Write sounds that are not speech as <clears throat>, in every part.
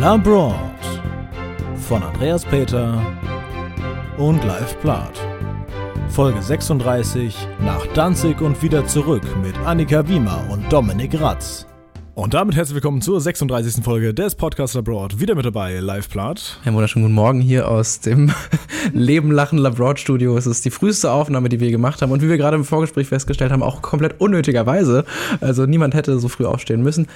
Labroad von Andreas Peter und Live Blatt. Folge 36 nach Danzig und wieder zurück mit Annika Wiemer und Dominik Ratz. Und damit herzlich willkommen zur 36. Folge des Podcasts Abroad. Wieder mit dabei, Live Plat. Einen wunderschönen guten Morgen hier aus dem <laughs> Leben Lachen Labroad Studio. Es ist die früheste Aufnahme, die wir gemacht haben und wie wir gerade im Vorgespräch festgestellt haben, auch komplett unnötigerweise. Also niemand hätte so früh aufstehen müssen.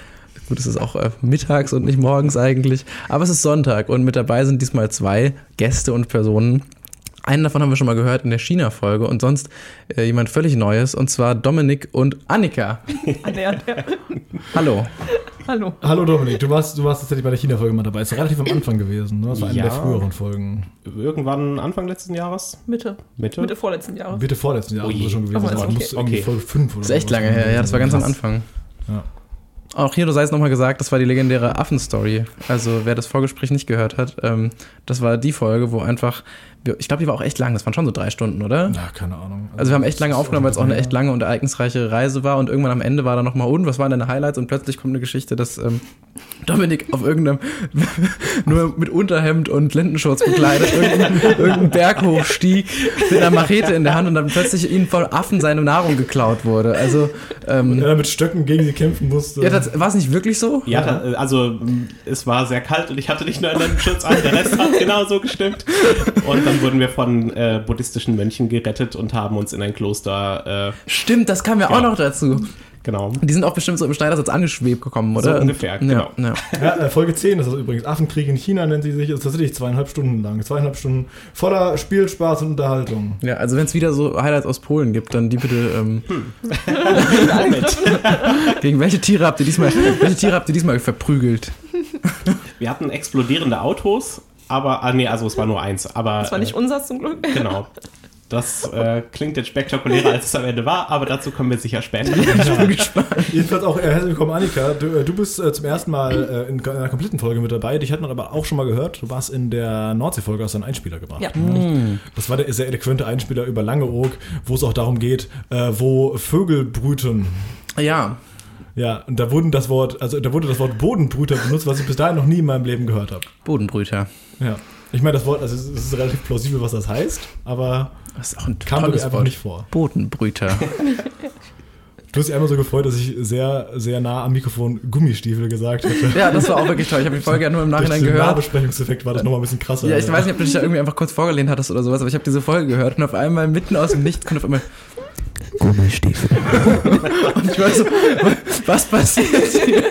Gut, es ist auch äh, mittags und nicht morgens eigentlich. Aber es ist Sonntag und mit dabei sind diesmal zwei Gäste und Personen. Einen davon haben wir schon mal gehört in der China-Folge und sonst äh, jemand völlig Neues und zwar Dominik und Annika. <laughs> Hallo. Hallo. Hallo Dominik, du warst, du warst tatsächlich bei der China-Folge mal dabei. Ist relativ am Anfang gewesen. Ne? Das war eine Ja. der früheren Folgen. Irgendwann Anfang letzten Jahres? Mitte. Mitte? Mitte vorletzten Jahres. Bitte vorletzten Jahr Oh muss schon gewesen Aber sein. okay. irgendwie Okay. Folge 5 oder Das ist echt lange her, ja, das war ganz am. Anfang. Ja. Auch hier, du sei es nochmal gesagt, das war die legendäre Affenstory. Also wer das Vorgespräch nicht gehört hat, ähm, das war die Folge, wo einfach, ich glaube, die war auch echt lang, das waren schon so drei Stunden, oder? Ja, keine Ahnung. Also wir haben echt lange ist aufgenommen, weil es auch eine echt lange und ereignisreiche Reise war und irgendwann am Ende war da nochmal, und was waren deine Highlights? Und plötzlich kommt eine Geschichte, dass ähm, Dominik auf irgendeinem, <laughs> nur mit Unterhemd und Lendenschurz bekleidet, irgendeinen, irgendeinen Berg hochstieg, mit einer Machete in der Hand und dann plötzlich ihnen von Affen seine Nahrung geklaut wurde. Also, ähm, Er mit Stöcken gegen sie kämpfen musste. ja, war es nicht wirklich so? Ja, da, also m, es war sehr kalt und ich hatte nicht nur einen Schutz an, der Rest hat genauso gestimmt. Und dann wurden wir von äh, buddhistischen Mönchen gerettet und haben uns in ein Kloster, äh, Stimmt, das kam ja auch Ja. noch dazu. genau. Die sind auch bestimmt so im Schneidersitz angeschwebt gekommen, oder? So ungefähr, ja, genau. Ja. Ja, äh, Folge 10 ist das übrigens. Affenkrieg in China nennt sie sich. Das ist tatsächlich zweieinhalb Stunden lang. Zweieinhalb Stunden voller Spiel, Spaß und Unterhaltung. ja, also wenn es wieder so Highlights aus Polen gibt, dann die bitte. Ähm, <laughs> Moment. gegen welche Tiere habt ihr diesmal, welche Tiere habt ihr diesmal verprügelt? Wir hatten explodierende Autos, aber, ah nee, also es war nur eins, aber. Das war nicht äh, unser zum Glück. Genau. Das äh, klingt jetzt spektakulärer, als es am Ende war, aber dazu kommen wir sicher später. Ich bin gespannt. Jedenfalls auch äh, herzlich willkommen, Annika. Du, äh, du bist äh, zum ersten Mal äh, in einer kompletten Folge mit dabei. Dich hat man aber auch schon mal gehört. Du warst in der Nordsee-Folge, hast einen Einspieler gebracht. Ja. Das war der sehr eloquente Einspieler über Langeoog, wo es auch darum geht, äh, wo Vögel brüten. Ja, Ja, und da wurden das Wort, also da wurde das Wort Bodenbrüter benutzt, was ich bis dahin noch nie in meinem Leben gehört habe. Bodenbrüter. Ja. Ich meine, das Wort, also es ist relativ plausibel, was das heißt, aber Das ist auch ein kam mir einfach Wort. nicht vor. Bodenbrüter. Du hast dich einmal so gefreut, dass ich sehr, sehr nah am Mikrofon Gummistiefel gesagt hätte. Ja, das war auch wirklich toll. Ich habe die Folge ja nur im Durch Nachhinein diesen gehört. Nahbesprechungseffekt war das nochmal ein bisschen krasser. Ja, ich weiß nicht, ob du dich da irgendwie einfach kurz vorgelehnt hattest oder sowas, aber ich habe diese Folge gehört und auf einmal mitten aus dem Nichts kommt auf einmal Gummistiefel. <laughs> und ich war so, was passiert hier?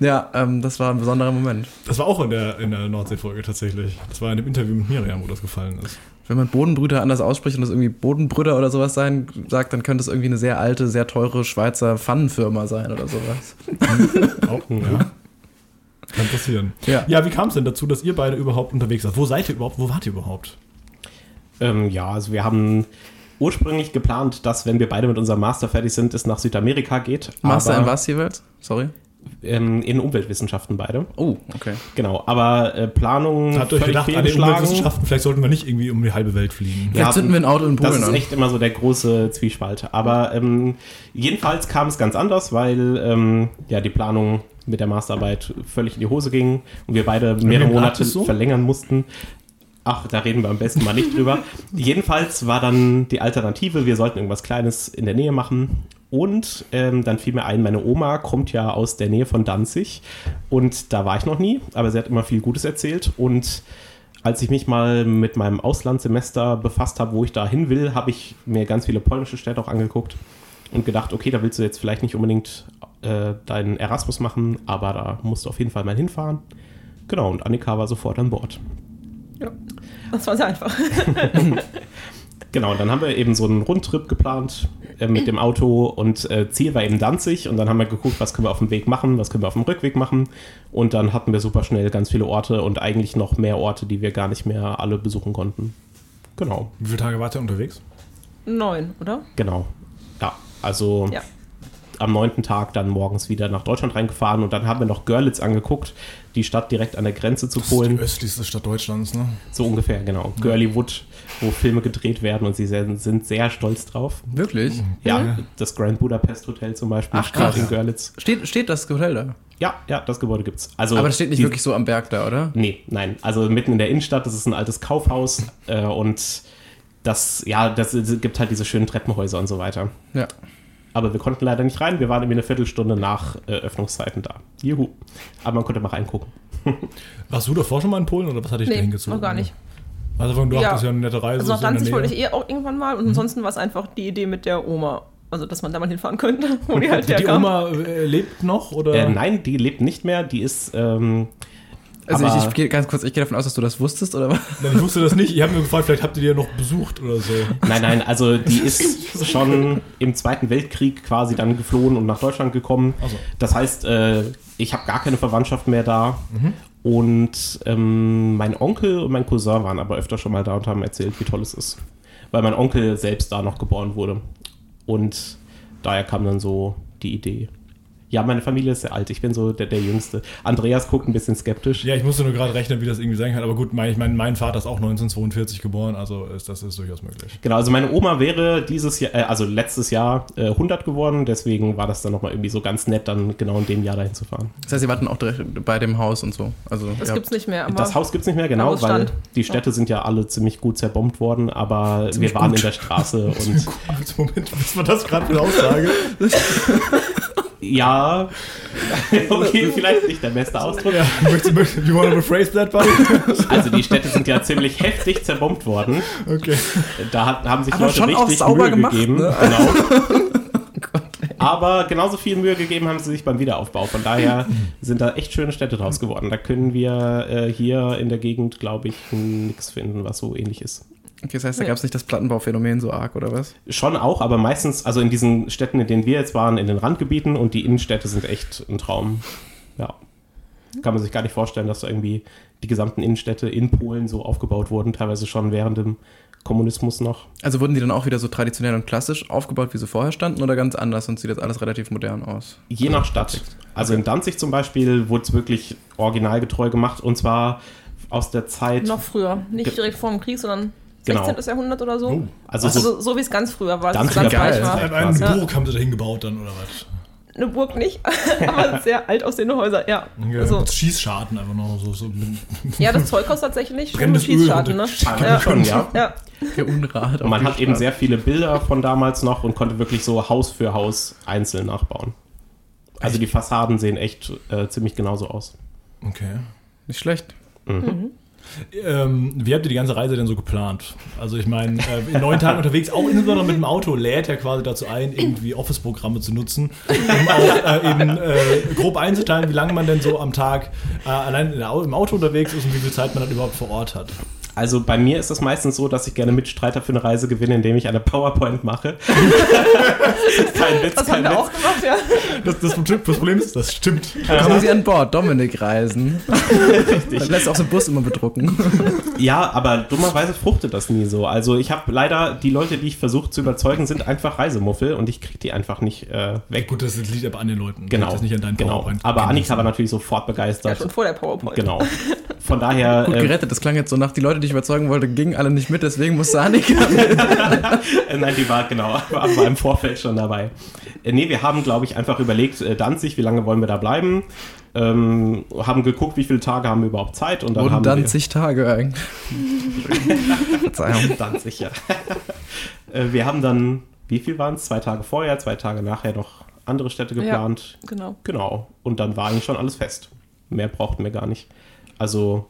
ja, ähm, das war ein besonderer Moment. Das war auch in der, in der Nordsee-Folge tatsächlich. Das war in dem Interview mit Miriam, wo das gefallen ist. Wenn man Bodenbrüter anders ausspricht und das irgendwie Bodenbrüder oder sowas sein sagt, dann könnte es irgendwie eine sehr alte, sehr teure Schweizer Pfannenfirma sein oder sowas. Auch, ja. <laughs> Kann passieren. Ja. Ja, wie kam es denn dazu, dass ihr beide überhaupt unterwegs seid? Wo seid ihr überhaupt? Wo wart ihr überhaupt? Ähm, ja, also wir haben ursprünglich geplant, dass, wenn wir beide mit unserem Master fertig sind, es nach Südamerika geht. Master aber, in was jeweils? Sorry. Ähm, in Umweltwissenschaften beide. Oh, okay. Genau, aber äh, Planung Habt ihr euch gedacht, an den. Umweltwissenschaften, vielleicht sollten wir nicht irgendwie um die halbe Welt fliegen? Vielleicht zünden wir ein Auto in Das Polen ist an. echt immer so der große Zwiespalt. Aber ähm, jedenfalls kam es ganz anders, weil ähm, ja die Planung mit der Masterarbeit völlig in die Hose ging und wir beide mehrere Monate das so? verlängern mussten. Ach, da reden wir am besten mal nicht drüber. <laughs> Jedenfalls war dann die Alternative, wir sollten irgendwas Kleines in der Nähe machen. Und ähm, dann fiel mir ein, meine Oma kommt ja aus der Nähe von Danzig und da war ich noch nie, aber sie hat immer viel Gutes erzählt und als ich mich mal mit meinem Auslandssemester befasst habe, wo ich da hin will, habe ich mir ganz viele polnische Städte auch angeguckt und gedacht, okay, da willst du jetzt vielleicht nicht unbedingt äh, deinen Erasmus machen, aber da musst du auf jeden Fall mal hinfahren. Genau, und Annika war sofort an Bord. Ja. Das war sehr einfach. <laughs> Genau, und dann haben wir eben so einen Rundtrip geplant äh, mit dem Auto und äh, Ziel war eben Danzig und dann haben wir geguckt, was können wir auf dem Weg machen, was können wir auf dem Rückweg machen und dann hatten wir super schnell ganz viele Orte und eigentlich noch mehr Orte, die wir gar nicht mehr alle besuchen konnten. Genau, Wie viele Tage wart ihr unterwegs? Neun, oder? genau. Ja, also Ja. am neunten Tag dann morgens wieder nach Deutschland reingefahren und dann haben wir noch Görlitz angeguckt, die Stadt direkt an der Grenze zu Das ist die Polen. östlichste Stadt Deutschlands, ne? So ungefähr, genau. Girlywood, wo Filme gedreht werden und sie sehr, sind sehr stolz drauf. Wirklich? Ja, das Grand Budapest Hotel zum Beispiel Ach, krass. in Görlitz. Steht, steht das Hotel da? Ja, ja, das Gebäude gibt's. Also Aber das steht nicht die- wirklich so am Berg da, oder? Nee, nein. Also mitten in der Innenstadt, das ist ein altes Kaufhaus äh, und das, ja, das, es gibt halt diese schönen Treppenhäuser und so weiter. Ja. Aber wir konnten leider nicht rein. Wir waren irgendwie eine Viertelstunde nach äh, Öffnungszeiten da. Juhu. Aber man konnte mal reingucken. <laughs> Warst du davor schon mal in Polen oder was hatte ich da Nee, hingezogen? noch gar nicht. Also du Ja. dachtest ja eine nette Reise. Also nach Danzig wollte ich eh auch irgendwann mal und ansonsten war es einfach die Idee mit der Oma. Also, dass man da mal hinfahren könnte, <laughs> wo die halt Die. Oma äh, lebt noch oder? Äh, nein, die lebt nicht mehr. Die ist, ähm, Also ich, ich gehe ganz kurz, ich gehe davon aus, dass du das wusstest, oder was? Nein, ich wusste das nicht. Ich habe mir gefragt, vielleicht habt ihr die ja noch besucht oder so. nein, nein, also die ist schon im Zweiten Weltkrieg quasi dann geflohen und nach Deutschland gekommen. So. Das heißt, äh, ich habe gar keine Verwandtschaft mehr da. Und ähm, mein Onkel und mein Cousin waren aber öfter schon mal da und haben erzählt, wie toll es ist. Weil mein Onkel selbst da noch geboren wurde. Und daher kam dann so die Idee. Ja, meine Familie ist sehr alt. Ich bin so der, der Jüngste. Andreas guckt ein bisschen skeptisch. Ja, ich musste nur gerade rechnen, wie das irgendwie sein kann. Aber gut, mein, ich mein, mein Vater ist auch 1942 geboren, also ist, das ist durchaus möglich. Genau, also meine Oma wäre dieses Jahr, äh, also letztes Jahr äh, 100 geworden. Deswegen war das dann nochmal irgendwie so ganz nett, dann genau in dem Jahr dahin zu fahren. Das heißt, sie warten auch direkt bei dem Haus und so. Also, Das ihr gibt's nicht mehr. Aber Das Haus gibt es nicht mehr, genau, weil die Städte sind ja alle ziemlich gut zerbombt worden, aber Ziemlich wir waren gut. in der Straße <laughs> und Moment, was war das gerade für eine Aussage? <laughs> ja, <laughs> okay, vielleicht nicht der beste Ausdruck. ja, möchtest, möchtest, you wanna rephrase that, buddy? <laughs> Also die Städte sind ja ziemlich heftig zerbombt worden. Okay. Da haben sich Aber Leute schon auch richtig sauber Mühe gemacht, gegeben. ne? Genau. <laughs> Aber genauso viel Mühe gegeben haben sie sich beim Wiederaufbau. Von daher sind da echt schöne Städte draus geworden. Da können wir äh, hier in der Gegend, glaube ich, nichts finden, was so ähnlich ist. Okay, das heißt, da Ja. gab es nicht das Plattenbauphänomen so arg, oder was? Schon auch, aber meistens, also in diesen Städten, in denen wir jetzt waren, in den Randgebieten und die Innenstädte sind echt ein Traum. Ja. Kann man sich gar nicht vorstellen, dass da irgendwie die gesamten Innenstädte in Polen so aufgebaut wurden, teilweise schon während dem Kommunismus noch. Also wurden die dann auch wieder so traditionell und klassisch aufgebaut, wie sie vorher standen, oder ganz anders und sieht jetzt alles relativ modern aus? Je nach Stadt. Also in Danzig zum Beispiel wurde es wirklich originalgetreu gemacht und zwar aus der Zeit. noch früher. Nicht direkt vor dem Krieg, sondern Genau. 16. Jahrhundert oder so. Oh. Also, so, Also so wie es ganz früher war, ganz reich geil. war. Ein, eine Ja. Burg haben sie da hingebaut dann, oder was? Eine Burg nicht, <laughs> aber sehr alt aussehende Häuser, ja. Ja, Also, Schießscharten einfach noch so. so <laughs> ja, das Zeug kostet tatsächlich schon Schießscharten, ne? Ja. schon, ja. ja. Der Unrat. Und man hat eben sehr viele Bilder von damals noch und konnte wirklich so Haus für Haus einzeln nachbauen. Also die Fassaden sehen echt äh, ziemlich genauso aus. okay. Nicht schlecht. Ähm, wie habt ihr die ganze Reise denn so geplant? Also ich meine, äh, in neun Tagen unterwegs, auch insbesondere mit dem Auto, lädt ja quasi dazu ein, irgendwie Office-Programme zu nutzen, um auch äh, eben äh, grob einzuteilen, wie lange man denn so am Tag äh, allein im Auto unterwegs ist und wie viel Zeit man dann überhaupt vor Ort hat. Also bei mir ist es meistens so, dass ich gerne Mitstreiter für eine Reise gewinne, indem ich eine PowerPoint mache. <laughs> kein Witz, Das kein haben wir Witz. auch gemacht, ja. Das, das, das Problem ist, das stimmt. Kommen Sie an Bord, Dominik reisen. Dann lässt auch so einen Bus immer bedrucken. Ja, aber dummerweise fruchtet das nie so. Also ich habe leider, die Leute, die ich versuche zu überzeugen, sind einfach Reisemuffel und ich kriege die einfach nicht äh, weg. Gut, das liegt aber an den Leuten. Genau, Das ist nicht an deinen genau. PowerPoint. Aber Annika war natürlich sofort Ja, begeistert. schon vor der PowerPoint. genau. Von daher, Gut äh, gerettet, das klang jetzt so nach, die Leute, die ich überzeugen wollte, gingen alle nicht mit, deswegen musste Annika <laughs> mit. äh, nein, die war genau, <laughs> war, war im Vorfeld schon dabei. Äh, nee, wir haben, glaube ich, einfach überlegt, äh, Danzig, wie lange wollen wir da bleiben? Ähm, haben geguckt, wie viele Tage haben wir überhaupt Zeit und dann Wurden haben dann wir, Tage eigentlich. <laughs> Verzeihung. Danzig, ja. äh, wir haben dann, wie viel waren es? Zwei Tage vorher, zwei Tage nachher noch andere Städte Ja. geplant. Genau. Genau. Und dann war eigentlich schon alles fest. Mehr brauchten wir gar nicht. Also,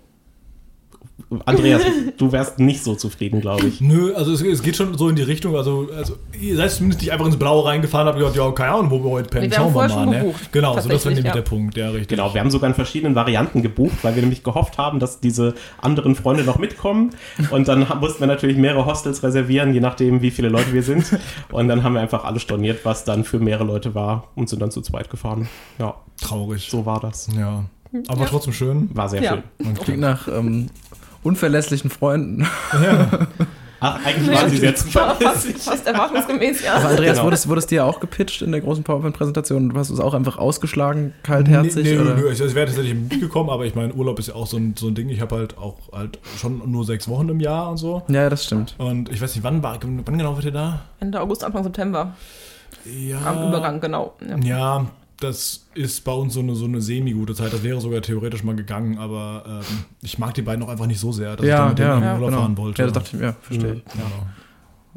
Andreas, du wärst nicht so zufrieden, glaube ich. Nö, also es, es geht schon so in die Richtung, also, also ihr seid zumindest nicht einfach ins Blaue reingefahren und habt gesagt, ja, keine Ahnung, wo wir heute pennen, schauen wir mal. schon Ne? Genau, so das war nämlich ja. der Punkt, ja, richtig. Genau, wir haben sogar in verschiedenen Varianten gebucht, weil wir nämlich gehofft haben, dass diese anderen Freunde noch mitkommen. Und dann mussten wir natürlich mehrere Hostels reservieren, je nachdem, wie viele Leute wir sind. Und dann haben wir einfach alles storniert, was dann für mehrere Leute war und sind dann zu zweit gefahren. Ja, Traurig. so war das. Ja. Aber Ja. Trotzdem schön. War sehr Ja. schön. Klingt nach ähm, unverlässlichen Freunden. <laughs> Ach, eigentlich waren sie sehr <laughs> Fast, zuverlässig. fast erwartungsgemäß, ja. Aber Andreas, Genau. wurde, es, wurde es dir auch gepitcht in der großen PowerPoint-Präsentation? Du hast es auch einfach ausgeschlagen, kaltherzig? Nee, nee, oder? ich, ich wäre tatsächlich mitgekommen, aber ich meine, Urlaub ist ja auch so ein, so ein Ding. Ich habe halt auch halt schon nur sechs Wochen im Jahr und so. Ja, ja, das stimmt. Und ich weiß nicht, wann, war, wann genau wart ihr da? Ende August, Anfang September. Ja. Am Übergang, genau. Ja. Ja, das ist bei uns so eine, so eine semi-gute Zeit. Das wäre sogar theoretisch mal gegangen, aber ähm, ich mag die beiden auch einfach nicht so sehr, dass ich Ja, da mit denen ja, in den ja, Urlaub genau. fahren wollte. Ja, das dachte ich mir, ja, verstehe ich. Genau.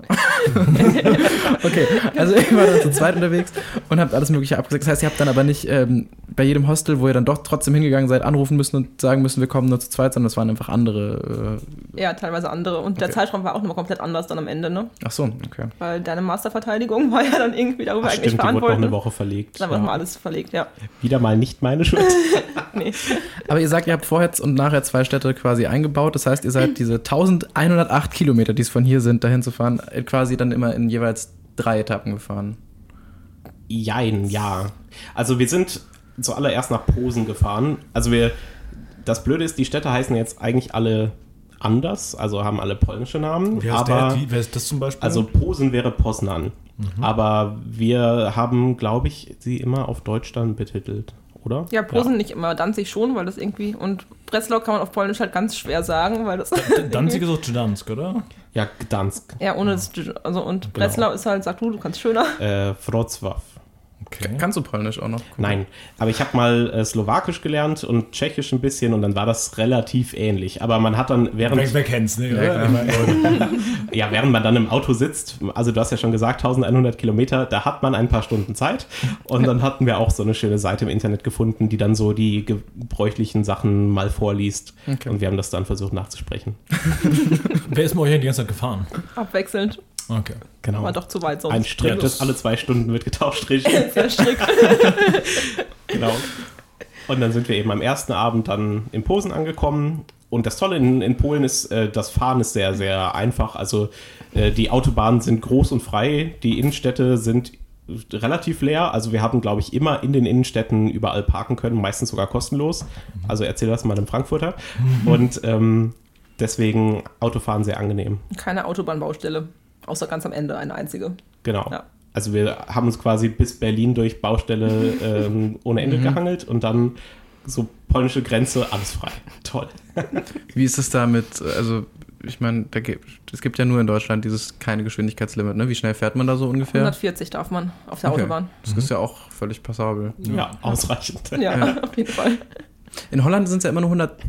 <laughs> Okay, also ihr wart dann zu zweit unterwegs und habt alles Mögliche abgesagt. Das heißt, ihr habt dann aber nicht ähm, bei jedem Hostel, wo ihr dann doch trotzdem hingegangen seid, anrufen müssen und sagen müssen, wir kommen nur zu zweit, sondern es waren einfach andere. Äh, ja, teilweise andere. Und der Okay. Zeitraum war auch nochmal komplett anders dann am Ende, ne? ach so, okay. Weil deine Masterverteidigung <laughs> war ja dann irgendwie darüber Ach, eigentlich stimmt, die wurde noch verantwortlich. eine Woche verlegt. Dann war Ja. mal alles verlegt, ja. Wieder mal nicht meine Schuld. <laughs> Nee. Aber ihr sagt, ihr habt vorher und nachher zwei Städte quasi eingebaut. Das heißt, ihr seid <clears throat> diese 1108 Kilometer, die es von hier sind, dahin zu fahren, quasi dann immer in jeweils drei Etappen gefahren. Jein, ja. Also wir sind zuallererst nach Posen gefahren. Also wir, das Blöde ist, die Städte heißen jetzt eigentlich alle anders, also haben alle polnische Namen. Heißt, aber der, wie, wer ist das zum Beispiel? also Posen wäre Poznan. Aber wir haben, glaube ich, sie immer auf Deutsch dann betitelt, oder? Ja, Posen nicht immer, Danzig schon, weil das irgendwie. Und Breslau kann man auf Polnisch halt ganz schwer sagen, weil das. <laughs> Danzig ist auch Gdansk, oder? Ja, Gdansk, ja, ohne das. Also, und Breslau ist halt, sag du, du kannst schöner. äh, Wrocław. Okay. Kannst du Polnisch auch noch? Nein, aber ich habe mal äh, Slowakisch gelernt und Tschechisch ein bisschen und dann war das relativ ähnlich. Aber man hat dann während Wer, wer kennt's, ne? Ja, <laughs> Ja, während man dann im Auto sitzt, also du hast ja schon gesagt, 1100 Kilometer, da hat man ein paar Stunden Zeit. Und dann hatten wir auch so eine schöne Seite im Internet gefunden, die dann so die gebräuchlichen Sachen mal vorliest. Okay. Und wir haben das dann versucht nachzusprechen. <laughs> wer ist mit euch die ganze Zeit gefahren? Abwechselnd. Okay. Genau. War doch zu weit sonst. Ein Strick, Ja, das- alle zwei Stunden wird getauscht, richtig. <laughs> Sehr strikt. <laughs> genau. Und dann sind wir eben am ersten Abend dann in Posen angekommen. Und das Tolle in, in Polen ist, äh, das Fahren ist sehr, sehr einfach. Also äh, die Autobahnen sind groß und frei, die Innenstädte sind relativ leer. Also wir haben, glaube ich, immer in den Innenstädten überall parken können, meistens sogar kostenlos. Also erzähl das mal dem Frankfurter. Und ähm, deswegen Autofahren sehr angenehm. Keine Autobahnbaustelle. Außer ganz am Ende eine einzige. Genau. Ja. Also wir haben uns quasi bis Berlin durch Baustelle <laughs> ähm, ohne Ende gehangelt und dann so polnische Grenze, alles frei. <laughs> Toll. Wie ist es da mit, also ich meine, es gibt ja nur in Deutschland dieses keine Geschwindigkeitslimit, ne? Wie schnell fährt man da so ungefähr? 140 darf man auf der Okay. Autobahn. Das ist ja auch völlig passabel. Ja, ausreichend. Ja, <laughs> auf jeden Fall. In Holland sind es ja immer nur 100,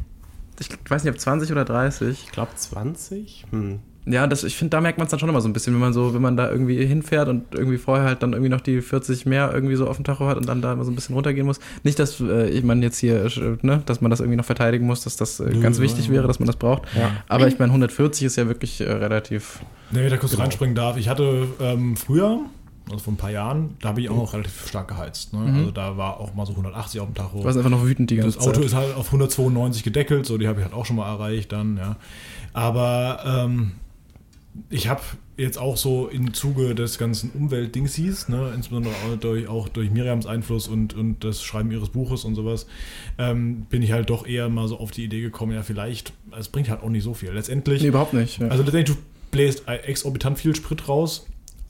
ich weiß nicht, ob 20 oder 30. Ich glaube 20. Hm. Ja, das, ich finde, da merkt man es dann schon immer so ein bisschen, wenn man so, wenn man da irgendwie hinfährt und irgendwie vorher halt dann irgendwie noch die 40 mehr irgendwie so auf dem Tacho hat und dann da immer so ein bisschen runtergehen muss. Nicht, dass äh, ich meine jetzt hier, äh, ne, dass man das irgendwie noch verteidigen muss, dass das äh, ganz ja, wichtig ja. wäre, dass man das braucht. Ja. Aber ich meine, 140 ist ja wirklich äh, relativ. Nee, da kurz Genau. reinspringen darf. Ich hatte ähm, früher, also vor ein paar Jahren, da habe ich auch noch relativ stark geheizt. Ne? Mhm. Also da war auch mal so 180 auf dem Tacho. Du warst einfach noch wütend die ganze Das Auto Zeit. ist halt auf 192 gedeckelt, so die habe ich halt auch schon mal erreicht dann, ja. Aber ähm, ich habe jetzt auch so im Zuge des ganzen Umweltdingsies, ne, insbesondere auch durch, auch durch Miriams Einfluss und, und das Schreiben ihres Buches und sowas, ähm, bin ich halt doch eher mal so auf die Idee gekommen, ja vielleicht, es bringt halt auch nicht so viel. Letztendlich, Nee, überhaupt nicht. Ja. also letztendlich, du bläst exorbitant viel Sprit raus,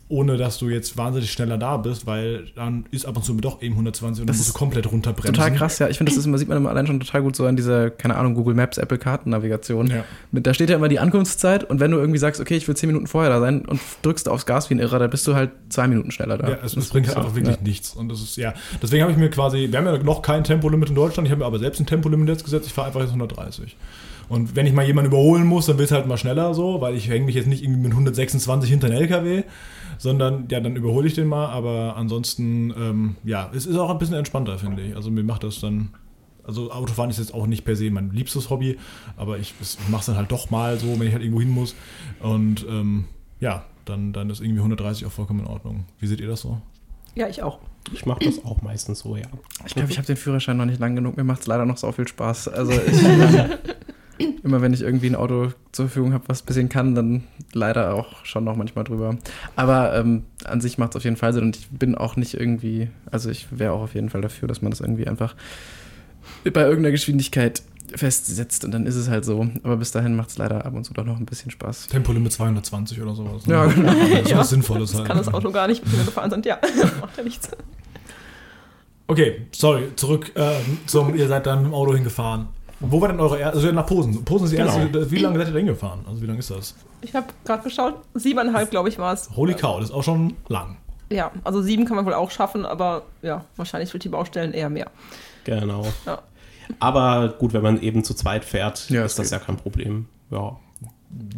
ohne dass du jetzt wahnsinnig schneller da bist, weil dann ist ab und zu doch eben 120 und dann Das musst du komplett runterbremsen. Total krass, ja. Ich finde, das ist immer, sieht man immer allein schon total gut so an dieser, keine Ahnung, Google Maps, Apple Kartennavigation. Ja. Mit, da steht ja immer die Ankunftszeit und wenn du irgendwie sagst, okay, ich will 10 Minuten vorher da sein und drückst aufs Gas wie ein Irrer, dann bist du halt zwei Minuten schneller da. Ja, es, Das bringt halt einfach wirklich ja. nichts. Und das ist, ja, deswegen habe ich mir quasi, wir haben ja noch kein Tempolimit in Deutschland, ich habe mir aber selbst ein Tempolimit jetzt gesetzt, ich fahre einfach jetzt 130. Und wenn ich mal jemanden überholen muss, dann will es halt mal schneller so, weil ich hänge mich jetzt nicht irgendwie mit 126 hinter einen LKW, sondern ja, dann überhole ich den mal, aber ansonsten, ähm, ja, es ist auch ein bisschen entspannter, finde ich. Also mir macht das dann, also Autofahren ist jetzt auch nicht per se mein liebstes Hobby, aber ich, ich mache es dann halt doch mal so, wenn ich halt irgendwo hin muss. Und ähm, ja, dann, dann ist irgendwie 130 auch vollkommen in Ordnung. Wie seht ihr das so? Ja, ich auch. Ich mache das auch meistens so, ja. Ich glaube, ich habe den Führerschein noch nicht lang genug. Mir macht es leider noch so viel Spaß. Also <laughs> ich, immer wenn ich irgendwie ein Auto zur Verfügung habe, was ein bisschen kann, dann leider auch schon noch manchmal drüber. Aber ähm, an sich macht es auf jeden Fall Sinn und ich bin auch nicht irgendwie, also ich wäre auch auf jeden Fall dafür, dass man das irgendwie einfach bei irgendeiner Geschwindigkeit festsetzt und dann ist es halt so. Aber bis dahin macht es leider ab und zu doch noch ein bisschen Spaß. Tempolimit 220 oder sowas. Ja, genau. Das ist Ja. was Sinnvolles Das halt. kann das Auto gar nicht, wenn wir gefahren sind. Ja, <laughs> macht ja nichts. Okay, sorry, zurück ähm, zum, ihr seid dann mit dem Auto hingefahren. Wo war denn eure erste, also nach Posen. Posen ist die Genau. erste, wie lange seid ihr denn gefahren? Also wie lange ist das? Ich habe gerade geschaut, siebeneinhalb, glaube ich, war es. Holy cow, das ist auch schon lang. Ja, also sieben kann man wohl auch schaffen, aber ja, wahrscheinlich durch die Baustellen eher mehr. Genau. Ja. Aber gut, wenn man eben zu zweit fährt, Ja, ist das geht. ja kein Problem. Ja.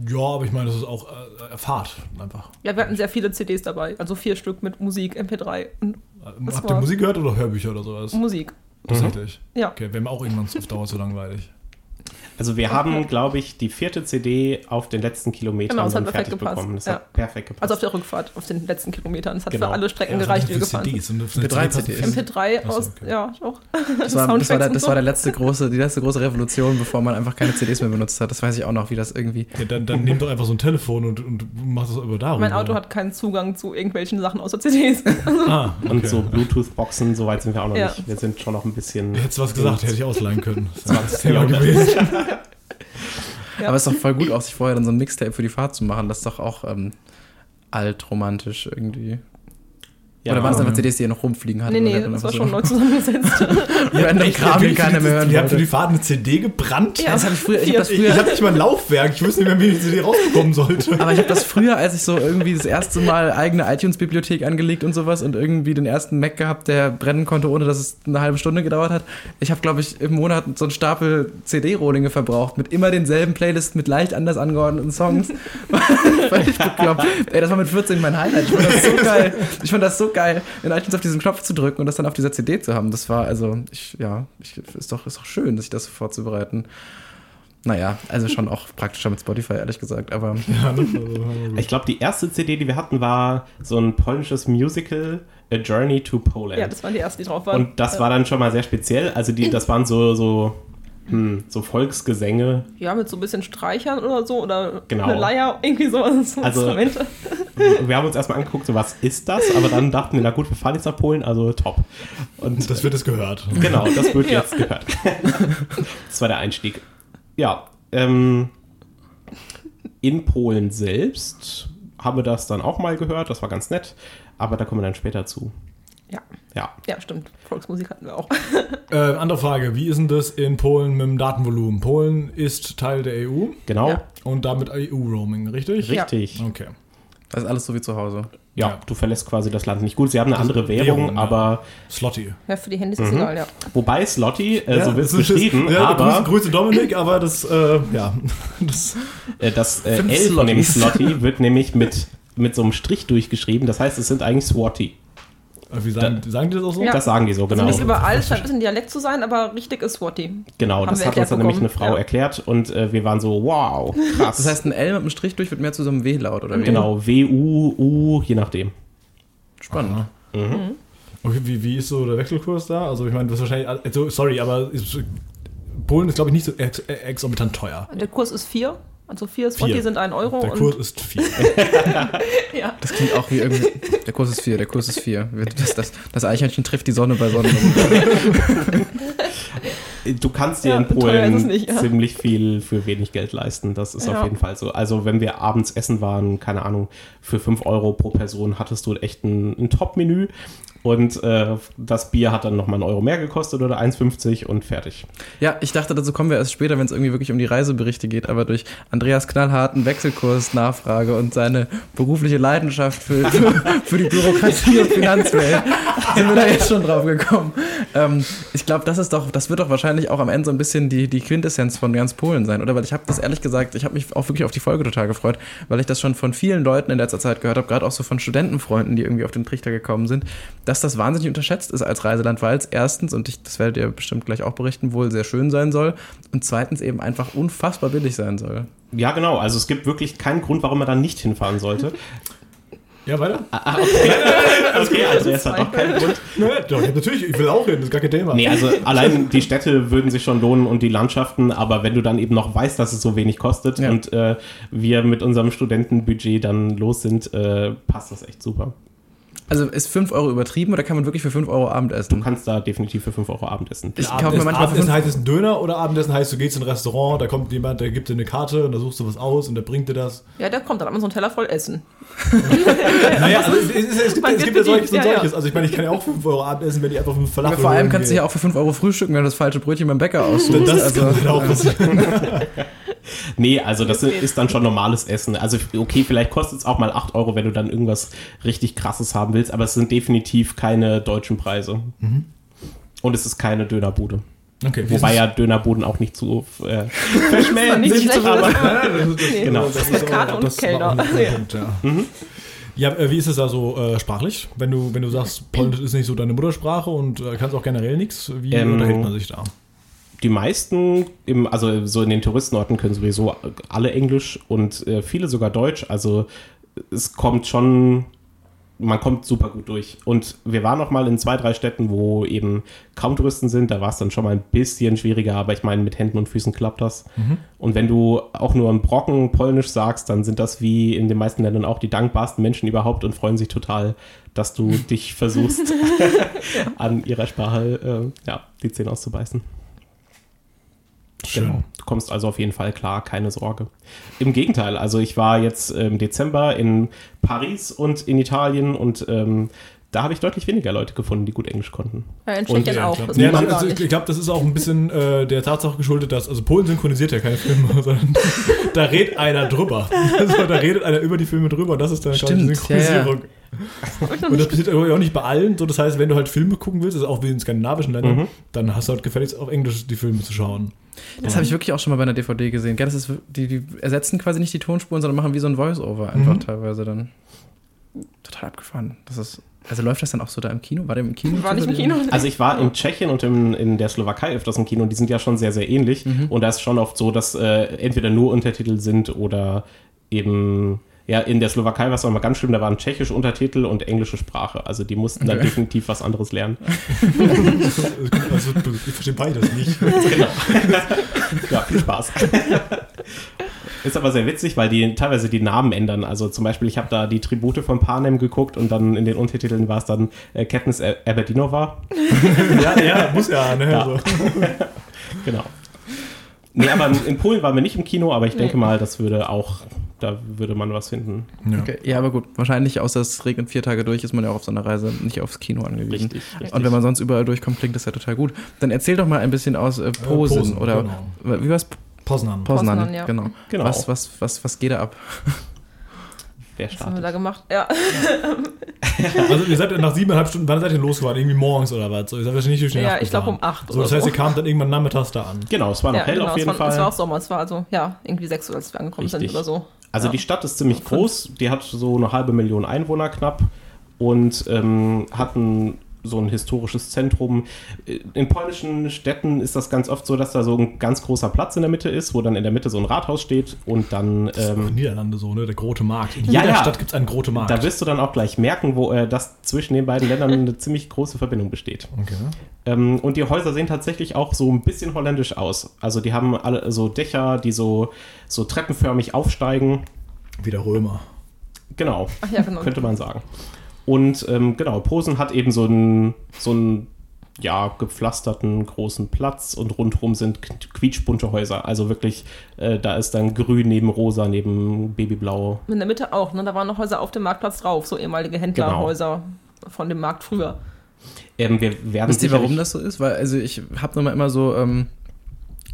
Ja, aber ich meine, das ist auch äh, Fahrt einfach. Ja, wir hatten sehr viele CDs dabei, also vier Stück mit Musik, MP3 und Das Habt ihr Musik gehört oder Hörbücher oder sowas? Musik. Tatsächlich. Ja. Okay, wäre mir auch irgendwann auf Dauer zu langweilig. Also wir haben, glaube ich, die vierte CD auf den letzten Kilometern Genau, dann fertig gepasst. bekommen. Das Ja. hat perfekt gepasst. Also auf der Rückfahrt, auf den letzten Kilometern. Es hat Genau. für alle Strecken Ja, gereicht, die wir gefahren sind. CDs. Drei CD CDs. MP3 Ach so, aus, okay. ja, auch. <laughs> Das war, das, war der, das so. war der letzte große, die letzte große Revolution, bevor man einfach keine CDs mehr benutzt hat. Das weiß ich auch noch, wie das irgendwie. Ja, dann, dann nehmt doch einfach so ein Telefon und, und macht das über darüber. Mein Auto hat keinen Zugang zu irgendwelchen Sachen außer CDs. <laughs> Ah, <laughs> okay. Und so Bluetooth-Boxen, so weit sind wir auch noch Ja. nicht. Wir sind schon noch ein bisschen. Hättest du was gesagt, hätte ich ausleihen können. Das war das 20 Thema gewesen. Ja. <laughs> Aber es ist doch voll gut, auch sich vorher dann so ein Mixtape für die Fahrt zu machen. Das ist doch auch ähm, altromantisch irgendwie. Ja, Oder waren es einfach ja. CDs, die ihr noch rumfliegen hattet? nee, nee, das war einfach schon <laughs> neu zusammengesetzt. <laughs> Random Kram, den keiner mehr hören Ihr habt für die. Fahrt eine CD gebrannt? Ja. Das hab ich früher, ich hab das Ich, früher, ich habe nicht mal ein Laufwerk. Ich wusste nicht mehr, wie die CD rausbekommen sollte. Aber ich habe das früher, als ich so irgendwie das erste Mal eigene iTunes-Bibliothek angelegt und sowas und irgendwie den ersten Mac gehabt, der brennen konnte, ohne dass es eine halbe Stunde gedauert hat. Ich habe, glaube ich, im Monat so einen Stapel CD-Rohlinge verbraucht mit immer denselben Playlisten mit leicht anders angeordneten Songs. <laughs> Völlig bekloppt. Ey, das war mit 14 mein Highlight. Ich fand das so geil. Ich fand das so geil, in iTunes auf diesen Knopf zu drücken und das dann auf dieser CD zu haben. Das war also, ich, ja, ich, ist, doch, ist doch schön, sich das so vorzubereiten. Naja, also schon auch praktischer mit Spotify, ehrlich gesagt, aber. <laughs> Ja? Ich glaube, die erste CD, die wir hatten, war so ein polnisches Musical, A Journey to Poland. ja, das waren die ersten, die drauf waren. Und das war dann schon mal sehr speziell. Also die, das waren so, so, hm, so Volksgesänge. Ja, mit so ein bisschen Streichern oder so oder Genau. eine Leier, irgendwie sowas. So Also- Instrumente. Und wir haben uns erstmal angeguckt, so was ist das? Aber dann dachten wir, na gut, wir fahren jetzt nach Polen, also top. Und Das wird es gehört. genau, das wird Ja. jetzt gehört. <laughs> das war der Einstieg. Ja, ähm, in Polen selbst haben wir das dann auch mal gehört, das war ganz nett, aber da kommen wir dann später zu. Ja. Ja, ja, stimmt. Volksmusik hatten wir auch. <laughs> Äh, andere Frage, wie ist denn das in Polen mit dem Datenvolumen? Polen ist Teil der EU genau, Ja. und damit EU-Roaming, richtig? richtig. Ja. Okay. Das ist alles so wie zu Hause. Ja. du verlässt quasi das Land nicht. Gut, sie haben eine andere Währung, Währung, ja. aber Slotty. Ja, für die Handys ist egal, ja. wobei Slotty, äh, so wird es das ist- Ja, aber Grüße, Grüße Dominik, aber das, äh, ja. <laughs> Das, Äh, das äh, Fünf L von dem. Slotty <laughs> wird nämlich mit, mit so einem Strich durchgeschrieben. Das heißt, es sind eigentlich Swati. Wie sagen, sagen die das auch so? Ja. Das sagen die so, genau. Also nicht überall, scheint ein bisschen Dialekt zu sein, aber richtig ist Swati. genau, Haben das hat uns dann nämlich eine Frau ja. erklärt und äh, wir waren so, wow, krass. Das heißt, ein L mit einem Strich durch wird mehr zu so einem W-Laut, oder wie? genau, W, U, U, je nachdem. Spannend. Okay, wie, wie ist so der Wechselkurs da? Also ich meine, das ist wahrscheinlich, also, sorry, aber ist, Polen ist glaube ich nicht so ex exorbitant teuer. Der Kurs ist 4. Also 4 Swati Vier. sind 1 Euro. Der und, Kurs ist viel. <laughs> ja. Das klingt auch wie irgendwie. Der Kurs ist vier, der Kurs ist vier. Das, das, das Eichhörnchen trifft die Sonne bei Sonne. <laughs> Du kannst dir Ja, in ist Polen nicht, ja. ziemlich viel für wenig Geld leisten. Das ist Ja. auf jeden Fall so. Also wenn wir abends essen waren, keine Ahnung, für 5 Euro pro Person hattest du echt ein, ein Top-Menü. Und äh, das Bier hat dann nochmal einen Euro mehr gekostet oder 1,50 und fertig. Ja, ich dachte, dazu kommen wir erst später, wenn es irgendwie wirklich um die Reiseberichte geht, aber durch Andreas knallharten Wechselkurs, Nachfrage und seine berufliche Leidenschaft für, <laughs> für, für die Bürokratie und Finanzwelt <laughs> sind wir da jetzt schon drauf gekommen. Ähm, ich glaube, das ist doch, das wird doch wahrscheinlich auch am Ende so ein bisschen die, die Quintessenz von ganz Polen sein, oder? Weil ich habe das ehrlich gesagt, ich habe mich auch wirklich auf die Folge total gefreut, weil ich das schon von vielen Leuten in letzter Zeit gehört habe, gerade auch so von Studentenfreunden, die irgendwie auf den Trichter gekommen sind, dass das wahnsinnig unterschätzt ist als Reiseland, weil es erstens, und ich, das werdet ihr bestimmt gleich auch berichten, wohl sehr schön sein soll und zweitens eben einfach unfassbar billig sein soll. Ja, genau. Also es gibt wirklich keinen Grund, warum man da nicht hinfahren sollte. <laughs> Ja, weiter? Ah, okay, <laughs> okay also es hat doch keinen Grund. Ja, doch, natürlich, ich will auch hin, das ist gar kein Thema. Nee, also <laughs> allein die Städte würden sich schon lohnen und die Landschaften, aber wenn du dann eben noch weißt, dass es so wenig kostet Ja. und äh, wir mit unserem Studentenbudget dann los sind, äh, passt das echt super. Also ist 5 Euro übertrieben oder kann man wirklich für 5 Euro Abend Du kannst da definitiv für 5 Euro Abendessen. Ich kaufe mir Abendessen, manchmal Abendessen 5 heißt es ein Döner oder Abendessen heißt, du gehst in ein Restaurant, da kommt jemand, der gibt dir eine Karte und da suchst du was aus und der bringt dir das. Ja, der kommt dann immer so ein Teller voll Essen. <laughs> Naja, also es, es, es, gibt, es gibt ja die- solches und ja, ja. solches. Also ich meine, ich kann ja auch 5 Euro Abendessen, wenn ich einfach 5 Falafel Vor allem kannst du ja auch für 5 Euro frühstücken, wenn du das falsche Brötchen beim Bäcker aussuchst. Das also, kann auch passieren. <laughs> Nee, also das geht. ist dann schon normales Essen. Also okay, vielleicht kostet es auch mal 8 Euro, wenn du dann irgendwas richtig krasses haben willst, aber es sind definitiv keine deutschen Preise. Mhm. Und es ist keine Dönerbude. Okay, Wobei ja Dönerbuden auch nicht zu äh, <laughs> nicht sind. schlecht, aber- <laughs> Nee, Genau. das ist Karte auch- und Kellner. Ja. Punkt, ja. Ja, äh, wie ist es da so äh, sprachlich? Wenn du, wenn du sagst, Polnisch ist nicht so deine Muttersprache und äh, kannst auch generell nichts, wie Ähm, unterhält man sich da? Die meisten, im, also so in den Touristenorten können sowieso alle Englisch und äh, viele sogar Deutsch. Also es kommt schon, man kommt super gut durch. Und wir waren noch mal in zwei, drei Städten, wo eben kaum Touristen sind. Da war es dann schon mal ein bisschen schwieriger, aber ich meine, mit Händen und Füßen klappt das. Und wenn du auch nur einen Brocken Polnisch sagst, dann sind das wie in den meisten Ländern auch die dankbarsten Menschen überhaupt und freuen sich total, dass du <laughs> dich versuchst, <laughs> an ihrer Sprache äh, ja, die Zähne auszubeißen. Schön. Genau. Du kommst also auf jeden Fall klar, keine Sorge. Im Gegenteil, also ich war jetzt im Dezember in Paris und in Italien und ähm, da habe ich deutlich weniger Leute gefunden, die gut Englisch konnten. Ja, in Und- Tschechien Ja, auch. Ja, man also, ich glaube, das ist auch ein bisschen äh, der Tatsache geschuldet, dass, also Polen synchronisiert ja keine Filme, <laughs> sondern da redet einer drüber. <laughs> Also, da redet einer über die Filme drüber und das ist dann quasi die Stimmt, ja, ja. Und das passiert aber auch nicht bei allen. So, das heißt, wenn du halt Filme gucken willst, also auch wie in skandinavischen Ländern, Mhm. dann hast du halt gefälligst auf Englisch die Filme zu schauen. Das habe ich wirklich auch schon mal bei einer DVD gesehen. Das ist, die, die ersetzen quasi nicht die Tonspuren, sondern machen wie so ein Voice-Over einfach Mhm. teilweise dann. Total abgefahren. Das ist, also läuft das dann auch so da im Kino? War der im Kino? War nicht im Kino. Also ich war in Tschechien und in, in der Slowakei öfters im Kino und die sind ja schon sehr, sehr ähnlich. Und da ist schon oft so, dass äh, entweder nur Untertitel sind oder eben, ja, in der Slowakei war es auch mal ganz schlimm, da waren tschechische Untertitel und englische Sprache. Also die mussten dann Okay. definitiv was anderes lernen. Also, ich verstehe beides nicht. <laughs> Ja, viel Spaß. Ist aber sehr witzig, weil die teilweise die Namen ändern. Also zum Beispiel, ich habe da die Tribute von Panem geguckt und dann in den Untertiteln war es dann äh, Katniss Aberdeenova. <laughs> ja, ja, muss ja. Ne? Ja. Also. <laughs> Genau. Nee, aber in Polen waren wir nicht im Kino, aber ich denke mal, das würde auch, da würde man was finden. Ja. Okay. Ja, aber gut. Wahrscheinlich, außer es regnet vier Tage durch, ist man ja auch auf so einer Reise nicht aufs Kino angewiesen. Richtig, richtig. Und wenn man sonst überall durchkommt, klingt das ja total gut. Dann erzähl doch mal ein bisschen aus äh, Posen, Posen, oder genau. wie war's? Poznan. Poznan, Poznan, ja. genau. Genau. Was, was, was, was geht da ab? <laughs> Wer Was haben wir startet? da gemacht? Ja, Also ihr seid nach siebeneinhalb Stunden, wann seid ihr losgefahren? Irgendwie morgens oder was? So, ihr seid wahrscheinlich nicht durch die ja Nacht ich glaube um. 8 So, oder das heißt, so. ihr kamt dann irgendwann nachmittags da an. Genau, es war noch ja, hell genau, auf es jeden war, Es war Fall. auch Sommer, es war also, ja, irgendwie 6 Uhr, als wir angekommen Richtig. sind oder so. Also ja. die Stadt ist ziemlich groß, die hat so eine halbe Million Einwohner knapp und ähm, hat ein, so ein historisches Zentrum. In polnischen Städten ist das ganz oft so, dass da so ein ganz großer Platz in der Mitte ist, wo dann in der Mitte so ein Rathaus steht und dann Das ist auch in ähm, Niederlande so, ne? Der große Markt. In Ja, jeder ja. Stadt gibt es einen großen Markt. da wirst du dann auch gleich merken, wo äh, das zwischen den beiden Ländern eine <laughs> ziemlich große Verbindung besteht. okay. Ähm, und die Häuser sehen tatsächlich auch so ein bisschen holländisch aus. Also die haben alle so Dächer, die so, so treppenförmig aufsteigen. Wie der Römer. Genau, Ach ja, genau. könnte man sagen. Und ähm, genau, Posen hat eben so einen, so einen ja, gepflasterten großen Platz und rundherum sind quietschbunte Häuser. Also wirklich, äh, da ist dann grün neben rosa, neben babyblau. In der Mitte auch, ne? Da waren noch Häuser auf dem Marktplatz drauf, so ehemalige Händlerhäuser von dem Markt früher. Ähm, wir werden Wisst ihr, warum das so ist? Weil, also ich habe nochmal immer so, ähm,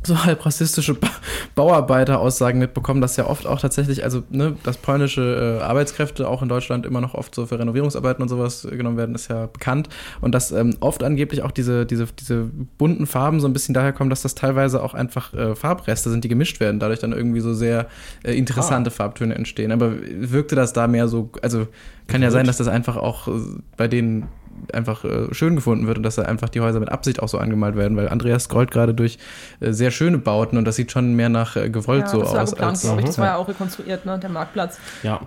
so halb rassistische ba Bauarbeiter-Aussagen mitbekommen, dass ja oft auch tatsächlich, also ne, dass polnische äh, Arbeitskräfte auch in Deutschland immer noch oft so für Renovierungsarbeiten und sowas äh, genommen werden, ist ja bekannt. Und dass ähm, oft angeblich auch diese, diese, diese bunten Farben so ein bisschen daher kommen, dass das teilweise auch einfach äh, Farbreste sind, die gemischt werden, dadurch dann irgendwie so sehr äh, interessante Farbtöne entstehen. Aber wirkte das da mehr so, also kann ja sein, dass das einfach auch äh, bei denen einfach äh, schön gefunden wird und dass da einfach die Häuser mit Absicht auch so angemalt werden, weil Andreas scrollt gerade durch äh, sehr schöne Bauten und das sieht schon mehr nach äh, gewollt ja, so das war aus. geplant, Als, glaube ich. Das war ja. ja auch rekonstruiert, ne? Der Marktplatz. Ja.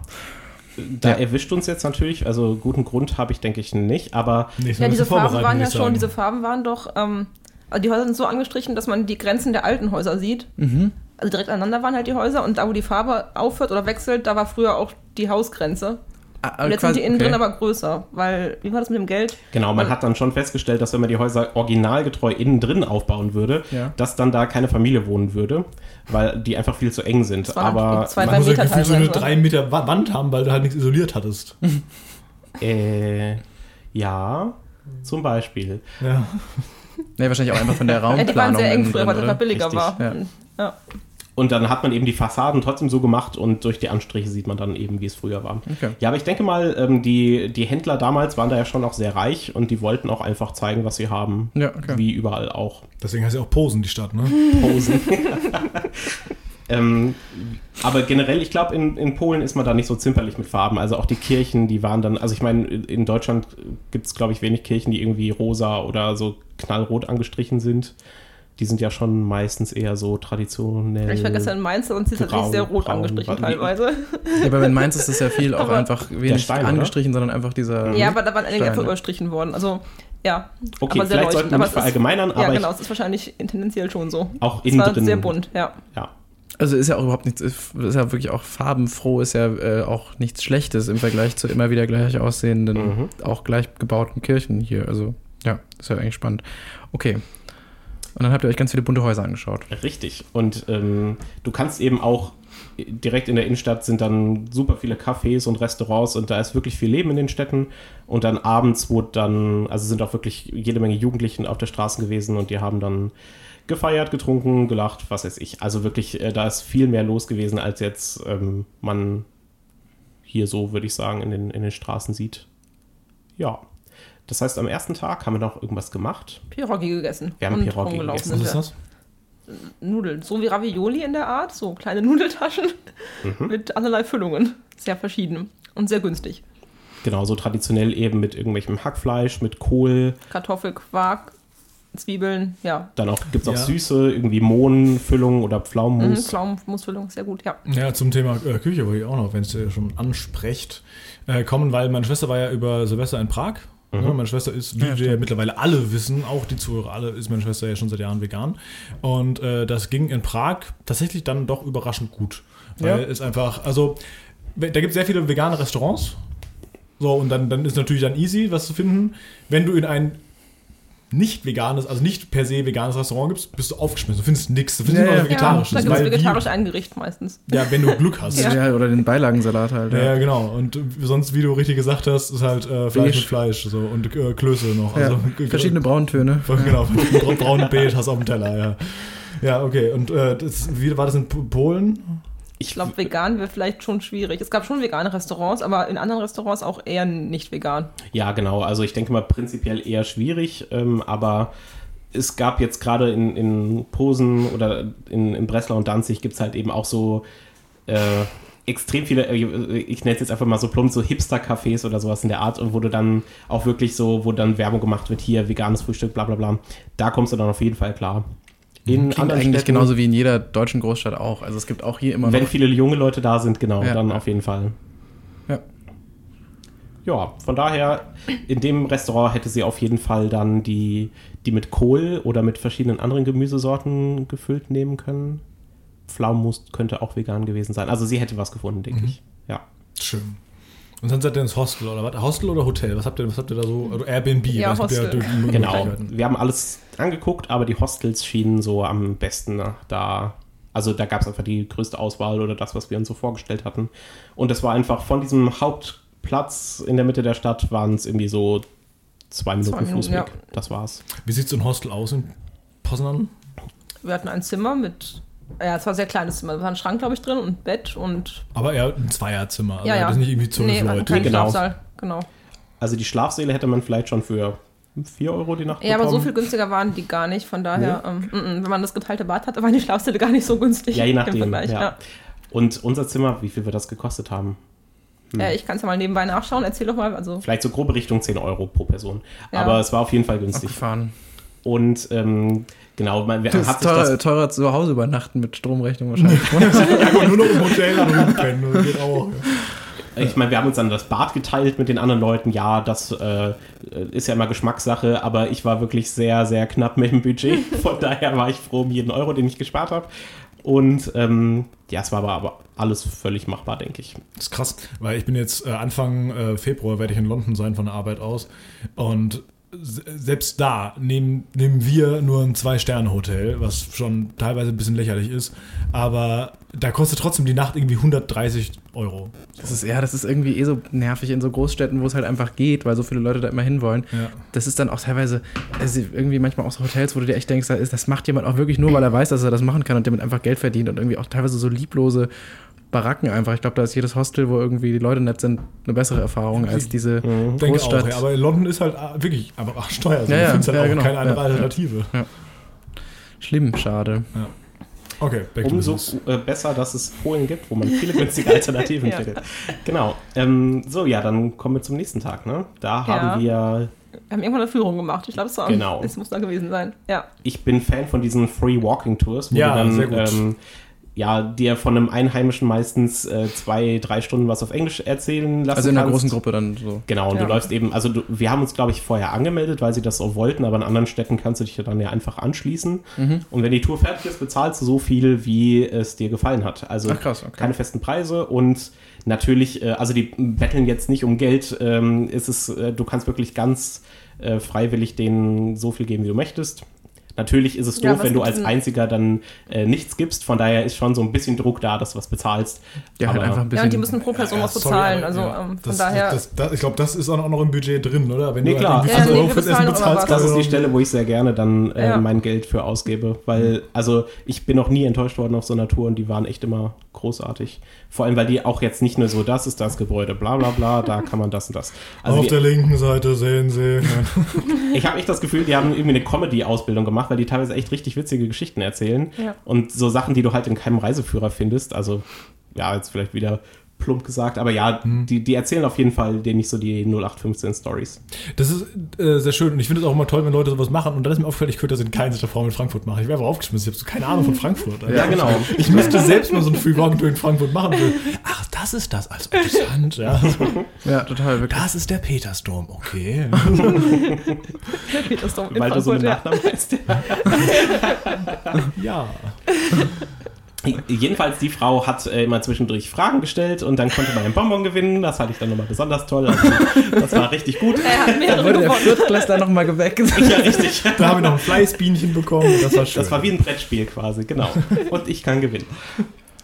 Da Ja. erwischt uns jetzt natürlich, also guten Grund habe ich, denke ich, nicht, aber Nächstes Ja, diese Farben waren ja schon, diese Farben waren doch, ähm, also die Häuser sind so angestrichen, dass man die Grenzen der alten Häuser sieht. Mhm. Also direkt aneinander waren halt die Häuser und da, wo die Farbe aufhört oder wechselt, da war früher auch die Hausgrenze. Ah, Und jetzt quasi- sind die innen okay. drin aber größer, weil, wie war das mit dem Geld? Genau, man hat dann schon festgestellt, dass wenn man die Häuser originalgetreu innen drin aufbauen würde, Ja. dass dann da keine Familie wohnen würde, weil die einfach viel zu eng sind. Aber zwei, Man drei muss ja Meter gefühlt so eine teilweise. drei Meter Wa- Wand haben, weil du halt nichts isoliert hattest. <laughs> äh, ja, zum Beispiel. Ja. Nee, wahrscheinlich auch einfach von der Ja, Raumplanung. die waren sehr eng früher, weil das billiger Richtig, war. ja. Ja. Und dann hat man eben die Fassaden trotzdem so gemacht und durch die Anstriche sieht man dann eben, wie es früher war. Okay. Ja, aber ich denke mal, ähm, die, die Händler damals waren da ja schon auch sehr reich und die wollten auch einfach zeigen, was sie haben. Ja, okay. Wie überall auch. Deswegen heißt ja auch Posen, die Stadt, ne? Posen. <laughs> ähm, aber generell, ich glaube, in, in Polen ist man da nicht so zimperlich mit Farben. Also auch die Kirchen, die waren dann, also ich meine, in Deutschland gibt es, glaube ich, wenig Kirchen, die irgendwie rosa oder so knallrot angestrichen sind. Die sind ja schon meistens eher so traditionell. Ich vergesse in Mainz, sonst sieht es Grau, tatsächlich sehr rot braun, angestrichen teilweise. Ja, aber in Mainz ist es ja viel <laughs> auch Aber- einfach wenig Stein, oder? angestrichen, sondern einfach dieser. Ja, aber da waren einige einfach überstrichen worden. Also, ja. Okay, aber sehr vielleicht sollten wir nicht es ist- verallgemeinern, Ja, aber genau, ich, es ist wahrscheinlich tendenziell schon so. auch Es innen war drin. sehr bunt, ja. Ja. Also ist ja auch überhaupt nichts, ist ist ja wirklich auch farbenfroh, ist ja äh, auch nichts Schlechtes im Vergleich zu immer wieder gleich aussehenden, Mhm. auch gleich gebauten Kirchen hier. Also ja, ist ja eigentlich spannend. Okay. Und dann habt ihr euch ganz viele bunte Häuser angeschaut. Richtig. Und ähm, du kannst eben auch direkt in der Innenstadt sind dann super viele Cafés und Restaurants und da ist wirklich viel Leben in den Städten. Und dann abends wurde dann, also sind auch wirklich jede Menge Jugendlichen auf der Straße gewesen und die haben dann gefeiert, getrunken, gelacht, was weiß ich. Also wirklich, äh, da ist viel mehr los gewesen, als jetzt ähm, man hier so, würde ich sagen, in den, in den Straßen sieht. Ja. Das heißt, am ersten Tag haben wir noch irgendwas gemacht. Pierogi gegessen. Wir haben und Pierogi gegessen. Was ist das? Nudeln. So wie Ravioli in der Art, so kleine <laughs> Nudeltaschen Mhm. mit allerlei Füllungen. Sehr verschieden und sehr günstig. Genau, so traditionell eben mit irgendwelchem Hackfleisch, mit Kohl. Kartoffel, Quark, Zwiebeln, ja. Dann auch gibt es auch Ja. süße, irgendwie Mohnfüllung oder Mhm, Pflaumenmus. Pflaumenmusfüllung, sehr gut, ja. Ja, zum Thema äh, Küche wollte ich auch noch, wenn es schon ansprecht, äh, kommen, weil meine Schwester war ja über Silvester in Prag. Ja, meine Schwester ist, wie wir mittlerweile alle wissen, auch die Zuhörer alle, ist meine Schwester ja schon seit Jahren vegan. Und äh, das ging in Prag tatsächlich dann doch überraschend gut. Weil Ja. es einfach, also da gibt es sehr viele vegane Restaurants. So, und dann, dann ist natürlich dann easy, was zu finden. Wenn du in ein nicht veganes, also nicht per se veganes Restaurant gibst, bist du aufgeschmissen. Du findest nichts. Du findest Ja, immer ja. Vegetarisches. Ja, da gibt es vegetarisch ein Gericht meistens. ja, wenn du Glück hast. Ja. Ja. oder den Beilagensalat halt. Ja, Ja. genau. Und sonst, wie du richtig gesagt hast, ist halt äh, Fleisch Beige. mit Fleisch so und äh, Klöße noch. Ja, Also, <laughs> verschiedene Brauntöne. <laughs> Genau, bra- braune Beige hast du auf dem Teller, ja. Ja, okay. Und äh, das, wie war das in Polen? Ich glaube, vegan wäre vielleicht schon schwierig. Es gab schon vegane Restaurants, aber in anderen Restaurants auch eher nicht vegan. Ja, genau. Also ich denke mal prinzipiell eher schwierig, ähm, aber es gab jetzt gerade in, in Posen oder in, in Breslau und Danzig gibt es halt eben auch so äh, extrem viele, äh, ich nenne es jetzt einfach mal so plump, so Hipster-Cafés oder sowas in der Art, und wo du dann auch wirklich so, wo dann Werbung gemacht wird, hier veganes Frühstück, bla bla bla. Da kommst du dann auf jeden Fall klar. In Klingt eigentlich Städten- genauso wie in jeder deutschen Großstadt auch. Also es gibt auch hier immer Wenn noch. viele junge Leute da sind, genau, Ja. dann auf jeden Fall. Ja. Ja, von daher, in dem Restaurant hätte sie auf jeden Fall dann die, die mit Kohl oder mit verschiedenen anderen Gemüsesorten gefüllt nehmen können. Pflaumenmus könnte auch vegan gewesen sein. Also sie hätte was gefunden, denke ich. Ja. Schön. Und dann seid ihr ins Hostel oder was? Hostel oder Hotel? Was habt ihr, was habt ihr da so? Oder Airbnb? Ja, was habt ihr Hostel. da die Genau. Wir haben alles angeguckt, aber die Hostels schienen so am besten da. Also da gab es einfach die größte Auswahl oder das, was wir uns so vorgestellt hatten. Und es war einfach von diesem Hauptplatz in der Mitte der Stadt waren es irgendwie so zwei Minuten, Minuten, Fußweg. ja. Das war's. Wie sieht so ein Hostel aus in Poznan? Wir hatten ein Zimmer mit, ja, es war ein sehr kleines Zimmer. Da war ein Schrank, glaube ich, drin und Bett und. Aber eher ein Zweierzimmer. Also Ja, ja. Das ist nicht irgendwie zwölf nee, Leute. keinen Genau. Schlafsaal. Genau. Also die Schlafsäle hätte man vielleicht schon für 4 Euro die Nacht Ja, aber so bekommen. viel günstiger waren die gar nicht. Von daher, ähm, mm, mm, wenn man das geteilte Bad hatte, waren die Schlafsäle gar nicht so günstig. Ja, je nachdem. Ja. ja. Und unser Zimmer, wie viel wir das gekostet haben? Äh, ich kann es ja mal nebenbei nachschauen. Erzähl doch mal. Also, Vielleicht so grobe Richtung 10 Euro pro Person. Ja. Aber es war auf jeden Fall günstig. Abgefahren. Und ähm, genau, man, wir, Das hat ist teurer, teurer zu Hause übernachten mit Stromrechnung wahrscheinlich. <laughs> Einfach nur noch im Hotel und rumpennen. Das geht auch. Ich meine, wir haben uns dann das Bad geteilt mit den anderen Leuten. Ja, das äh, ist ja immer Geschmackssache, aber ich war wirklich sehr, sehr knapp mit dem Budget. <laughs> Von daher war ich froh um jeden Euro, den ich gespart habe. Und ähm, ja, es war aber, aber alles völlig machbar, denke ich. Das ist krass, weil ich bin jetzt äh, Anfang äh, Februar werde ich in London sein von der Arbeit aus und selbst da nehmen, nehmen wir nur ein Zwei-Sterne-Hotel, was schon teilweise ein bisschen lächerlich ist, aber da kostet trotzdem die Nacht irgendwie 130 Euro. Das ist, ja, das ist irgendwie eh so nervig in so Großstädten, wo es halt einfach geht, weil so viele Leute da immer hinwollen. Ja. Das ist dann auch teilweise, also irgendwie manchmal auch so Hotels, wo du dir echt denkst, das macht jemand auch wirklich nur, weil er weiß, dass er das machen kann und damit einfach Geld verdient und irgendwie auch teilweise so lieblose Baracken einfach. Ich glaube, da ist jedes Hostel, wo irgendwie die Leute nett sind, eine bessere Erfahrung als diese Denke Großstadt. auch, ja, aber London ist halt äh, wirklich einfach ach, steuer. Also Ja, du ja, findest halt ja, auch genau. keine andere Ja. Alternative. Schlimm, schade. Okay, back to Umso äh, besser, dass es Polen gibt, wo man viele günstige <laughs> Alternativen Ja. findet. Genau. Ähm, so, ja, dann kommen wir zum nächsten Tag. Ne? Da haben wir, Wir haben irgendwann eine Führung gemacht. Ich glaube, es war Genau. es muss da gewesen sein. Ja. ich bin Fan von diesen Free Walking Tours, wo Ja, du dann sehr gut. Ähm, ja, dir von einem Einheimischen meistens äh, zwei, drei Stunden was auf Englisch erzählen lassen Also in einer kannst. großen Gruppe dann so. Genau, und Ja. du läufst eben, also du, wir haben uns, glaube ich, vorher angemeldet, weil sie das so wollten, aber in anderen Städten kannst du dich ja dann ja einfach anschließen. Mhm. Und wenn die Tour fertig ist, bezahlst du so viel, wie es dir gefallen hat. Also Ach, krass, okay. keine festen Preise und natürlich, äh, also die betteln jetzt nicht um Geld, ähm, ist es, äh, du kannst wirklich ganz äh, freiwillig denen so viel geben, wie du möchtest. Natürlich ist es Ja, doof, was wenn du als denn- einziger dann äh, nichts gibst. Von daher ist schon so ein bisschen Druck da, dass du was bezahlst. Ja, halt Aber- einfach ein ja, bisschen. und die müssen pro Person Ja, was sorry, bezahlen. aber, also ja, ähm, von das, daher. Das, das, ich glaube, das ist auch noch im Budget drin, oder? Wenn Nee, du klar. Ja, 5 nee, Essen bezahlst. Das ist also- die Stelle, wo ich sehr gerne dann äh, Ja. mein Geld für ausgebe, weil, also ich bin noch nie enttäuscht worden auf so einer Tour und die waren echt immer großartig. Vor allem, weil die auch jetzt nicht nur so, das ist das Gebäude, bla bla bla, da kann man das und das. Also Auf die, der linken Seite sehen Sie. <laughs> ich habe echt das Gefühl, die haben irgendwie eine Comedy-Ausbildung gemacht, weil die teilweise echt richtig witzige Geschichten erzählen Ja. und so Sachen, die du halt in keinem Reiseführer findest. Also, ja, jetzt vielleicht wieder plump gesagt, aber ja, Hm. die, die erzählen auf jeden Fall denen nicht so die 0815 Stories. Das ist äh, sehr schön und ich finde es auch immer toll, wenn Leute sowas machen. Und dann ist mir aufgefallen, ich könnte das in keiner der Form in Frankfurt machen. Ich wäre einfach aufgeschmissen. Ich habe so keine Ahnung von Frankfurt. Ja, genau. Ich müsste selbst mal so ein Free Walking Tour in Frankfurt machen. So, Ach, das ist das. Also interessant. Ja. Ja, total, wirklich. Das ist der Petersdom. Okay. Der Petersdom in Weil du so einen. Nachnamen heißt. Ja. Jedenfalls, die Frau hat äh, immer zwischendurch Fragen gestellt und dann konnte man einen Bonbon gewinnen. Das fand ich dann nochmal besonders toll. Also, das war richtig gut. Er hat mehrere Wurde der. Viertklässler nochmal geweckt. <laughs> Ja, richtig. Da habe ich noch ein Fleißbienchen bekommen. Das war schön. Das war wie ein Brettspiel quasi, genau. Und ich kann gewinnen.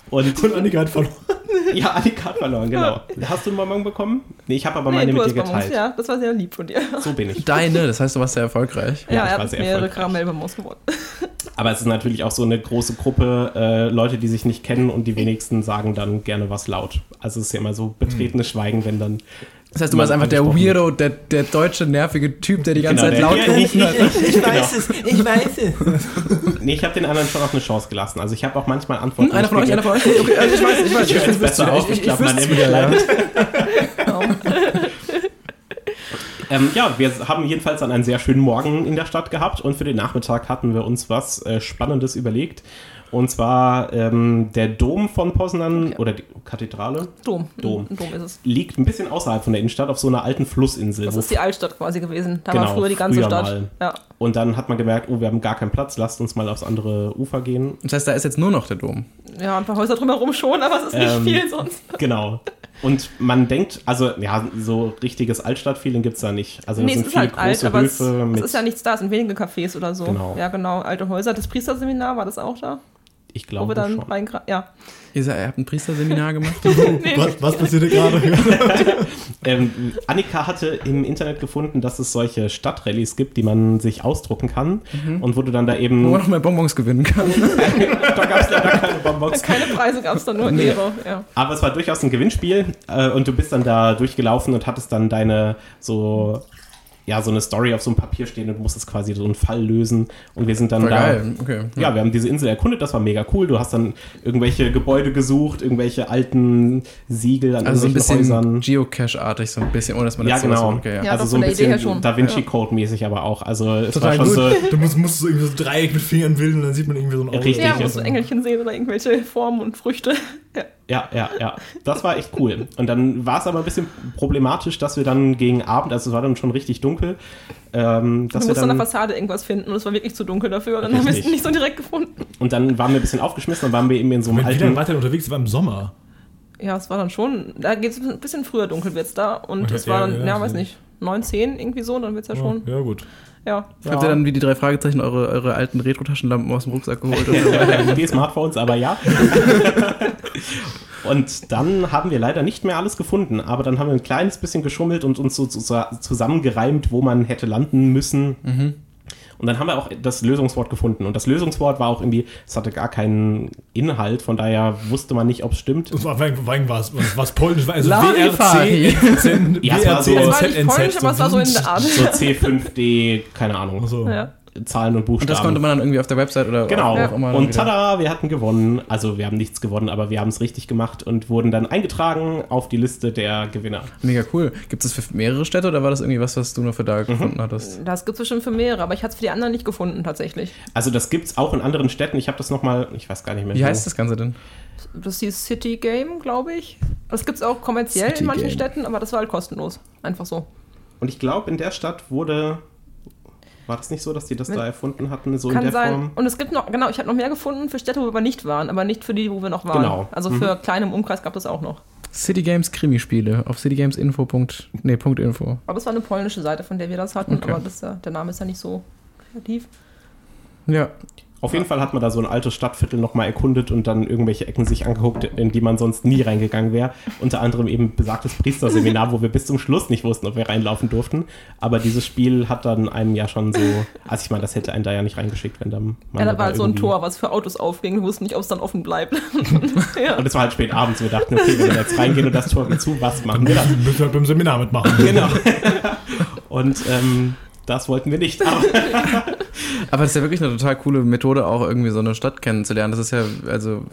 Und <laughs> und Annika hat verloren. <laughs> ja, Annika hat verloren, genau. Hast du einen Bonbon bekommen? Nee, ich habe aber meine Nee, du mit dir Bonbons. geteilt. Ja, das war sehr lieb von dir. So bin ich. Deine, das heißt, du warst sehr erfolgreich. Ja, Ja, ich er war hat sehr mehrere erfolgreich. Karamellbonbons gewonnen. <laughs> Aber es ist natürlich auch so eine große Gruppe äh, Leute, die sich nicht kennen und die wenigsten sagen dann gerne was laut. Also es ist ja immer so betretenes Schweigen, wenn dann. Das heißt, du warst einfach der Weirdo, der, der deutsche nervige Typ, der die ganze Genau, Zeit laut Ja, gerufen hat. ich weiß <laughs> es, ich weiß es. Nee, ich habe den anderen schon auch eine Chance gelassen. Also ich habe auch manchmal Antworten. Hm, einer von euch, einer von euch? Okay, also ich weiß, ich weiß. Ich höre jetzt besser auf. Ich glaube, man nimmt mir leid. <laughs> Ähm, ja, wir haben jedenfalls dann einen sehr schönen Morgen in der Stadt gehabt und für den Nachmittag hatten wir uns was äh, Spannendes überlegt. Und zwar ähm, der Dom von Poznan Okay. oder die Kathedrale Dom. Dom. Ein Dom ist es. liegt ein bisschen außerhalb von der Innenstadt auf so einer alten Flussinsel. Das ist die Altstadt quasi gewesen. Da Genau, war früher die ganze früher Stadt. mal. Ja. und dann hat man gemerkt, oh, wir haben gar keinen Platz, lasst uns mal aufs andere Ufer gehen. Das heißt, da ist jetzt nur noch der Dom. ja, ein paar Häuser drumherum schon, aber es ist nicht Ähm, viel sonst. Genau. Und man denkt, also ja, so richtiges Altstadtfeeling gibt es da nicht. Also Nee, das es sind ist viele halt alt, große aber es, Höfe es ist ja nichts da, es sind wenige Cafés oder so. Genau. Ja, genau, alte Häuser. Das Priesterseminar, war das auch da? Ich Wo glaube dann schon. rein, ja. Ihr, seid- ihr habt ein Priesterseminar gemacht? <laughs> Was, was passiert gerade? <laughs> Ähm, Annika hatte im Internet gefunden, dass es solche Stadtrallyes gibt, die man sich ausdrucken kann. Und wurde dann da Wo eben, man noch mehr Bonbons gewinnen kann. <laughs> da gab es leider keine Bonbons. Keine Preise gab es da nur Nee. leere. Ja. Aber es war durchaus ein Gewinnspiel äh, und du bist dann da durchgelaufen und hattest dann deine so ja so eine Story auf so einem Papier stehen und musstest quasi so einen Fall lösen und wir sind dann Voll da geil. Okay. ja, wir haben diese Insel erkundet, das war mega cool. Du hast dann irgendwelche Gebäude gesucht, irgendwelche alten Siegel an Also so ein irgendwelchen bisschen Häusern. Geocache-artig, so ein bisschen, ohne dass man Ja, sowas- genau. Okay, ja. Ja, also so ein bisschen. Da Vinci Code mäßig aber auch. Also es Total war schon gut. so <laughs> Du musst, musst so irgendwie so ein Dreieck mit Fingern bilden und dann sieht man irgendwie so ein Auge. Richtig. Ja, ja. musst du Engelchen sehen oder irgendwelche Formen und Früchte. <laughs> Ja. Ja, ja, ja. Das war echt cool. Und dann war es aber ein bisschen problematisch, dass wir dann gegen Abend, also es war dann schon richtig dunkel, ähm, dass Du wir musst an dann, der Fassade irgendwas finden und es war wirklich zu dunkel dafür. Und dann haben wir es nicht so direkt gefunden. und dann waren wir ein bisschen aufgeschmissen und waren wir eben in so einem Wenn wir dann alten, weiter unterwegs war im Sommer. Ja, es war dann schon. Da geht es ein bisschen früher dunkel wird's da. Und Okay, es war dann, ja, ja, ja, weiß nicht, 9, 10 irgendwie so, dann wird's ja schon. Ja, gut. Ja. Habt ihr dann wie die drei Fragezeichen eure, eure alten Retro-Taschenlampen aus dem Rucksack geholt? Die <laughs> Smartphones, aber ja. <laughs> Und dann haben wir leider nicht mehr alles gefunden, aber dann haben wir ein kleines bisschen geschummelt und uns so, zusammengereimt, wo man hätte landen müssen. Und dann haben wir auch das Lösungswort gefunden. Und das Lösungswort war auch irgendwie, es hatte gar keinen Inhalt, von daher wusste man nicht, ob es stimmt. Das war, es was polnisch, war also. WRC, Ja, es war so- Es war nicht polnisch, aber es war so in der Art. So C5D, keine Ahnung, So. Ja. Zahlen und Buchstaben. Und das konnte man dann irgendwie auf der Website oder Genau. wo auch immer dann Und tada, wir hatten gewonnen. Also wir haben nichts gewonnen, aber wir haben es richtig gemacht und wurden dann eingetragen auf die Liste der Gewinner. Mega cool. Gibt es für mehrere Städte oder war das irgendwie was, was du nur für Mhm. da gefunden hattest? Das gibt es bestimmt für mehrere, aber ich hatte es für die anderen nicht gefunden tatsächlich. Also das gibt's auch in anderen Städten. Ich habe das nochmal, ich weiß gar nicht mehr. Wie wo. heißt das Ganze denn? Das hieß City Game, glaube ich. Das gibt es auch kommerziell City in manchen Game. Städten, aber das war halt kostenlos. Einfach so. Und ich glaube, in der Stadt wurde. War das nicht so, dass die das da erfunden hatten, so in Kann der sein. Form? Und es gibt noch, genau, ich habe noch mehr gefunden für Städte, wo wir nicht waren, aber nicht für die, wo wir noch waren. Genau. Also für kleine im Umkreis gab es auch noch. City Games Krimispiele auf citygamesinfo. Nee, Punkt .info. Aber das war eine polnische Seite, von der wir das hatten, Okay. aber das, ja- der Name ist ja nicht so kreativ. Ja, Auf jeden Fall hat man da so ein altes Stadtviertel nochmal erkundet und dann irgendwelche Ecken sich angeguckt, in die man sonst nie reingegangen wäre. Unter anderem eben besagtes Priesterseminar, wo wir bis zum Schluss nicht wussten, ob wir reinlaufen durften. Aber dieses Spiel hat dann einem ja schon so. Also ich meine, das hätte einen da ja nicht reingeschickt, wenn dann man ja, da war halt so ein Tor, was für Autos aufging. Wir wussten nicht, ob es dann offen bleibt. <laughs> ja. Und es war halt spät abends. Wir dachten, okay, wenn wir jetzt reingehen und das Tor geht zu, was machen wir dann? Wir müssen halt beim Seminar mitmachen. Genau. <laughs> Und ähm, das wollten wir nicht. Aber <laughs> aber das ist ja wirklich eine total coole Methode, auch irgendwie so eine Stadt kennenzulernen. Das ist ja, also,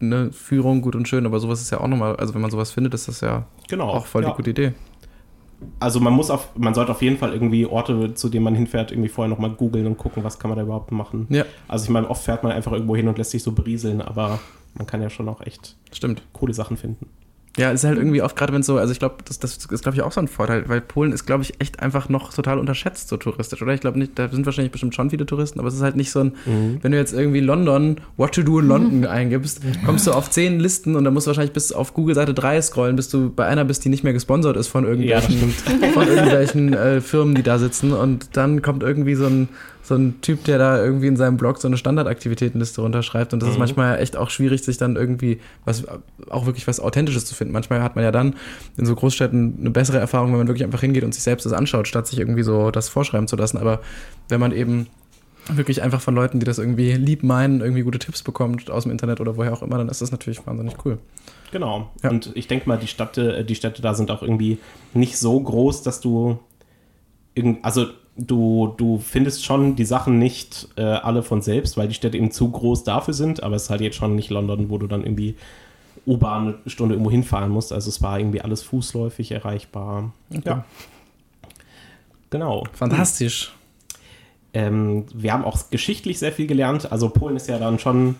ne, Führung gut und schön, aber sowas ist ja auch nochmal, also wenn man sowas findet, ist das ja genau. auch voll ja. die gute Idee. Also man muss auf, man sollte auf jeden Fall irgendwie Orte, zu denen man hinfährt, irgendwie vorher nochmal googeln und gucken, was kann man da überhaupt machen. Ja, Also ich meine, oft fährt man einfach irgendwo hin und lässt sich so berieseln, aber man kann ja schon auch echt stimmt. coole Sachen finden. Ja, es ist halt irgendwie oft, gerade wenn es so, also ich glaube, das, das ist, glaube ich, auch so ein Vorteil, weil Polen ist, glaube ich, echt einfach noch total unterschätzt so touristisch, oder? Ich glaube nicht, da sind wahrscheinlich bestimmt schon viele Touristen, aber es ist halt nicht so ein, wenn du jetzt irgendwie London, What to do in London eingibst, kommst du auf zehn Listen und dann musst du wahrscheinlich bis auf Google Seite 3 scrollen, bis du bei einer bist, die nicht mehr gesponsert ist von irgendwelchen, von irgendwelchen äh, Firmen, die da sitzen und dann kommt irgendwie so ein, so ein Typ, der da irgendwie in seinem Blog so eine Standardaktivitätenliste runterschreibt und das ist manchmal echt auch schwierig, sich dann irgendwie was, auch wirklich was Authentisches zu finden. Manchmal hat man ja dann in so Großstädten eine bessere Erfahrung, wenn man wirklich einfach hingeht und sich selbst das anschaut, statt sich irgendwie so das vorschreiben zu lassen. Aber wenn man eben wirklich einfach von Leuten, die das irgendwie lieb meinen, irgendwie gute Tipps bekommt aus dem Internet oder woher auch immer, dann ist das natürlich wahnsinnig cool. Genau. Ja. Und ich denke mal, die Städte, die Städte da sind auch irgendwie nicht so groß, dass du irgend, also du, du findest schon die Sachen nicht äh, alle von selbst, weil die Städte eben zu groß dafür sind, aber es ist halt jetzt schon nicht London, wo du dann irgendwie U-Bahn eine Stunde irgendwo hinfahren musst. Also es war irgendwie alles fußläufig erreichbar. Ja. Genau. Fantastisch. Ähm, wir haben auch geschichtlich sehr viel gelernt. Also Polen ist ja dann schon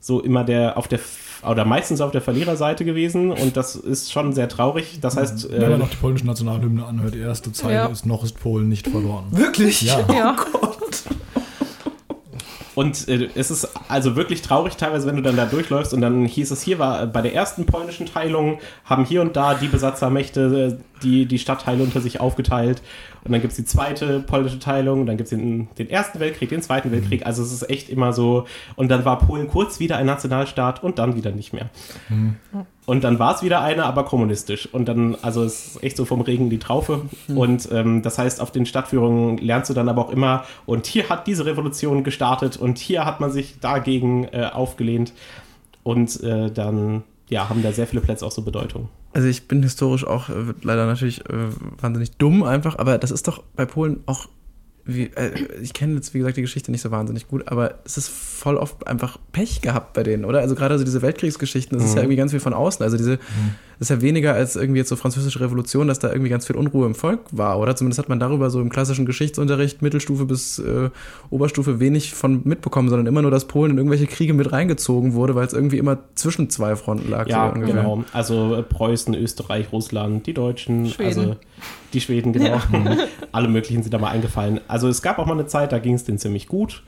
so immer der auf der oder meistens auf der Verliererseite gewesen und das ist schon sehr traurig. Das heißt, Wenn man äh, noch die polnische Nationalhymne anhört, die erste Zeile Ja. ist noch ist Polen nicht verloren. Wirklich? Ja. ja. Und äh, es ist also wirklich traurig teilweise, wenn du dann da durchläufst und dann hieß es hier war äh, bei der ersten polnischen Teilung haben hier und da die Besatzermächte äh, die die Stadtteile unter sich aufgeteilt und dann gibt es die zweite polnische Teilung, dann gibt es den, den ersten Weltkrieg, den zweiten Weltkrieg. Also es ist echt immer so. Und dann war Polen kurz wieder ein Nationalstaat und dann wieder nicht mehr. Und dann war es wieder eine, aber kommunistisch. Und dann, also es ist echt so vom Regen die Traufe. Und ähm, das heißt, auf den Stadtführungen lernst du dann aber auch immer, und hier hat diese Revolution gestartet und hier hat man sich dagegen äh, aufgelehnt. Und äh, dann, ja, haben da sehr viele Plätze auch so Bedeutung. Also ich bin historisch auch äh, leider natürlich äh, wahnsinnig dumm einfach, aber das ist doch bei Polen auch, wie, äh, ich kenne jetzt wie gesagt die Geschichte nicht so wahnsinnig gut, aber es ist voll oft einfach Pech gehabt bei denen, oder? Also gerade so diese Weltkriegsgeschichten, das ist ja irgendwie ganz viel von außen. Also diese ist ja weniger als irgendwie jetzt so französische Revolution, dass da irgendwie ganz viel Unruhe im Volk war, oder? Zumindest hat man darüber so im klassischen Geschichtsunterricht, Mittelstufe bis äh, Oberstufe wenig von mitbekommen, sondern immer nur, dass Polen in irgendwelche Kriege mit reingezogen wurde, weil es irgendwie immer zwischen zwei Fronten lag. Ja, so genau. Also äh, Preußen, Österreich, Russland, die Deutschen, Schweden. also die Schweden, genau. Alle möglichen sind da mal eingefallen. Also es gab auch mal eine Zeit, da ging es denen ziemlich gut.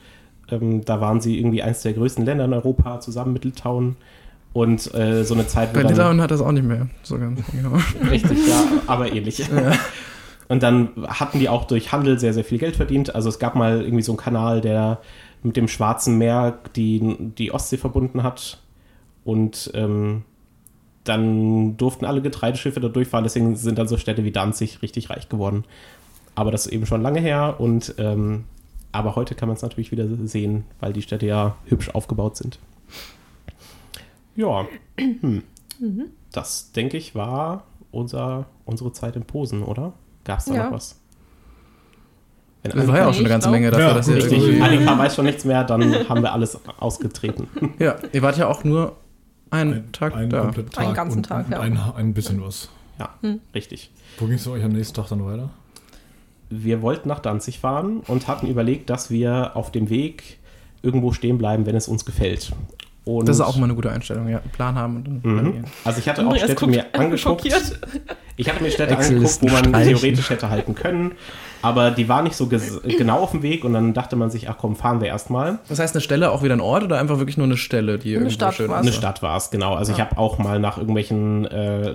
Ähm, da waren sie irgendwie eins der größten Länder in Europa, zusammen mit Litauen. Und äh, so eine Zeit, wo Bei Litauen hat das auch nicht mehr so ganz. Genau. Richtig, ja, aber ähnlich. Und dann hatten die auch durch Handel sehr, sehr viel Geld verdient. Also es gab mal irgendwie so einen Kanal, der mit dem Schwarzen Meer die, die Ostsee verbunden hat. Und ähm, dann durften alle Getreideschiffe da durchfahren. Deswegen sind dann so Städte wie Danzig richtig reich geworden. Aber das ist eben schon lange her. Und ähm, aber heute kann man es natürlich wieder sehen, weil die Städte ja hübsch aufgebaut sind. Ja, hm. das denke ich war unser, unsere Zeit in Posen, oder? Gab es da Ja. noch was? Wenn Das war ja auch schon eine ganze Menge dafür, Ja, dass ihr Richtig, irgendwie. Annika weiß schon nichts mehr, dann haben wir alles ausgetreten. <laughs> Ja, ihr wart ja auch nur einen Tag einen da. Tag Einen ganzen und, Tag, und ja. ein, ein bisschen was. Ja, richtig. Wo ging es für euch am nächsten Tag dann weiter? Wir wollten nach Danzig fahren und hatten überlegt, dass wir auf dem Weg irgendwo stehen bleiben, wenn es uns gefällt. Und Das ist auch mal eine gute Einstellung, ja. Plan haben und dann Mhm. gehen. Also ich hatte auch Städte guckt mir <laughs> angeguckt. schockiert. Ich hatte mir Städte Excel angeguckt, wo man streichen. theoretisch hätte halten können, aber die war nicht so genau auf dem Weg und dann dachte man sich, ach komm, fahren wir erstmal. Das heißt, eine Stelle auch wieder ein Ort oder einfach wirklich nur eine Stelle, die irgendwo Stadt schön war's. Eine ist? Stadt war es, genau. Also ich habe auch mal nach irgendwelchen äh,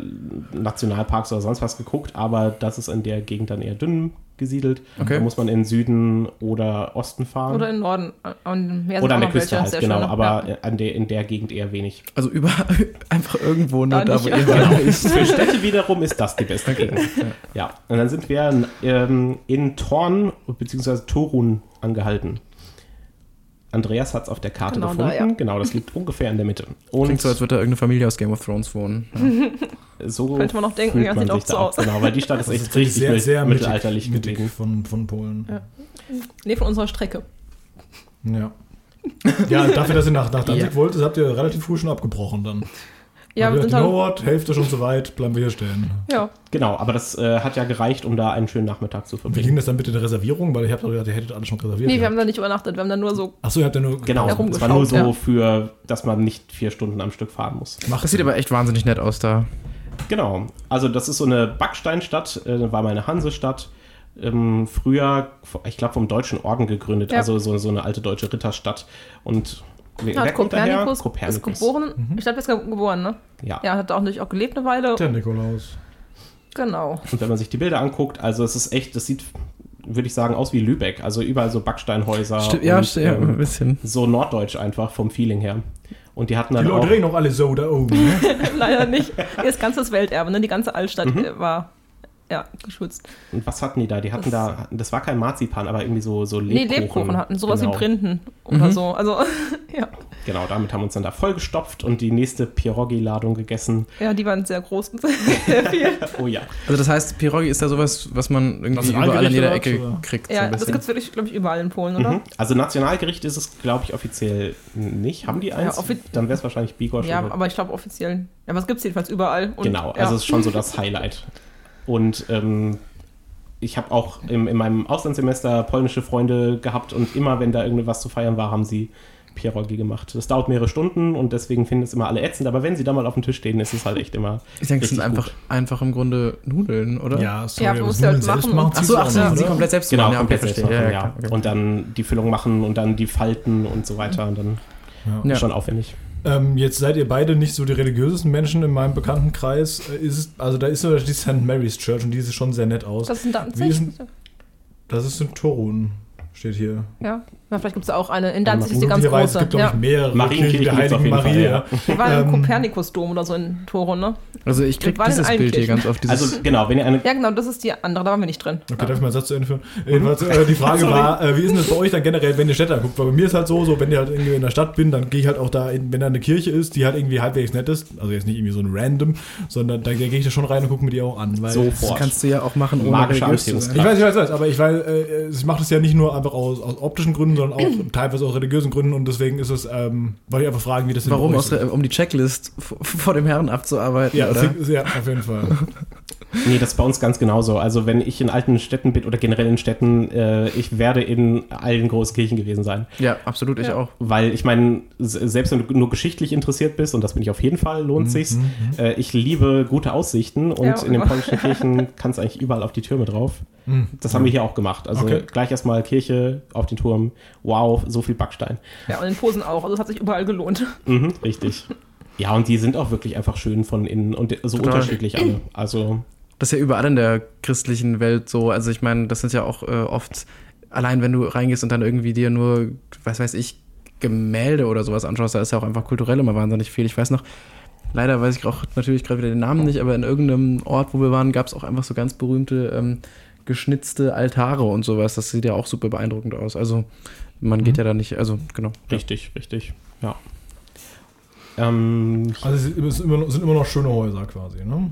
Nationalparks oder sonst was geguckt, aber das ist in der Gegend dann eher dünn gesiedelt. Okay. Da muss man in Süden oder Osten fahren. Oder im Norden. An Meer sind Oder an der Küste halt, genau, schöne. aber Ja. an der, in der Gegend eher wenig. Also überall, <laughs> einfach irgendwo nur Da da, nicht, wo ja. ihr Genau. <laughs> seid. Für Städte wiederum ist das die beste Gegend. Ja, und dann sind wir ähm, in Thorn bzw. Torun angehalten. Andreas hat es auf der Karte Genau da, gefunden. ja. Genau, das liegt <laughs> ungefähr in der Mitte. Und Klingt so, als würde da irgendeine Familie aus Game of Thrones wohnen. Ja. <laughs> so Könnte man noch denken, fühlt ja, man sieht sich auch da so auch. aus. Genau, weil die Stadt ist echt ist richtig sehr, sehr mittig, mittelalterlich mittig gelegen. von, von Polen. Ja. Nee, von unserer Strecke. Ja. Ja, dafür, dass ihr nach, nach <laughs> Danzig Ja. wolltet, habt ihr relativ früh schon abgebrochen dann. Ja, wir sind you know what, Hälfte schon zu weit, bleiben wir hier stehen. Ja, Genau, aber das äh, hat ja gereicht, um da einen schönen Nachmittag zu Wie verbringen. ging das dann mit der Reservierung? Weil ich habe doch gedacht, ihr hättet alles schon reserviert. nee, wir haben da nicht übernachtet. Wir haben da nur so. Achso, ihr habt ja nur. Genau, es war nur so ja. für, dass man nicht vier Stunden am Stück fahren muss. Macht Das sieht aber echt wahnsinnig nett aus da. Genau, also das ist so eine Backsteinstadt, äh, war mal eine Hansestadt. Ähm, früher, ich glaube, vom Deutschen Orden gegründet, Ja. also so, so eine alte deutsche Ritterstadt. Und kommt daher? Kopernikus, ist geboren. Ich glaube, er ist ge- geboren, ne? Ja. Ja, hat auch natürlich auch gelebt eine Weile. der Nikolaus. Genau. Und wenn man sich die Bilder anguckt, also es ist echt, das sieht, würde ich sagen, aus wie Lübeck. Also überall so Backsteinhäuser. Stimmt, ja, und, stimmt, ja, ein ähm, bisschen. so norddeutsch einfach vom Feeling her. Und die hatten Die dann auch, Leute reden noch alle so da oben. Ne? <laughs> Leider nicht. Hier ist ganzes Welterbe, ne? Die ganze Altstadt Mhm. war ja geschützt. und was hatten die da? Die hatten Das- da, das war kein Marzipan, aber irgendwie so, so Nee, Lebkuchen. Lebkuchen hatten, sowas genau. wie Printen oder Mhm. so. Also, <laughs> ja. Genau, damit haben wir uns dann da vollgestopft und die nächste Pierogi-Ladung gegessen. ja, die waren sehr groß und <laughs> <laughs> sehr viel. Oh ja. Also das heißt, Pierogi ist ja sowas, was man irgendwie überall an jeder Ecke oder? kriegt. so Ja, ein das gibt es wirklich, glaube ich, überall in Polen, oder? Mhm. Also Nationalgericht ist es, glaube ich, offiziell nicht. Haben die eins? offi- Dann wäre es wahrscheinlich Bigos Ja, aber ich glaube offiziell. Ja, aber es gibt es jedenfalls überall. Und, Genau, ja. also es ist schon so das Highlight. Und ähm, ich habe auch im, in meinem Auslandssemester polnische Freunde gehabt und immer, wenn da irgendwas zu feiern war, haben sie Pierogi gemacht. Das dauert mehrere Stunden und deswegen finden es immer alle ätzend, aber wenn sie da mal auf dem Tisch stehen, ist es halt echt immer. Ich denke, es sind einfach, gut. einfach im Grunde Nudeln, oder? Ja, sorry, Ja, aber musst halt machen. machen Ach zieht so, sich ach so, sie komplett selbst Genau, machen. Ja, komplett selbst machen, Ja, ja. ja, okay. Und dann die Füllung machen und dann die falten und so weiter. Und dann Ja. schon aufwendig. Ähm, jetzt seid ihr beide nicht so die religiösesten Menschen in meinem Bekanntenkreis. Äh, Ist also da ist die St. Mary's Church und die sieht schon sehr nett aus. Das ist Wie ist Danzig. Das ist in Torun, steht hier. Ja. ja, vielleicht gibt es auch eine. In Danzig ist die ganz große. Es gibt, glaube Ja. ich, mehrere Marienkirche Kirchen der Heiligen Maria. ja. Wir waren im Ähm, Kopernikusdom oder so in Toro, ne? Also ich krieg dieses Bild hier ganz oft. Dieses, Also genau, wenn ihr eine Ja, genau, das ist die andere, da waren wir nicht drin. Okay, darf ich mal einen Satz zu Ende führen? Jedenfalls, äh, die Frage war, äh, wie ist denn das bei euch dann generell, wenn ihr Städte anguckt? Weil bei mir ist halt so, so wenn ich halt irgendwie in der Stadt bin, dann gehe ich halt auch da, in, wenn da eine Kirche ist, die halt irgendwie halbwegs nett ist, also jetzt nicht irgendwie so ein random, sondern da gehe ich da schon rein und gucke mir die auch an. Weil das sofort. kannst du ja auch machen, ohne Magische. Ich weiß, ich weiß, ich weiß, aber ich weiß, äh, ich mache das ja nicht nur einfach aus, aus optischen Gründen, sondern auch <clears throat> teilweise aus religiösen Gründen und deswegen ist es, ähm, wollte ich einfach fragen, wie das denn Warum? Aus, um die Checklist <laughs> vor dem Herrn abzuarbeiten, Ja, oder? ja, auf jeden Fall. <laughs> Nee, das ist bei uns ganz genauso. Also wenn ich in alten Städten bin oder generell in Städten, äh, ich werde in allen großen Kirchen gewesen sein. Ja, absolut, ich Ja. auch. Weil ich meine, selbst wenn du nur geschichtlich interessiert bist, und das bin ich auf jeden Fall, lohnt sich's. Äh, ich liebe gute Aussichten und Ja, in den polnischen Kirchen <laughs> kannst du eigentlich überall auf die Türme drauf. Das haben wir hier auch gemacht. Also Okay. gleich erstmal Kirche auf den Turm. Wow, so viel Backstein. Ja, und in Posen auch. Also es hat sich überall gelohnt. Mhm, richtig. Ja, und die sind auch wirklich einfach schön von innen und so Total. unterschiedlich alle. Also Das ist ja überall in der christlichen Welt so. Also ich meine, das sind ja auch äh, oft, allein wenn du reingehst und dann irgendwie dir nur, was weiß ich, Gemälde oder sowas anschaust, da ist ja auch einfach kulturell immer wahnsinnig viel. Ich weiß noch, leider weiß ich auch natürlich gerade wieder den Namen nicht, aber in irgendeinem Ort, wo wir waren, gab es auch einfach so ganz berühmte ähm, geschnitzte Altare und sowas. Das sieht ja auch super beeindruckend aus. Also man geht ja da nicht, also genau. richtig, richtig. Ja. Ähm, Also es ist immer, noch- sind immer noch schöne Häuser quasi, ne?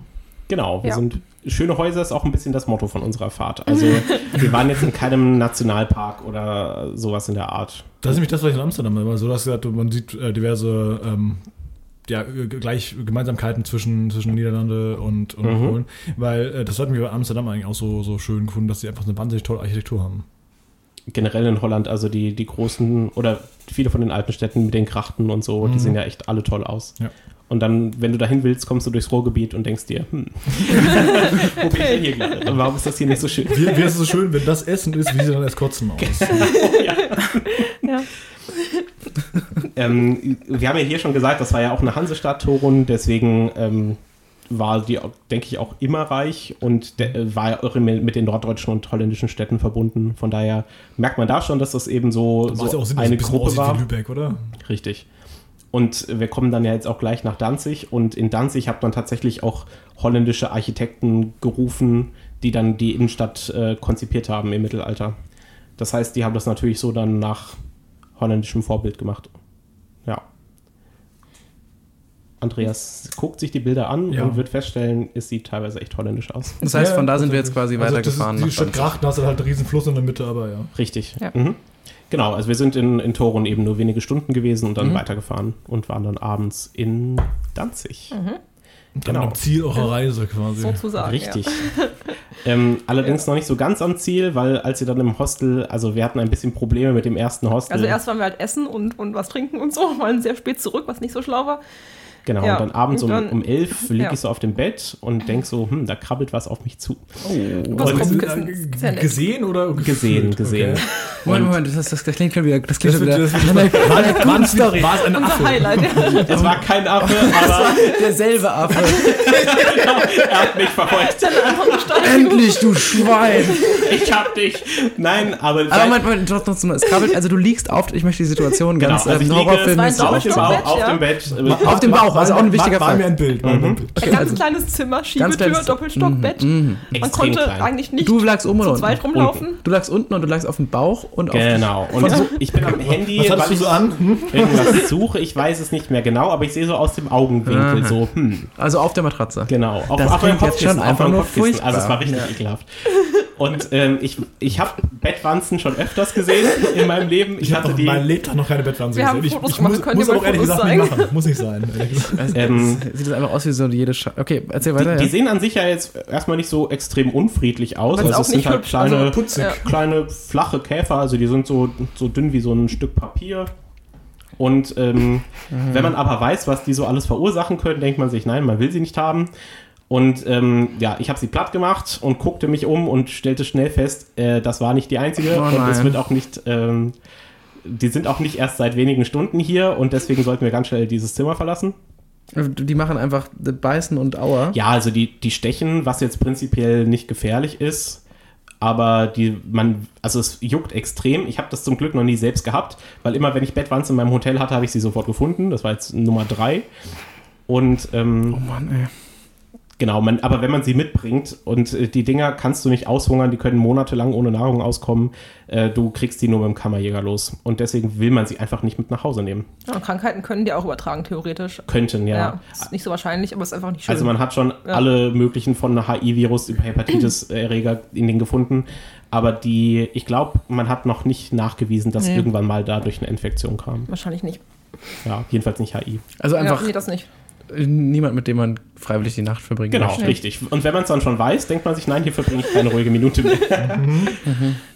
Genau, wir Ja. sind schöne Häuser ist auch ein bisschen das Motto von unserer Fahrt. Also <laughs> wir waren jetzt in keinem Nationalpark oder sowas in der Art. Das ist nämlich das, was ich in Amsterdam immer so, dass gesagt, man sieht äh, diverse ähm, ja, gleich Gemeinsamkeiten zwischen, zwischen Niederlande und, und Mhm. Polen. Weil äh, das hatten wir bei Amsterdam eigentlich auch so, so schön gefunden, dass sie einfach eine wahnsinnig tolle Architektur haben. Generell in Holland, also die, die großen oder viele von den alten Städten mit den Krachten und so, die Mhm. sehen ja echt alle toll aus. Ja. Und dann, wenn du dahin willst, kommst du durchs Ruhrgebiet und denkst dir, hm, <laughs> wo bin ich denn hier gerade? Und Warum ist das hier nicht so schön? Wie, wie ist es so schön, wenn das Essen ist, wie sie dann erst kotzen aus. <laughs> Ja. Ähm, wir haben ja hier schon gesagt, das war ja auch eine Hansestadt, Torun, deswegen ähm, war die, denke ich, auch immer reich und äh, war ja auch mit mit den norddeutschen und holländischen Städten verbunden. Von daher merkt man da schon, dass das eben so, Macht so ja auch Sinn, dass es eine Gruppe war. wie Lübeck, oder? Richtig. Und wir kommen dann ja jetzt auch gleich nach Danzig und in Danzig hat man tatsächlich auch holländische Architekten gerufen, die dann die Innenstadt äh, konzipiert haben im Mittelalter. Das heißt, die haben das natürlich so dann nach holländischem Vorbild gemacht. Ja. Andreas guckt sich die Bilder an Ja. und wird feststellen, es sieht teilweise echt holländisch aus. Das heißt, von da sind wir jetzt quasi also weitergefahren. Das ist, die Stadt. Grachten hast du halt einen riesen Fluss in der Mitte, aber ja. Richtig. Ja. Mhm. Genau, also wir sind in, in Torun eben nur wenige Stunden gewesen und dann Mhm. weitergefahren und waren dann abends in Danzig. Und dann Genau. am Ziel eurer Reise quasi. Sozusagen. Richtig. <laughs> ähm, allerdings noch nicht so ganz am Ziel, weil als wir dann im Hostel, also wir hatten ein bisschen Probleme mit dem ersten Hostel. Ja. Also erst waren wir halt essen und, und was trinken und so, <laughs> waren sehr spät zurück, was nicht so schlau war. Genau, ja, und dann abends um, und dann- um elf <laughs> liege ja. ich so auf dem Bett und denk so, hm, da krabbelt was auf mich zu. Was Und-. Äh, gesehen oder Gesehen, gefühlt? gesehen. Okay. Moment, Moment, das, das, das klingt schon wieder, das klingt Das schon wieder. das <laughs> war, war es ein Affe? Highlight. Ja. <laughs> Es war kein Affe, aber derselbe Affe. er hat mich verfolgt. Endlich, du Schwein! Ich hab dich. Nein, aber. Aber Moment, Moment, trotzdem, es krabbelt, also du liegst auf, ich möchte die Situation genau, ganz also ich liege horrorfilmmäßig auf auf ja. dem Bett. Auf dem Bauch, also auch ein wichtiger War Fall. mir ein Bild. War mir ein Bild. Ein ganz kleines Zimmer, Schiebetür, kleines- Doppelstockbett. Man Extrem konnte klein. eigentlich nicht Du lagst oben zu zweit unten? rumlaufen. Du lagst unten und du lagst auf dem Bauch und auf Genau. Und ich bin am <laughs> Handy, Was hattest du ich so an? Hm? irgendwas suche. Ich weiß es nicht mehr genau, aber ich sehe so aus dem Augenwinkel Aha. so, hm, Also auf der Matratze. genau. Auf, Das auf klingt jetzt schon einfach nur Kopfkissen. Also es war furchtbar. richtig ekelhaft. Und ähm, ich, ich habe Bettwanzen schon öfters gesehen in meinem Leben. Ich, Ich habe hatte noch die. mein Lebtag noch keine Bettwanze Wir haben gesehen. Ich, ich gemacht, muss, muss auch ehrlich Fotos gesagt nicht machen. Muss nicht sein. Ähm, sieht das einfach aus wie so jede Scha Okay, erzähl weiter. Die ja. sehen an sich ja jetzt erstmal nicht so extrem unfriedlich aus. Aber ist Also auch es sind nicht halt kleine, also putzig. Kleine, flache Käfer. Also die sind so, so dünn wie so ein Stück Papier. Und ähm, wenn man aber weiß, was die so alles verursachen können, denkt man sich, nein, man will sie nicht haben. Und ähm, ja, ich habe sie platt gemacht und guckte mich um und stellte schnell fest, äh, das war nicht die einzige. Oh und es wird auch nicht, ähm, die sind auch nicht erst seit wenigen Stunden hier und deswegen sollten wir ganz schnell dieses Zimmer verlassen. Die machen einfach Beißen und Aua. Ja, also die, die stechen, was jetzt prinzipiell nicht gefährlich ist, aber die, man, also es juckt extrem. Ich habe das zum Glück noch nie selbst gehabt, weil immer, wenn ich Bettwanzen in meinem Hotel hatte, habe ich sie sofort gefunden. Das war jetzt Nummer drei. Und Oh ähm, Mann, ey. Genau, man, aber wenn man sie mitbringt und äh, die Dinger kannst du nicht aushungern, die können monatelang ohne Nahrung auskommen, äh, du kriegst die nur mit dem Kammerjäger los. Und deswegen will man sie einfach nicht mit nach Hause nehmen. Ja, Krankheiten können die auch übertragen, theoretisch. Könnten, ja. Ja, ist nicht so wahrscheinlich, aber ist einfach nicht schön. Also man hat schon Ja. alle möglichen von HIV-Virus über Hepatitis-Erreger in den gefunden. Aber die, ich glaube, man hat noch nicht nachgewiesen, dass Nee. irgendwann mal dadurch eine Infektion kam. wahrscheinlich nicht. Ja, jedenfalls nicht HIV. Also einfach ja, nee, das nicht. Niemand, mit dem man freiwillig die Nacht verbringen Genau, möchte. richtig. Und wenn man es dann schon weiß, denkt man sich, nein, hier verbringe ich keine ruhige Minute mehr. <laughs>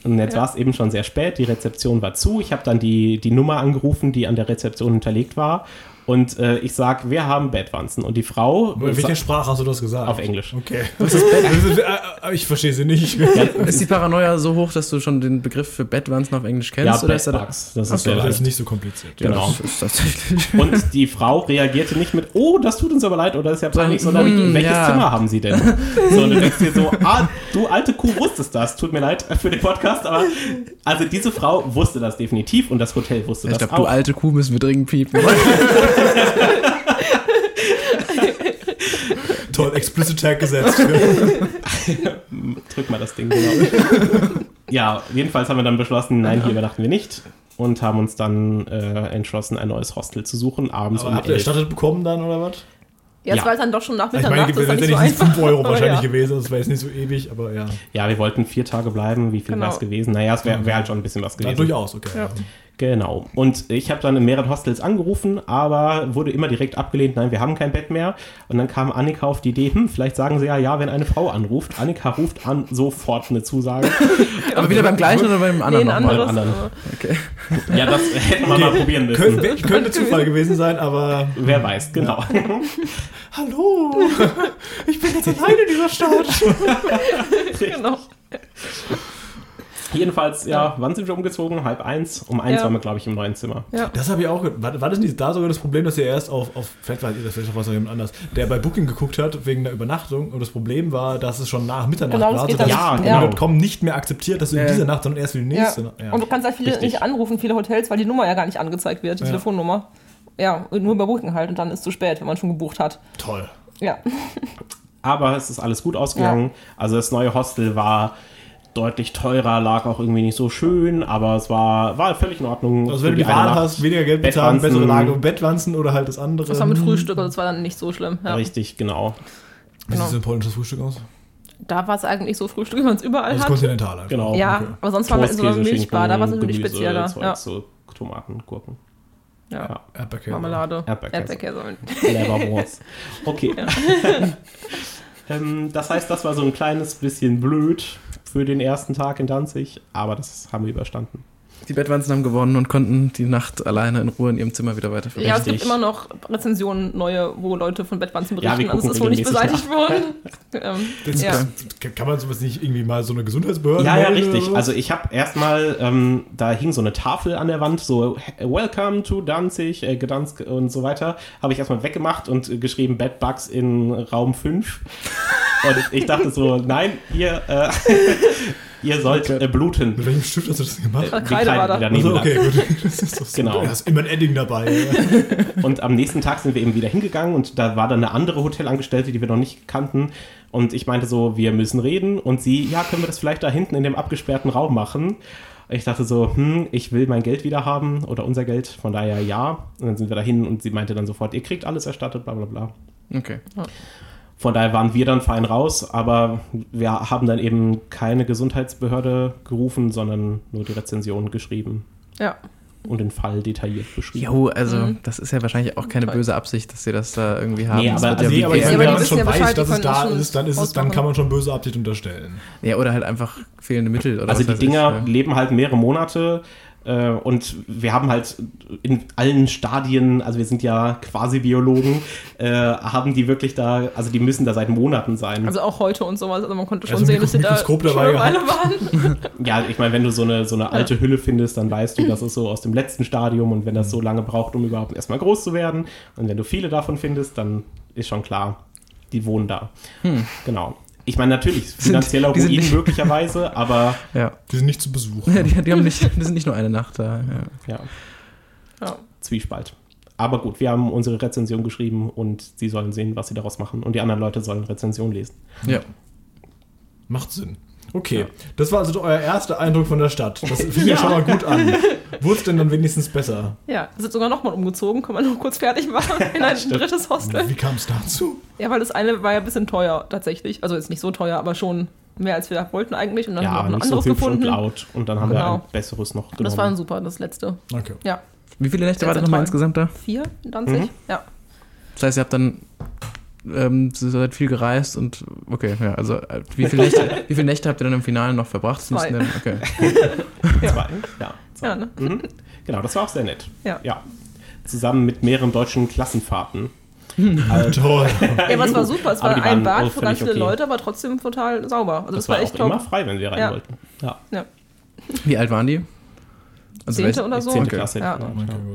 Und jetzt Ja. war es eben schon sehr spät, die Rezeption war zu. Ich habe dann die, die Nummer angerufen, die an der Rezeption hinterlegt war. Und äh, ich sag, wir haben Bettwanzen. Und die Frau In welcher Sprache hast du das gesagt? auf Englisch. Okay. Was ist Bett? <laughs> Ich verstehe sie nicht. <laughs> Ist die Paranoia so hoch, dass du schon den Begriff für Bettwanzen auf Englisch kennst? Ja, oder ist er. Das Ach ist sehr Das ist nicht so kompliziert. Ja, Genau. das ist tatsächlich. Und die Frau reagierte nicht mit, oh, das tut uns aber leid oder ist ja peinlich, sondern Hm, welches ja. Zimmer haben Sie denn? <laughs> So, und du denkst dir so, ah, du alte Kuh wusstest das, tut mir leid für den Podcast, aber also diese Frau wusste das definitiv und das Hotel wusste Ich das glaube, du alte Kuh müssen wir dringend piepen. Toll, Explicit Tag gesetzt. <laughs> Drück mal das Ding, genau. ja, jedenfalls haben wir dann beschlossen, nein, hier übernachten wir nicht und haben uns dann äh, entschlossen, ein neues Hostel zu suchen, abends Aber um habt ihr 11. erstattet bekommen dann oder was? Ja, es Ja. war dann doch schon nach Ich meine, Mitternacht. das war nicht so letztendlich einfach. 5 Euro Aber <laughs> wahrscheinlich ja. gewesen. Das wäre jetzt nicht so ewig, aber ja. Ja, wir wollten vier Tage bleiben. Wie viel Genau. wäre es gewesen? Naja, es wäre wär halt schon ein bisschen was gewesen. durchaus, okay. Ja. Genau. Und ich habe dann in mehreren Hostels angerufen, aber wurde immer direkt abgelehnt, nein, wir haben kein Bett mehr. Und dann kam Annika auf die Idee, hm, vielleicht sagen sie ja ja, wenn eine Frau anruft. Annika ruft an, sofort eine Zusage. <laughs> Aber wieder beim gleichen oder beim Nee, anderen ein nochmal? anderes. anderen. Okay. Ja, das hätten wir mal probieren müssen. Könnte, könnte Zufall gewesen sein, aber Wer weiß, genau. <laughs> hallo, ich bin jetzt alleine in dieser Stadt. <laughs> Genau. Jedenfalls, ja, wann sind wir umgezogen? Halb eins. Um eins Ja. waren wir, glaube ich, im neuen Zimmer. Ja. Das habe ich auch. War, war das nicht da sogar das Problem, dass ihr erst auf, auf vielleicht war das vielleicht was jemand anders, der bei Booking geguckt hat wegen der Übernachtung und das Problem war, dass es schon nach Mitternacht Genau, war, sodass Ja, genau. Booking.com nicht mehr akzeptiert, dass du in Ja. dieser Nacht, sondern erst für die Ja. nächste. Nacht- Und du kannst halt viele Richtig. nicht anrufen, viele Hotels, weil die Nummer ja gar nicht angezeigt wird, die Ja. Telefonnummer. Ja, und nur über Booking halt und dann ist es zu spät, wenn man schon gebucht hat. Toll. Ja. Aber es ist alles gut ausgegangen. Also das neue Hostel war deutlich teurer, lag auch irgendwie nicht so schön, aber es war, war völlig in Ordnung. Also wenn du die Wahl Nacht. hast, weniger Geld bezahlen, bessere Lage, Bettwanzen oder halt das andere. Das war mit Frühstück, also das war dann nicht so schlimm. Ja. Richtig, genau. Wie sieht Genau. so ein polnisches Frühstück aus? Da war es eigentlich so Frühstück, wie man es überall Also hat. kontinental einfach. Genau. Ja, Okay. aber sonst waren wir in so einer Milchbar, da war es natürlich Gemüse, spezieller. Zeug, Ja. so Tomaten, Gurken. Ja. Ja. Erdbeerkäse. Marmelade, Erdbeerkäse. Erdbeerkäse. <laughs> Okay. <laughs> ähm, das heißt, das war so ein kleines bisschen blöd für den ersten Tag in Danzig, aber das haben wir überstanden. Die Bettwanzen haben gewonnen und konnten die Nacht alleine in Ruhe in ihrem Zimmer wieder weiter verbringen. Ja, es gibt immer noch Rezensionen, neue, wo Leute von Bettwanzen Ja, berichten. wir also es ist wohl nicht beseitigt worden. <laughs> ähm, Das, ja. das, kann man sowas nicht irgendwie mal so eine Gesundheitsbehörde Ja, ja, richtig. Also ich habe erstmal, ähm, da hing so eine Tafel an der Wand, so Welcome to Danzig, äh, Gdansk und so weiter. Habe ich erstmal weggemacht und äh, geschrieben Bedbugs in Raum 5. Und ich dachte so, nein, ihr, äh, <laughs> ihr sollt äh, bluten. Mit welchem Stift hast du das gemacht? Die Kreide war da. Also, okay, gut. <laughs> Das ist doch so. Genau. Da ist immer ein Edding dabei. <laughs> Und am nächsten Tag sind wir eben wieder hingegangen und da war dann eine andere Hotelangestellte, die wir noch nicht kannten. Und ich meinte so, wir müssen reden. Und sie, ja, können wir das vielleicht da hinten in dem abgesperrten Raum machen? Ich dachte so, hm, ich will mein Geld wieder haben oder unser Geld, von daher ja. Und dann sind wir dahin und sie meinte dann sofort, ihr kriegt alles erstattet, bla bla bla. Okay. Von daher waren wir dann fein raus, aber wir haben dann eben keine Gesundheitsbehörde gerufen, sondern nur die Rezension geschrieben ja. und den Fall detailliert beschrieben. Jo, also Mhm. das ist ja wahrscheinlich auch keine Toll. böse Absicht, dass sie das da irgendwie haben. Nee, aber- wird ja nee, aber wenn man schon ja weiß, Bescheid, dass es da ist, dann ist es, dann kann man schon böse Absicht unterstellen. ja, oder halt einfach fehlende Mittel. Oder Also was die Dinger ich, ja. leben halt mehrere Monate und wir haben halt in allen Stadien, also wir sind ja quasi Biologen, äh, haben die wirklich da, also die müssen da seit Monaten sein. Also auch heute und sowas. Also man konnte schon Also sehen, dass sie da schon dabei Weile waren. <laughs> ja, ich meine, wenn du so eine, so eine alte Hülle findest, dann weißt du, das ist so aus dem letzten Stadium und wenn das so lange braucht, um überhaupt erstmal groß zu werden und wenn du viele davon findest, dann ist schon klar, die wohnen da. Genau. Ich meine, natürlich, finanzieller Ruin nicht- möglicherweise, <laughs> aber Ja. Die sind nicht zu besuchen. Die, die, haben nicht, die sind nicht nur eine Nacht da. Ja. ja, Ja. Zwiespalt. aber gut, wir haben unsere Rezension geschrieben und sie sollen sehen, was sie daraus machen. Und die anderen Leute sollen Rezension lesen. Ja. Macht Sinn. Okay, das war also euer erster Eindruck von der Stadt. Das fing ja schon mal gut an. <laughs> Wurde es denn dann wenigstens besser? Ja, wir sind sogar nochmal umgezogen, können wir noch kurz fertig machen <laughs> in ein drittes Hostel. Wie kam es dazu? Ja, weil das eine war ja ein bisschen teuer tatsächlich. Also ist nicht so teuer, aber schon mehr als wir wollten eigentlich. Und dann ja, haben wir noch ein so anderes und gefunden. laut. Und dann haben wir Genau. ein besseres noch Und genommen. das war dann super, das letzte. Okay. Ja, Wie viele Nächte war das nochmal insgesamt da? vier in Danzig. Mhm. Ja. Das heißt, ihr habt dann ähm, seid viel gereist und okay, ja, also äh, wie viele Nächte, <laughs> wie viele Nächte habt ihr dann im Finale noch verbracht? Zwei. Okay. <laughs> Zwei? Ja. Zwei. Ja, ne? mhm. Genau, das war auch sehr nett. Ja. ja. Zusammen mit mehreren deutschen Klassenfahrten. <laughs> Toll. Ja, aber es war super. Es war ein Bad auch für ganz viele okay. Leute, aber trotzdem total sauber. Also das, Das war echt auch immer frei, wenn wir rein Ja. wollten. Ja. Ja. Wie alt waren die? Also, Zehnte oder so? Zehnte Okay. Klasse. Ja.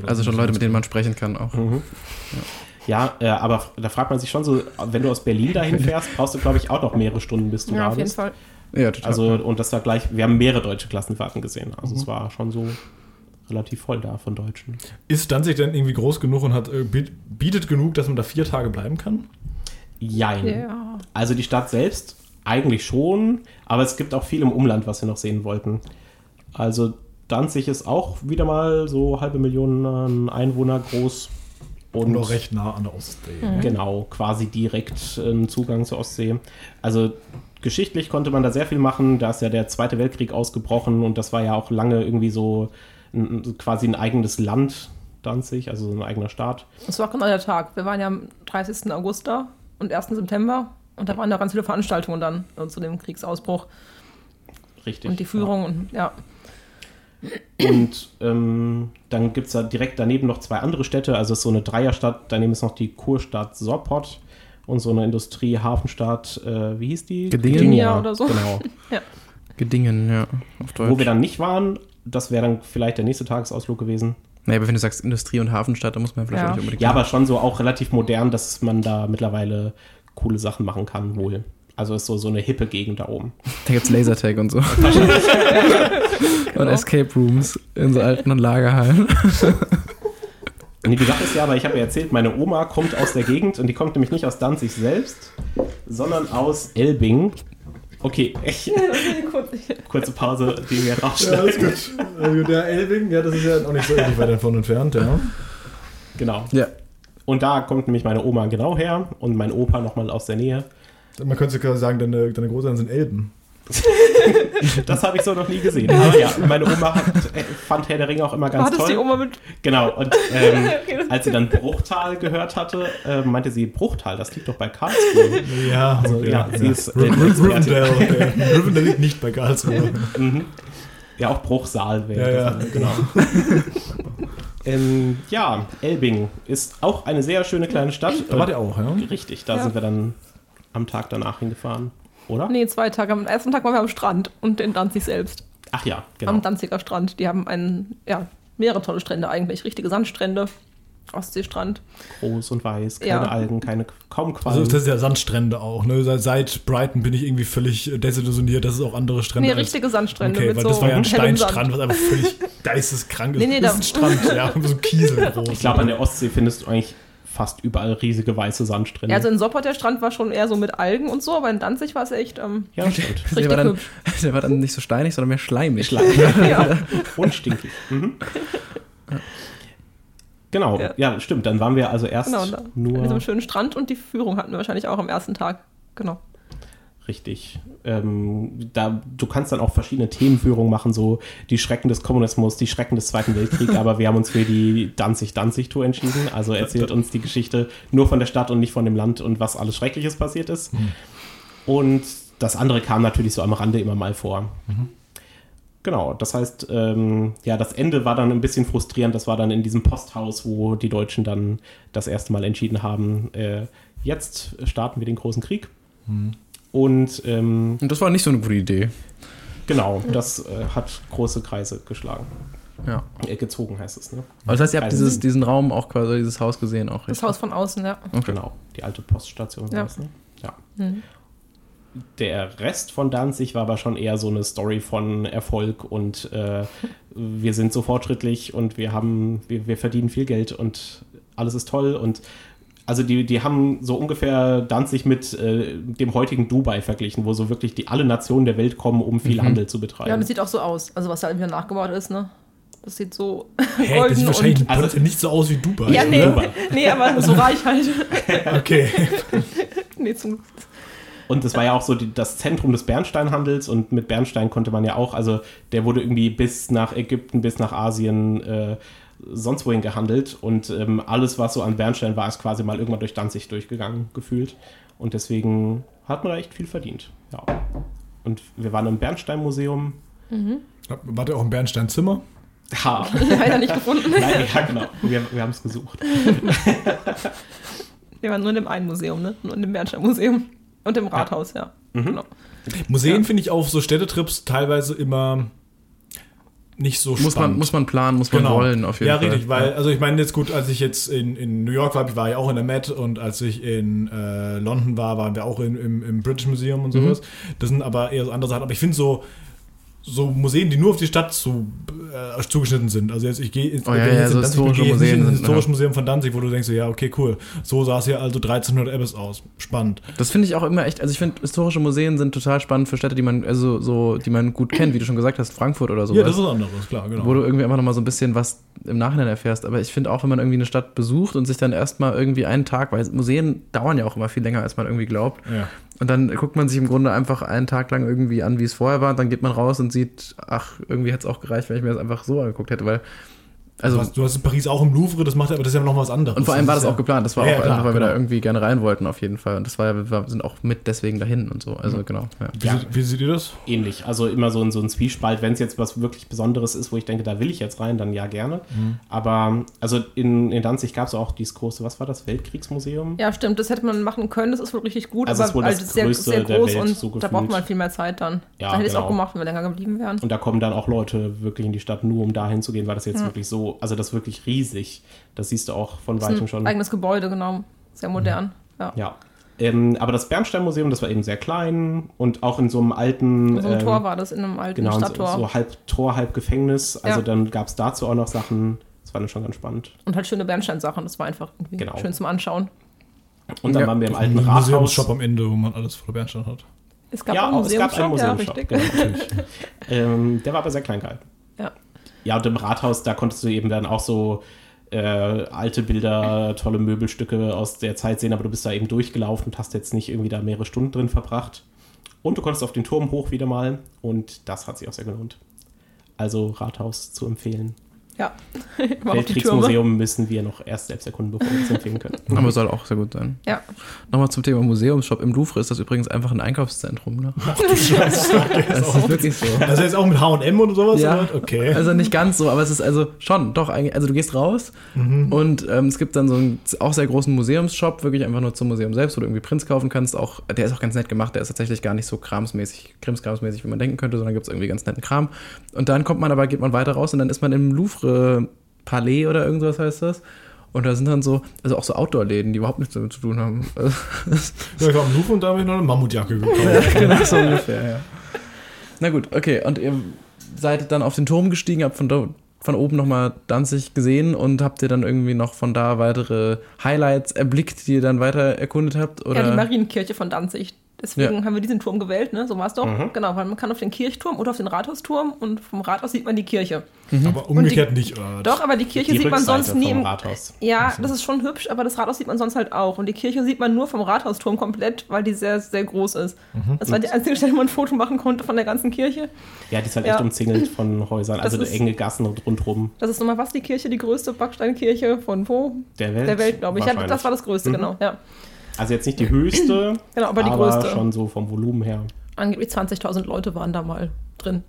Also schon Leute, mit denen man sprechen kann auch. Mhm. Ja, äh, aber da fragt man sich schon so, wenn du aus Berlin dahin <laughs> fährst, brauchst du, glaube ich, auch noch mehrere Stunden, bis du Ja, da auf jeden bist. Fall. Ja, total. Also, und das war gleich, wir haben mehrere deutsche Klassenfahrten gesehen. Also Mhm. es war schon so relativ voll da von Deutschen. Ist Danzig denn irgendwie groß genug und hat, äh, biet- bietet genug, dass man da vier Tage bleiben kann? Jein. Ja. Also die Stadt selbst eigentlich schon, aber es gibt auch viel im Umland, was wir noch sehen wollten. Also Danzig ist auch wieder mal so halbe Million Einwohner groß. Und noch recht nah an der Ostsee. Mhm. Genau, quasi direkt einen Zugang zur Ostsee. Also geschichtlich konnte man da sehr viel machen. Da ist ja der Zweite Weltkrieg ausgebrochen und das war ja auch lange irgendwie so ein, quasi ein eigenes Land, Danzig, also so ein eigener Staat. Es war genau der Tag. Wir waren ja am 30. August da und 1. September und da waren da ganz viele Veranstaltungen dann äh, zu dem Kriegsausbruch Richtig. und die Führung und ja. Und ähm, dann gibt es da direkt daneben noch zwei andere Städte. Also es ist so eine Dreierstadt. Daneben ist noch die Kurstadt Sopot und so eine Industrie-Hafenstadt. Äh, wie hieß die? Gedingen? Gdynia oder so. Genau. <laughs> Gedingen, ja, auf Deutsch. Wo wir dann nicht waren, das wäre dann vielleicht der nächste Tagesausflug gewesen. Nee, aber wenn du sagst Industrie- und Hafenstadt, dann muss man vielleicht Ja. auch nicht unbedingt. Ja, aber schon so auch relativ modern, dass man da mittlerweile coole Sachen machen kann, wohl. Also ist so, so eine hippe Gegend da oben. Da gibt's Lasertag und so. Und Escape Rooms in so alten Lagerhallen. Nee, die Sache ist ja, aber ich habe ja erzählt, meine Oma kommt aus der Gegend und die kommt nämlich nicht aus Danzig selbst, sondern aus Elbing. Okay, ich, kurze Pause, die wir Ja, rausschneiden. alles gut. Also der Elbing, ja, das ist ja auch nicht so ewig weit davon entfernt, ja. Genau. Ja. Und da kommt nämlich meine Oma genau her und mein Opa nochmal aus der Nähe. Man könnte quasi sagen, deine, deine Großeltern sind Elben. <laughs> Das habe ich so noch nie gesehen. Aber ja, meine Oma hat, äh, fand Herr der Ringe auch immer ganz War das toll. die Oma mit. Genau, und ähm, <laughs> Okay, als sie dann Bruchtal gehört hatte, äh, meinte sie, Bruchtal, das liegt doch bei Karlsruhe. Ja, Also, ja, sie ist äh, Riv- Riv- Expertin. Rivendell, okay. Rivendell liegt nicht bei Karlsruhe. Mhm. Ja, auch Bruchsal wäre Ja, ja, genau. <laughs> Ähm, ja, Elbing ist auch eine sehr schöne kleine Stadt. Da wart ihr auch, ja? Richtig, da Ja. sind wir dann am Tag danach hingefahren, oder? Nee, zwei Tage. Am ersten Tag waren wir am Strand und in Danzig selbst. Ach ja, genau. Am Danziger Strand. Die haben einen, ja, mehrere tolle Strände eigentlich. Richtige Sandstrände. Ostseestrand. Groß und weiß, keine Ja. Algen, keine, kaum Also Quallen. das ist ja Sandstrände auch. Ne? Seit- Brighton bin ich irgendwie völlig desillusioniert, dass es auch andere Strände Nee, als- richtige Sandstrände Okay, mit weil so das war ja ein Steinstrand, Sand. was einfach völlig <laughs> geisteskrank ist. Nee, nee, das da- ist ein Strand, ja, so Kiesel <laughs> groß. ich glaube, an der Ostsee findest du eigentlich fast überall riesige weiße Sandstrände. Ja, also in Sopot der Strand war schon eher so mit Algen und so, aber in Danzig war es echt ähm, ja, <laughs> stimmt. Der war, dann, hübsch. <laughs> der war dann nicht so steinig, sondern mehr schleimig. <laughs> ja. Und stinkig. Mhm. Genau, ja. Ja. stimmt. Dann waren wir also erst Genau, da. An nur diesem schönen Strand und die Führung hatten wir wahrscheinlich auch am ersten Tag. Genau. Richtig. Ähm, da, du kannst dann auch verschiedene Themenführungen machen, so die Schrecken des Kommunismus, die Schrecken des Zweiten Weltkriegs, aber wir haben uns für die Danzig-Danzig-Tour entschieden. Also erzählt uns die Geschichte nur von der Stadt und nicht von dem Land und was alles Schreckliches passiert ist. Und das andere kam natürlich so am Rande immer mal vor. Genau, das heißt, ähm, ja, das Ende war dann ein bisschen frustrierend. Das war dann in diesem Posthaus, wo die Deutschen dann das erste Mal entschieden haben, äh, jetzt starten wir den großen Krieg. Und ähm, Und das war nicht so eine gute Idee. genau, das äh, hat große Kreise geschlagen. Ja. Äh, gezogen heißt es, ne? Aber das heißt, ihr habt Also- dieses, diesen Raum auch quasi, dieses Haus gesehen auch, Das richtig? Haus von außen, ja. Okay. Genau, die alte Poststation Ja. das, ne? Ja. Mhm. Der Rest von Danzig war aber schon eher so eine Story von Erfolg und äh, wir sind so fortschrittlich und wir haben, wir, wir verdienen viel Geld und alles ist toll und also die, die haben so ungefähr Danzig mit äh, dem heutigen Dubai verglichen, wo so wirklich die alle Nationen der Welt kommen, um viel Handel zu betreiben. Ja, das sieht auch so aus. Also was da wieder nachgebaut ist, ne? Das sieht so Hä, das golden sieht wahrscheinlich und... Also- nicht so aus wie Dubai. Ja, nee, oder? <laughs> nee, aber so reich halt. <laughs> Okay. <laughs> nee, zum, Und das war ja auch so die, das Zentrum des Bernsteinhandels und mit Bernstein konnte man ja auch, also der wurde irgendwie bis nach Ägypten, bis nach Asien, äh, sonst wohin gehandelt und ähm, alles, was so an Bernstein war, ist quasi mal irgendwann durch Danzig durchgegangen, gefühlt. Und deswegen hat man da echt viel verdient. Ja. Und wir waren im Bernsteinmuseum. War der auch im Bernsteinzimmer? <laughs> Ha, <laughs> leider nicht gefunden. nein, ja, genau. Wir, wir haben es gesucht. <laughs> Wir waren nur in dem einen Museum, ne? Nur in dem Bernstein-Museum. Und im Rathaus, ja. Mhm. Genau. Museen Ja. finde ich auf so Städtetrips teilweise immer nicht so Muss spannend. man, muss man planen, muss man wollen, auf jeden ja, Fall. richtig, weil, also ich meine jetzt gut, als ich jetzt in, in New York war, ich war ja auch in der Met und als ich in äh, London war, waren wir auch in, im, im British Museum und sowas. Das sind aber eher so andere Sachen. Aber ich finde so, so Museen, die nur auf die Stadt zu, äh, zugeschnitten sind. Also jetzt, ich gehe jetzt, Oh ja, ja, so historische ich nicht Museen ins sind, historische ja. Museum von Danzig, wo du denkst, so, ja, okay, cool. So sah es hier also 1300 Abbas aus. Spannend. Das finde ich auch immer echt, also ich finde, historische Museen sind total spannend für Städte, die man, also so, die man gut kennt, wie du schon gesagt hast, Frankfurt oder sowas. Ja, das ist anderes, klar, genau. wo du irgendwie einfach nochmal so ein bisschen was im Nachhinein erfährst. Aber ich finde auch, wenn man irgendwie eine Stadt besucht und sich dann erstmal irgendwie einen Tag, weil Museen dauern ja auch immer viel länger, als man irgendwie glaubt. ja. Und dann guckt man sich im Grunde einfach einen Tag lang irgendwie an, wie es vorher war. Und dann geht man raus und sieht, ach, irgendwie hätte es auch gereicht, wenn ich mir das einfach so angeguckt hätte. Weil, also, du, hast, du hast in Paris auch im Louvre, das macht aber das ist ja noch was anderes. und vor allem war das ist auch geplant. Das war Ja, auch ja, klar, einfach, weil wir da genau. irgendwie gerne rein wollten, auf jeden Fall. Und das war ja, wir sind auch mit deswegen dahin und so. Also, genau. Ja. Wie, wie seht ihr das? Ähnlich. Also immer so ein, so ein Zwiespalt. Wenn es jetzt was wirklich Besonderes ist, wo ich denke, da will ich jetzt rein, dann ja gerne. Aber also in, in Danzig gab es auch dieses große, was war das, Weltkriegsmuseum? Ja, stimmt, das hätte man machen können, das ist wohl richtig gut, Also es ist wohl aber das halt sehr, Größte sehr der groß Welt, und so da braucht man viel mehr Zeit dann. Ja, da hätte ich es genau. auch gemacht, wenn wir länger geblieben wären. Und da kommen dann auch Leute wirklich in die Stadt, nur um da hinzugehen, weil das jetzt wirklich so, also das ist wirklich riesig. Das siehst du auch von weitem ein schon. eigenes Gebäude, genau. Sehr modern. Ja. Ja. Ähm, aber das Bernsteinmuseum, das war eben sehr klein und auch in so einem alten. So ein ähm, Tor war das in einem alten Genau, so, Stadttor. so halb Tor, halb Gefängnis. Also Ja. dann gab es dazu auch noch Sachen. Das war dann schon ganz spannend. Und halt schöne Bernsteinsachen, das war einfach irgendwie Genau. schön zum Anschauen. Und dann Ja. waren wir im alten Ein Rathaus. Museumsshop am Ende, wo man alles voller Bernstein hat. Es gab ja, auch einen es gab einen Museumsshop, Museumsshop. ja, richtig. Genau. <laughs> ähm, der war aber sehr klein gehalten. Ja. Ja, und im Rathaus, da konntest du eben dann auch so äh, alte Bilder, tolle Möbelstücke aus der Zeit sehen, aber du bist da eben durchgelaufen und hast jetzt nicht irgendwie da mehrere Stunden drin verbracht. Und du konntest auf den Turm hoch wieder mal und das hat sich auch sehr gelohnt. Also Rathaus zu empfehlen. Ja. <laughs> Weltkriegsmuseum müssen wir noch erst selbst erkunden, bevor wir es empfehlen können. <laughs> Aber soll auch sehr gut sein. Ja, Nochmal zum Thema Museumsshop. Im Louvre ist das übrigens einfach ein Einkaufszentrum. Ne? Scheiße, okay, <laughs> Das ist wirklich so. Also jetzt auch mit H&M und sowas? Ja, oder? Okay. also nicht ganz so, aber es ist also schon, doch eigentlich, also du gehst raus und ähm, es gibt dann so einen auch sehr großen Museumsshop, wirklich einfach nur zum Museum selbst, wo du irgendwie Prints kaufen kannst, auch, der ist auch ganz nett gemacht, der ist tatsächlich gar nicht so kramsmäßig, krimskramsmäßig, wie man denken könnte, sondern gibt es irgendwie ganz netten Kram und dann kommt man aber, geht man weiter raus und dann ist man im Louvre Palais oder irgendwas heißt das und da sind dann so, also auch so Outdoor-Läden, die überhaupt nichts damit zu tun haben. <laughs> Ja, ich war am Louvre und da habe ich noch eine Mammutjacke gekauft. <laughs> genau so ungefähr, ja. Na gut, okay. Und ihr seid dann auf den Turm gestiegen, habt von, da, von oben nochmal Danzig gesehen und habt ihr dann irgendwie noch von da weitere Highlights erblickt, die ihr dann weiter erkundet habt? Oder? ja, die Marienkirche von Danzig. Deswegen Ja. haben wir diesen Turm gewählt, ne? So war es doch. Mhm. Genau, weil man kann auf den Kirchturm oder auf den Rathausturm und vom Rathaus sieht man die Kirche. Aber umgekehrt nicht. Oder? Doch, aber die Kirche Die sieht man Rückseite sonst nie im Rathaus. Ja, das ist schon hübsch, aber das Rathaus sieht man sonst halt auch. Und die Kirche sieht man nur vom Rathausturm komplett, weil die sehr, sehr groß ist. Das war die einzige Stelle, wo man ein Foto machen konnte von der ganzen Kirche. Ja, die ist halt Ja. echt umzingelt von Häusern, also ist- enge Gassen und rundrum Das ist nochmal was, die Kirche, die größte Backsteinkirche von wo? der Welt. Der Welt, glaube ich. Ja, das war das größte, Mhm. genau. Ja. Also jetzt nicht die höchste, <clears throat> Genau, aber die größte. schon so vom Volumen her. Angeblich 20.000 Leute waren da mal drin.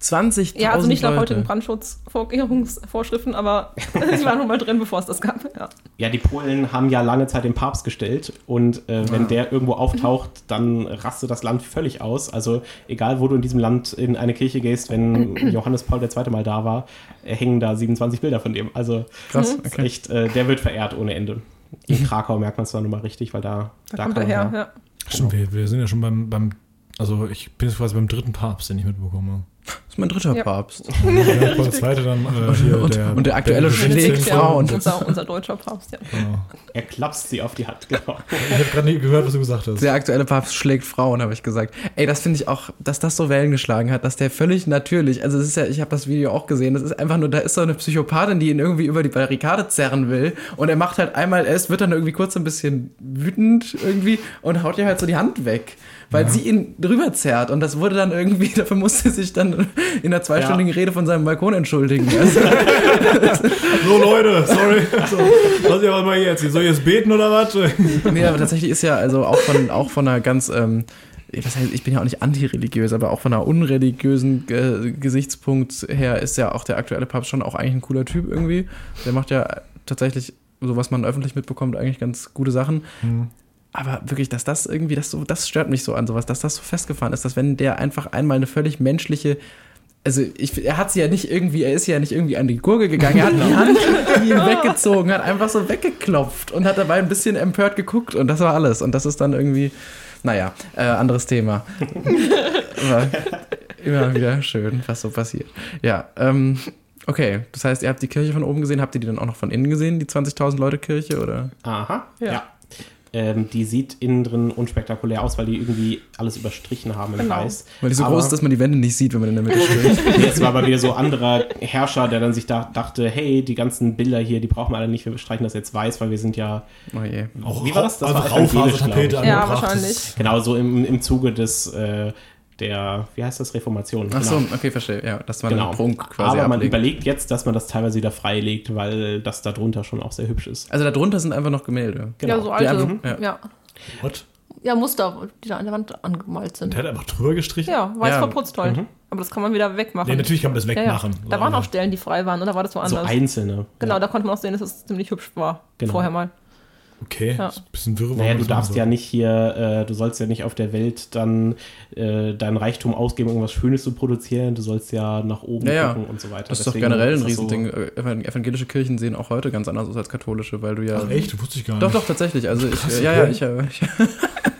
20.000 Ja, also nicht nach heutigen Brandschutzvorkehrungsvorschriften, aber <laughs> sie waren noch mal drin, bevor es das gab. Ja. Ja, die Polen haben ja lange Zeit den Papst gestellt und äh, wenn der irgendwo auftaucht, dann rastet das Land völlig aus. Also egal, wo du in diesem Land in eine Kirche gehst, wenn <clears throat> Johannes Paul II. mal da war, äh, hängen da 27 Bilder von dem. Also Krass, Mhm. ist okay. echt, äh, der wird verehrt ohne Ende. In Krakau merkt man es zwar nochmal richtig, weil da, Da, kommt kam er her. Ja. Stimmt, wir, wir sind ja schon beim, beim, also ich bin jetzt quasi beim dritten Papst, den ich mitbekomme. Ist mein dritter Ja. Papst. Ja, der zweite dann äh, hier Und- der und der aktuelle schlägt Frauen. Unser, unser deutscher Papst, ja. Genau. Er klapst sie auf die Hand, genau. Ich habe gerade nicht gehört, was du gesagt hast. Der aktuelle Papst schlägt Frauen, habe ich gesagt. Ey, das finde ich auch, dass das so Wellen geschlagen hat, dass der völlig natürlich, also es ist ja, ich habe das Video auch gesehen, das ist einfach nur, da ist so eine Psychopathin, die ihn irgendwie über die Barrikade zerren will und er macht halt einmal, er ist- wird dann irgendwie kurz so ein bisschen wütend irgendwie und haut ihr halt so die Hand weg, weil sie ihn drüber zerrt und das wurde dann irgendwie, <laughs> dafür musste sich dann in einer zweistündigen Rede von seinem Balkon entschuldigen. <laughs> Also, So Leute, sorry. So, was ja was mal jetzt? Soll ich jetzt beten oder was? Nee, aber tatsächlich ist ja also auch von, auch von einer ganz, ähm, was heißt, ich bin ja auch nicht antireligiös, aber auch von einer unreligiösen äh, Gesichtspunkt her ist ja auch der aktuelle Papst schon auch eigentlich ein cooler Typ irgendwie. Der macht ja tatsächlich, so was man öffentlich mitbekommt, eigentlich ganz gute Sachen. Aber wirklich, dass das irgendwie, das, so, das stört mich so an sowas, dass das so festgefahren ist, dass wenn der einfach einmal eine völlig menschliche also ich, er hat sie ja nicht irgendwie, er ist ja nicht irgendwie an die Gurgel gegangen, er hat die Hand, <laughs> die ihn weggezogen hat, einfach so weggeklopft und hat dabei ein bisschen empört geguckt und das war alles. Und das ist dann irgendwie, naja, äh, anderes Thema. <laughs> Aber immer wieder schön, was so passiert. Ja, ähm, okay, das heißt, ihr habt die Kirche von oben gesehen, habt ihr die dann auch noch von innen gesehen, die 20.000 Leute Kirche oder? Aha, Ja. ja. Ähm, die sieht innen drin unspektakulär aus, weil die irgendwie alles überstrichen haben in Genau. weiß. Weil die so Aber- groß ist, dass man die Wände nicht sieht, wenn man in der Mitte steht. <laughs> Es war aber wieder so anderer Herrscher, der dann sich da, dachte, hey, die ganzen Bilder hier, die brauchen wir alle nicht, wir streichen das jetzt weiß, weil wir sind ja Oh je. Auch Wie war das? Das also war evangelisch, glaub ich. Ja, angebracht. wahrscheinlich. Genau so im, im Zuge des äh, der, wie heißt das, Reformation. Ach so, genau. okay, verstehe. Ja, dass man Genau. Prunk quasi Aber man ablegt. überlegt jetzt, dass man das teilweise wieder freilegt, weil das da drunter schon auch sehr hübsch ist. Also darunter sind einfach noch Gemälde. Genau. Ja, so Die alte. einfach- ja. ja. Ja. What? Muster, die da an der Wand angemalt sind. Der hat einfach drüber gestrichen? Ja, weiß Ja. verputzt halt. Aber das kann man wieder wegmachen. Nee, natürlich kann man das ja, ja. wegmachen. Da waren auch Stellen, die frei waren, oder war das So woanders? einzelne. genau, Ja. da konnte man auch sehen, dass es ziemlich hübsch war. Genau. Vorher mal. Okay, Ja. ist ein bisschen wirr. Naja, du darfst ja nicht hier, äh, du sollst ja nicht auf der Welt dann äh, deinen Reichtum ausgeben, irgendwas Schönes zu produzieren. Du sollst ja nach oben Ja, ja. gucken und so weiter. Das ist doch Deswegen generell ein das so- Riesending. Äh, evan- Evangelische Kirchen sehen auch heute ganz anders aus als katholische, weil du ja. Ach, echt? Wusste ich gar nicht. Doch, doch, tatsächlich. Also ich, Krass, ja, ja, ich, äh, ich <laughs>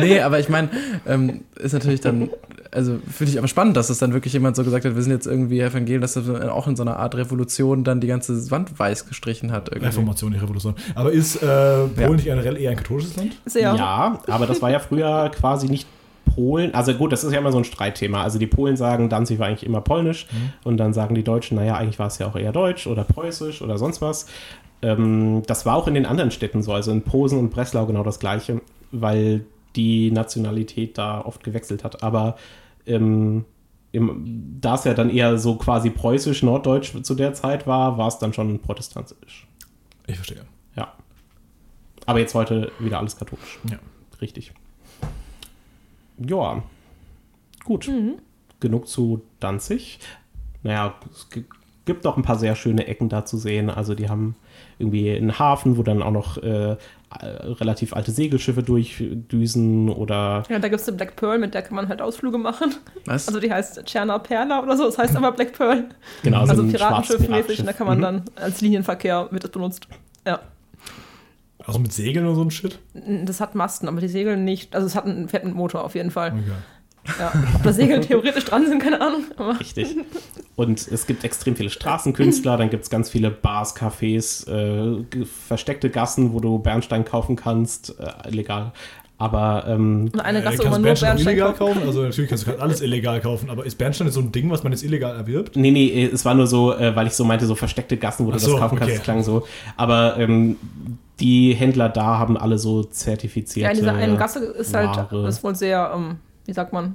Nee, aber ich meine, ähm, ist natürlich dann, also finde ich aber spannend, dass es dann wirklich jemand so gesagt hat, wir sind jetzt irgendwie evangelisch, dass er auch in so einer Art Revolution dann die ganze Wand weiß gestrichen hat. Irgendwie. Reformation, nicht Revolution. Aber ist äh, Polen Ja. nicht generell eher ein katholisches Land? Sehr. Ja, aber das war ja früher quasi nicht Polen. Also gut, das ist ja immer so ein Streitthema. Also die Polen sagen, Danzig war eigentlich immer polnisch und dann sagen die Deutschen, naja, eigentlich war es ja auch eher deutsch oder preußisch oder sonst was. Ähm, das war auch in den anderen Städten so, also in Posen und Breslau genau das gleiche, weil die Nationalität da oft gewechselt hat. Aber ähm, im, da es ja dann eher so quasi preußisch, norddeutsch zu der Zeit war, war es dann schon protestantisch. Ich verstehe. Ja. Aber jetzt heute wieder alles katholisch. Ja. Richtig. Ja. Gut. Mhm. Genug zu Danzig. Naja, es gi- gibt noch ein paar sehr schöne Ecken da zu sehen. Also die haben irgendwie einen Hafen, wo dann auch noch äh, relativ alte Segelschiffe durchdüsen oder Ja, da gibt es eine Black Pearl, mit der kann man halt Ausflüge machen. Was? Also die heißt Tscherna Perla oder so, das heißt aber Black Pearl. genau Also ein Piratenschiff schwarzes mäßig, und da kann man Mhm. dann als Linienverkehr wird das benutzt. Ja. Also mit Segeln oder so ein Shit? Das hat Masten, aber die Segel nicht. Also es hat einen fetten Motor auf jeden Fall. Okay. Ja. Ob da Segel theoretisch dran sind, keine Ahnung. Aber Richtig. Und es gibt extrem viele Straßenkünstler, dann gibt es ganz viele Bars, Cafés, äh, versteckte Gassen, wo du Bernstein kaufen kannst, äh, illegal. Aber ähm, eine Äh, Gasse, wo kannst man du nur Bernstein Bernstein illegal kaufen? Also natürlich kannst du alles illegal kaufen, aber ist Bernstein jetzt so ein Ding, was man jetzt illegal erwirbt? Nee, nee, es war nur so, äh, weil ich so meinte, so versteckte Gassen, wo du so, das kaufen kannst, okay. das klang so. Aber ähm, die Händler da haben alle so zertifizierte Ja, in dieser einen Gasse ist halt, Ware. ist wohl sehr, ähm, wie sagt man,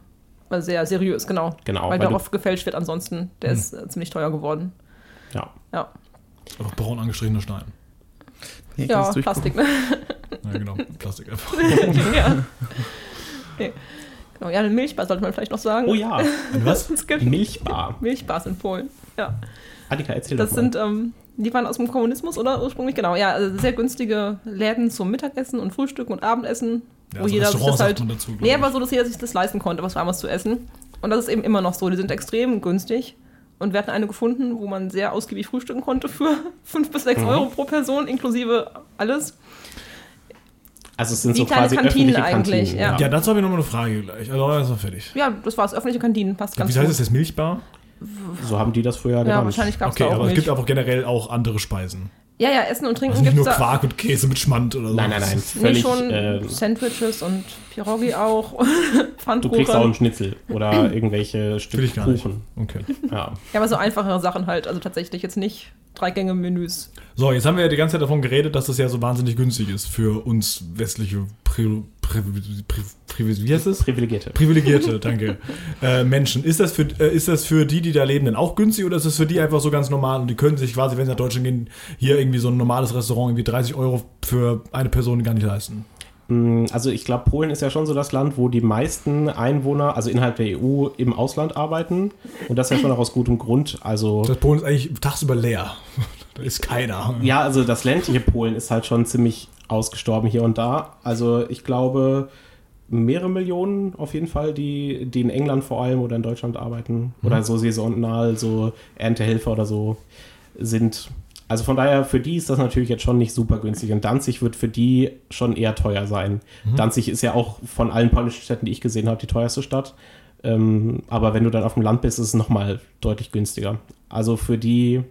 äh, sehr seriös, genau. Genau, Weil weil der oft gefälscht wird ansonsten. Der ist äh, ziemlich teuer geworden. Ja. Ja, Einfach braun angestrichener Stein. Hier ja Plastik, ne? <laughs> Ja, genau. Plastik einfach. <laughs> ja. Okay. Genau, ja, eine Milchbar sollte man vielleicht noch sagen. Oh ja, Und was? <laughs> Milchbar. Milchbars in Polen. Ja. Annika, erzähl Das doch mal. sind, ähm, die waren aus dem Kommunismus, oder ursprünglich? Genau, ja, also sehr günstige Läden zum Mittagessen und Frühstücken und Abendessen, Ja, wo also jeder sich Restaurant das sagt halt. man dazu, nee, aber so, dass jeder sich das leisten konnte, was Warmes zu essen. Und das ist eben immer noch so. Die sind extrem günstig. Und wir hatten eine gefunden, wo man sehr ausgiebig frühstücken konnte für <laughs> 5 bis Mhm. 6 Euro pro Person, inklusive alles. Also es sind Wie so kleine quasi Kantinen öffentliche eigentlich, Kantinen. ja. Ja, dazu habe ich noch mal eine Frage gleich. Also, ist noch fertig. Ja, das war's. Öffentliche Kantinen passt ganz Wie heißt gut. es jetzt Milchbar? So haben die das früher ja, genannt. wahrscheinlich gab es Okay, da auch aber es Milch. gibt einfach generell auch andere Speisen. Ja, ja, Essen und Trinken Also nicht gibt's nur da. Quark und Käse mit Schmand oder so. Nein, nein, nein. Nee, Völlig, schon äh, Sandwiches und Pierogi auch. <laughs> du kriegst auch einen Schnitzel oder <clears throat> irgendwelche Will Stück ich gar nicht. Kuchen. Okay. Ja. Ja, aber so einfachere Sachen halt. Also tatsächlich jetzt nicht drei Gänge Menüs. So, jetzt haben wir ja die ganze Zeit davon geredet, dass das ja so wahnsinnig günstig ist für uns westliche Pri Pri Pri Pri? Privilegierte. Privilegierte, <laughs> danke. äh, Menschen. Ist das, für, äh, ist das für die, die da leben, denn auch günstig oder ist das für die einfach so ganz normal und die können sich quasi, wenn sie nach Deutschland gehen, hier irgendwie so ein normales Restaurant irgendwie 30 Euro für eine Person gar nicht leisten? Mm, Also ich glaube, Polen ist ja schon so das Land, wo die meisten Einwohner, also innerhalb der EU, im Ausland arbeiten. Und das ja schon auch aus gutem Grund. Also Das Polen ist eigentlich tagsüber leer. <laughs> da ist keiner. ja, also das ländliche Polen ist halt schon ziemlich ausgestorben hier und da. Also ich glaube, mehrere Millionen auf jeden Fall, die, die in England vor allem oder in Deutschland arbeiten. Oder so saisonal, so Erntehelfer oder so sind. Also von daher, für die ist das natürlich jetzt schon nicht super günstig. Und Danzig wird für die schon eher teuer sein. Danzig ist ja auch von allen polnischen Städten, die ich gesehen habe, die teuerste Stadt. Ähm, aber wenn du dann auf dem Land bist, ist es nochmal deutlich günstiger. Also für die,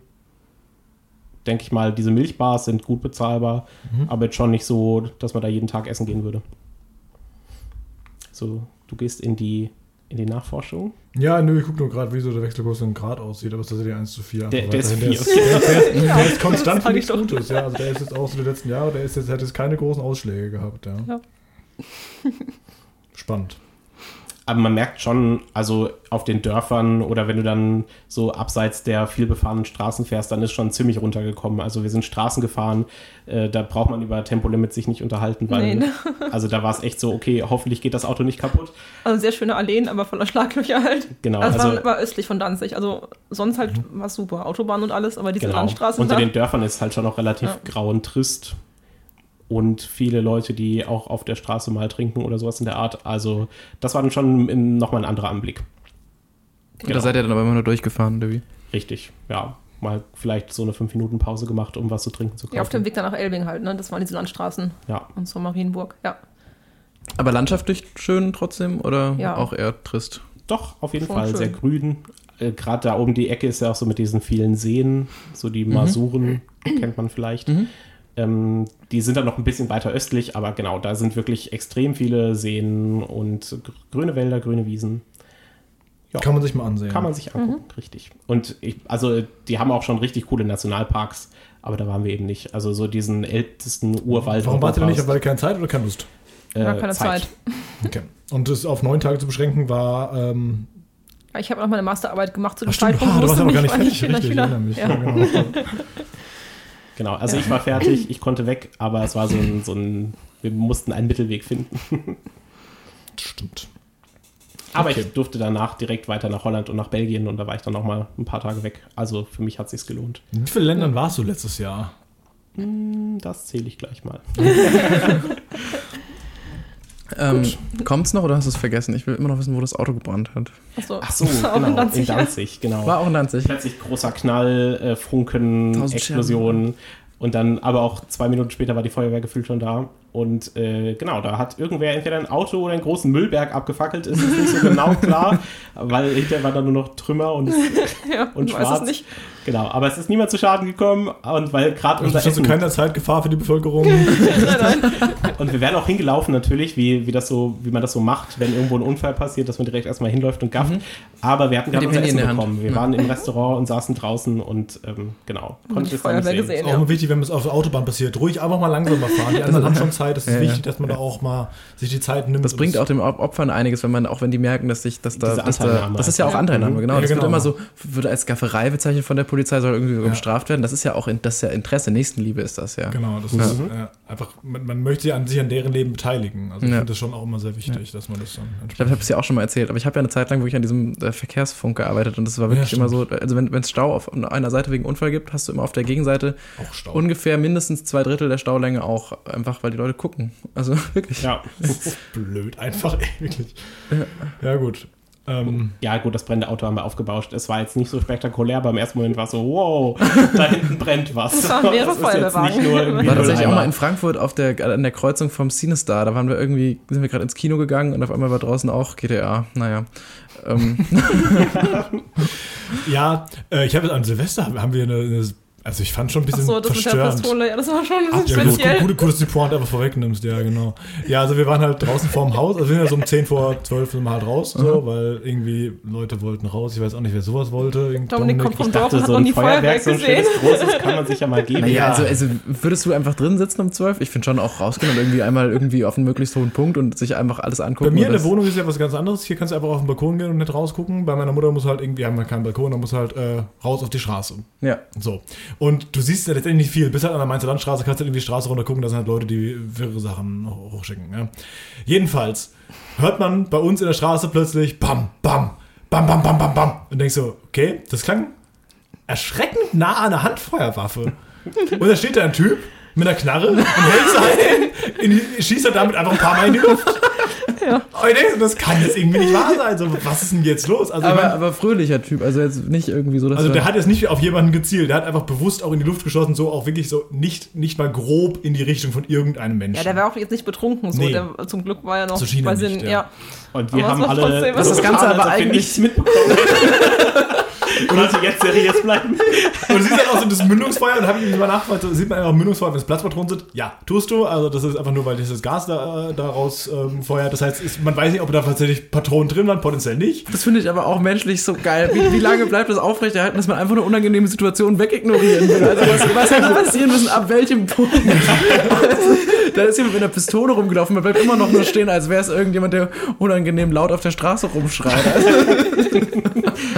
denke ich mal, diese Milchbars sind gut bezahlbar, aber jetzt schon nicht so, dass man da jeden Tag essen gehen würde. So, du gehst in die, in die Nachforschung. Ja, nö, ich gucke nur gerade, wie so der Wechselkurs in Grad aussieht, aber es ist tatsächlich 1 zu 4. Der- einfach der ist weiterhin. vier, Der ist, der der ist, der ist konstant für ich nichts doch. Gutes, ja. Also der ist jetzt auch so die letzten Jahre, der ist jetzt, hat jetzt keine großen Ausschläge gehabt, ja. Ja. Spannend. Aber man merkt schon, also auf den Dörfern oder wenn du dann so abseits der vielbefahrenen Straßen fährst, dann ist schon ziemlich runtergekommen. Also wir sind Straßen gefahren, äh, da braucht man über Tempolimit sich nicht unterhalten, weil Nee, ne? <laughs> also da war es echt so, okay, hoffentlich geht das Auto nicht kaputt. Also sehr schöne Alleen, aber voller Schlaglöcher halt. Genau, Also, also- war, war östlich von Danzig. Also sonst halt war es super. Autobahn und alles, aber diese Genau. Landstraßen Unter den Dörfern ist halt schon noch relativ Ja. grau und trist. Und viele Leute, die auch auf der Straße mal trinken oder sowas in der Art. Also, das war dann schon nochmal ein anderer Anblick. Und da seid ihr dann aber immer nur durchgefahren, oder wie? Richtig, ja. Mal vielleicht so eine 5-Minuten-Pause gemacht, um was zu trinken zu kaufen. ja, auf dem Weg dann nach Elbing halt, ne? Das waren diese Landstraßen Ja. und zur Marienburg. Ja. Aber landschaftlich schön trotzdem oder Ja. auch eher trist? Doch, auf jeden Schon Fall schön. sehr grün. Äh, Gerade da oben die Ecke ist ja auch so mit diesen vielen Seen, so die Masuren, kennt man vielleicht. Mhm. Ähm, die sind dann noch ein bisschen weiter östlich, aber genau, da sind wirklich extrem viele Seen und gr- grüne Wälder, grüne Wiesen. Ja. Kann man sich mal ansehen. Kann man sich angucken, richtig. Und ich, also die haben auch schon richtig coole Nationalparks, aber da waren wir eben nicht. Also so diesen ältesten Urwald. Warum wart ihr denn nicht? Weil ihr keine Zeit oder keine Lust? äh, War keine Zeit. <laughs> Okay. Und das auf neun Tage zu beschränken war, ähm, Ja, Ich habe noch meine Masterarbeit gemacht zu dem ach stimmt, Zeitpunkt. ah, du warst aber gar nicht fertig, ich richtig, ich erinnere mich. Ja. Ja, genau. <laughs> Genau, also ich war fertig, ich konnte weg, aber es war so ein, so ein wir mussten einen Mittelweg finden. <laughs> Stimmt. Aber Okay. ich durfte danach direkt weiter nach Holland und nach Belgien und da war ich dann noch mal ein paar Tage weg. Also für mich hat sich's gelohnt. In wie vielen Ländern warst du letztes Jahr? Das zähle ich gleich mal. <laughs> <laughs> Ähm, kommt's noch oder hast du es vergessen? Ich will immer noch wissen, wo das Auto gebrannt hat. Achso, Ach so, <laughs> auch in genau, in Danzig, ja. Danzig, genau. War auch in Danzig. Plötzlich großer Knall, äh, Funken, Tausend Explosion und dann aber auch zwei Minuten später war die Feuerwehr gefühlt schon da. Und äh, genau, da hat irgendwer entweder ein Auto oder einen großen Müllberg abgefackelt, ist jetzt nicht so genau klar, <laughs> weil hinterher war da nur noch Trümmer und, <laughs> ja, und ich weiß schwarz. es nicht. Genau, aber es ist niemand zu Schaden gekommen und weil gerade unser Das ist also Essen keine Zeitgefahr für die Bevölkerung. <laughs> Und wir wären auch hingelaufen natürlich, wie, wie, das so, wie man das so macht, wenn irgendwo ein Unfall passiert, dass man direkt erstmal hinläuft und gafft. Aber wir hatten gerade unser Handy Essen bekommen. Wir Ja. waren im Restaurant und saßen draußen und ähm, genau, konnten es dann nicht sehen. gesehen, Auch ja. immer wichtig, wenn es auf der Autobahn passiert. Ruhig einfach mal langsamer fahren. Die anderen haben schon Zeit. Es ist Ja, wichtig, dass man da auch mal sich die Zeit nimmt. Das bringt auch den Op- Opfern einiges, wenn man, auch wenn die merken, dass sich, dass da, dass da das ist ja auch. Anteilnahme, genau. Ja, das genau. wird immer so, wird als Gafferei bezeichnet von der Polizei, soll irgendwie bestraft werden. Das ist ja auch, in, das ist ja Interesse, Nächstenliebe ist das ja. Genau, das ist äh, einfach, man, man möchte sich an sich an deren Leben beteiligen. Also ich Ja. finde das schon auch immer sehr wichtig, dass man das dann Ich glaube, ich habe es ja auch schon mal erzählt, aber ich habe ja eine Zeit lang wirklich an diesem äh, Verkehrsfunk gearbeitet und das war wirklich Ja, immer so, also wenn es Stau auf einer Seite wegen Unfall gibt, hast du immer auf der Gegenseite auch Stau. ungefähr mindestens zwei Drittel der Staulänge auch, einfach weil die Leute gucken. Also <laughs> wirklich. Ja, <laughs> Blöd, einfach, ey, wirklich. Ja, gut. Ähm, Ja, gut, das brennende Auto haben wir aufgebauscht. Es war jetzt nicht so spektakulär, aber im ersten Moment war es so, wow, <laughs> da hinten brennt was. Das waren mehrere ist jetzt nicht nur irgendwie War tatsächlich auch mal in Frankfurt auf der, an der Kreuzung vom Cinestar. Da waren wir irgendwie, sind wir gerade ins Kino gegangen und auf einmal war draußen auch GTA. Naja. Ähm, ja, äh, ich habe an Silvester haben wir eine, eine also ich fand schon ein bisschen Achso, das mit der verstörend. Pistole, ja, das war schon ein Ja, bisschen gut, speziell. gut, gut, dass du die Pointe einfach vorwegnimmst, ja, genau. Ja, also wir waren halt draußen vorm Haus, also wir sind ja so um 10 vor 12 sind wir halt raus, so, weil irgendwie Leute wollten raus, ich weiß auch nicht, wer sowas wollte. Dominik kommt vom Ich Dorf und dachte, hat so noch ein nie Feuerwerk Feuerwerk, so ein gesehen. schönes, großes, kann man sich ja mal geben. naja, Ja. also, also würdest du einfach drin sitzen um 12? Ich finde schon auch rausgehen und irgendwie einmal irgendwie auf einen möglichst hohen Punkt und sich einfach alles angucken. Bei mir in der Wohnung ist ja was ganz anderes. Hier kannst du einfach auf den Balkon gehen und nicht rausgucken. Bei meiner Mutter muss halt irgendwie, wir haben ja keinen Balkon, da muss halt äh, raus auf die Straße. Ja. So. Und du siehst ja letztendlich nicht viel. Bis halt an der Mainzer Landstraße kannst du halt irgendwie die Straße runter gucken, da sind halt Leute, die wirre Sachen hoch- hochschicken. Ja. Jedenfalls hört man bei uns in der Straße plötzlich Bam, Bam, Bam, Bam, Bam, Bam, Bam. Und denkst so, okay, das klang erschreckend nah an einer Handfeuerwaffe. Und da steht da ein Typ mit einer Knarre und hält sie halt in schießt er damit einfach ein paar Mal in die Luft. Ja. Und ich denk so, das kann jetzt irgendwie nicht wahr sein. So, was ist denn jetzt los? Also, ich Aber, mein, aber fröhlicher Typ, also jetzt nicht irgendwie so, dass also der hat jetzt nicht auf jemanden gezielt, der hat einfach bewusst auch in die Luft geschossen, so auch wirklich so nicht, nicht mal grob in die Richtung von irgendeinem Menschen. Ja, der war auch jetzt nicht betrunken, so. Nee. Der, zum Glück war er noch So schien er bei nicht, Sinn, ja. ja. Und wir Aber haben alle trotzdem- Das das Ganze getan, aber eigentlich- nichts mitbekommen. Und also jetzt seriös bleiben. Und du siehst halt auch so das Mündungsfeuer und habe ich mal nachgefragt, so, sieht man einfach Mündungsfeuer, wenn es Platzpatronen sind? Ja, tust du. Also das ist einfach nur, weil dieses Gas da, äh, daraus ähm, feuert. Das heißt, ist, man weiß nicht, ob da tatsächlich Patronen drin waren, potenziell nicht. Das finde ich aber auch menschlich so geil. Wie, wie lange bleibt das aufrechterhalten, dass man einfach eine unangenehme Situation wegignorieren will? Also was, was hätte passieren müssen, ab welchem Punkt? Also, <laughs> da ist jemand mit einer Pistole rumgelaufen, man bleibt immer noch nur stehen, als wäre es irgendjemand, der unangenehm laut auf der Straße rumschreit. Also,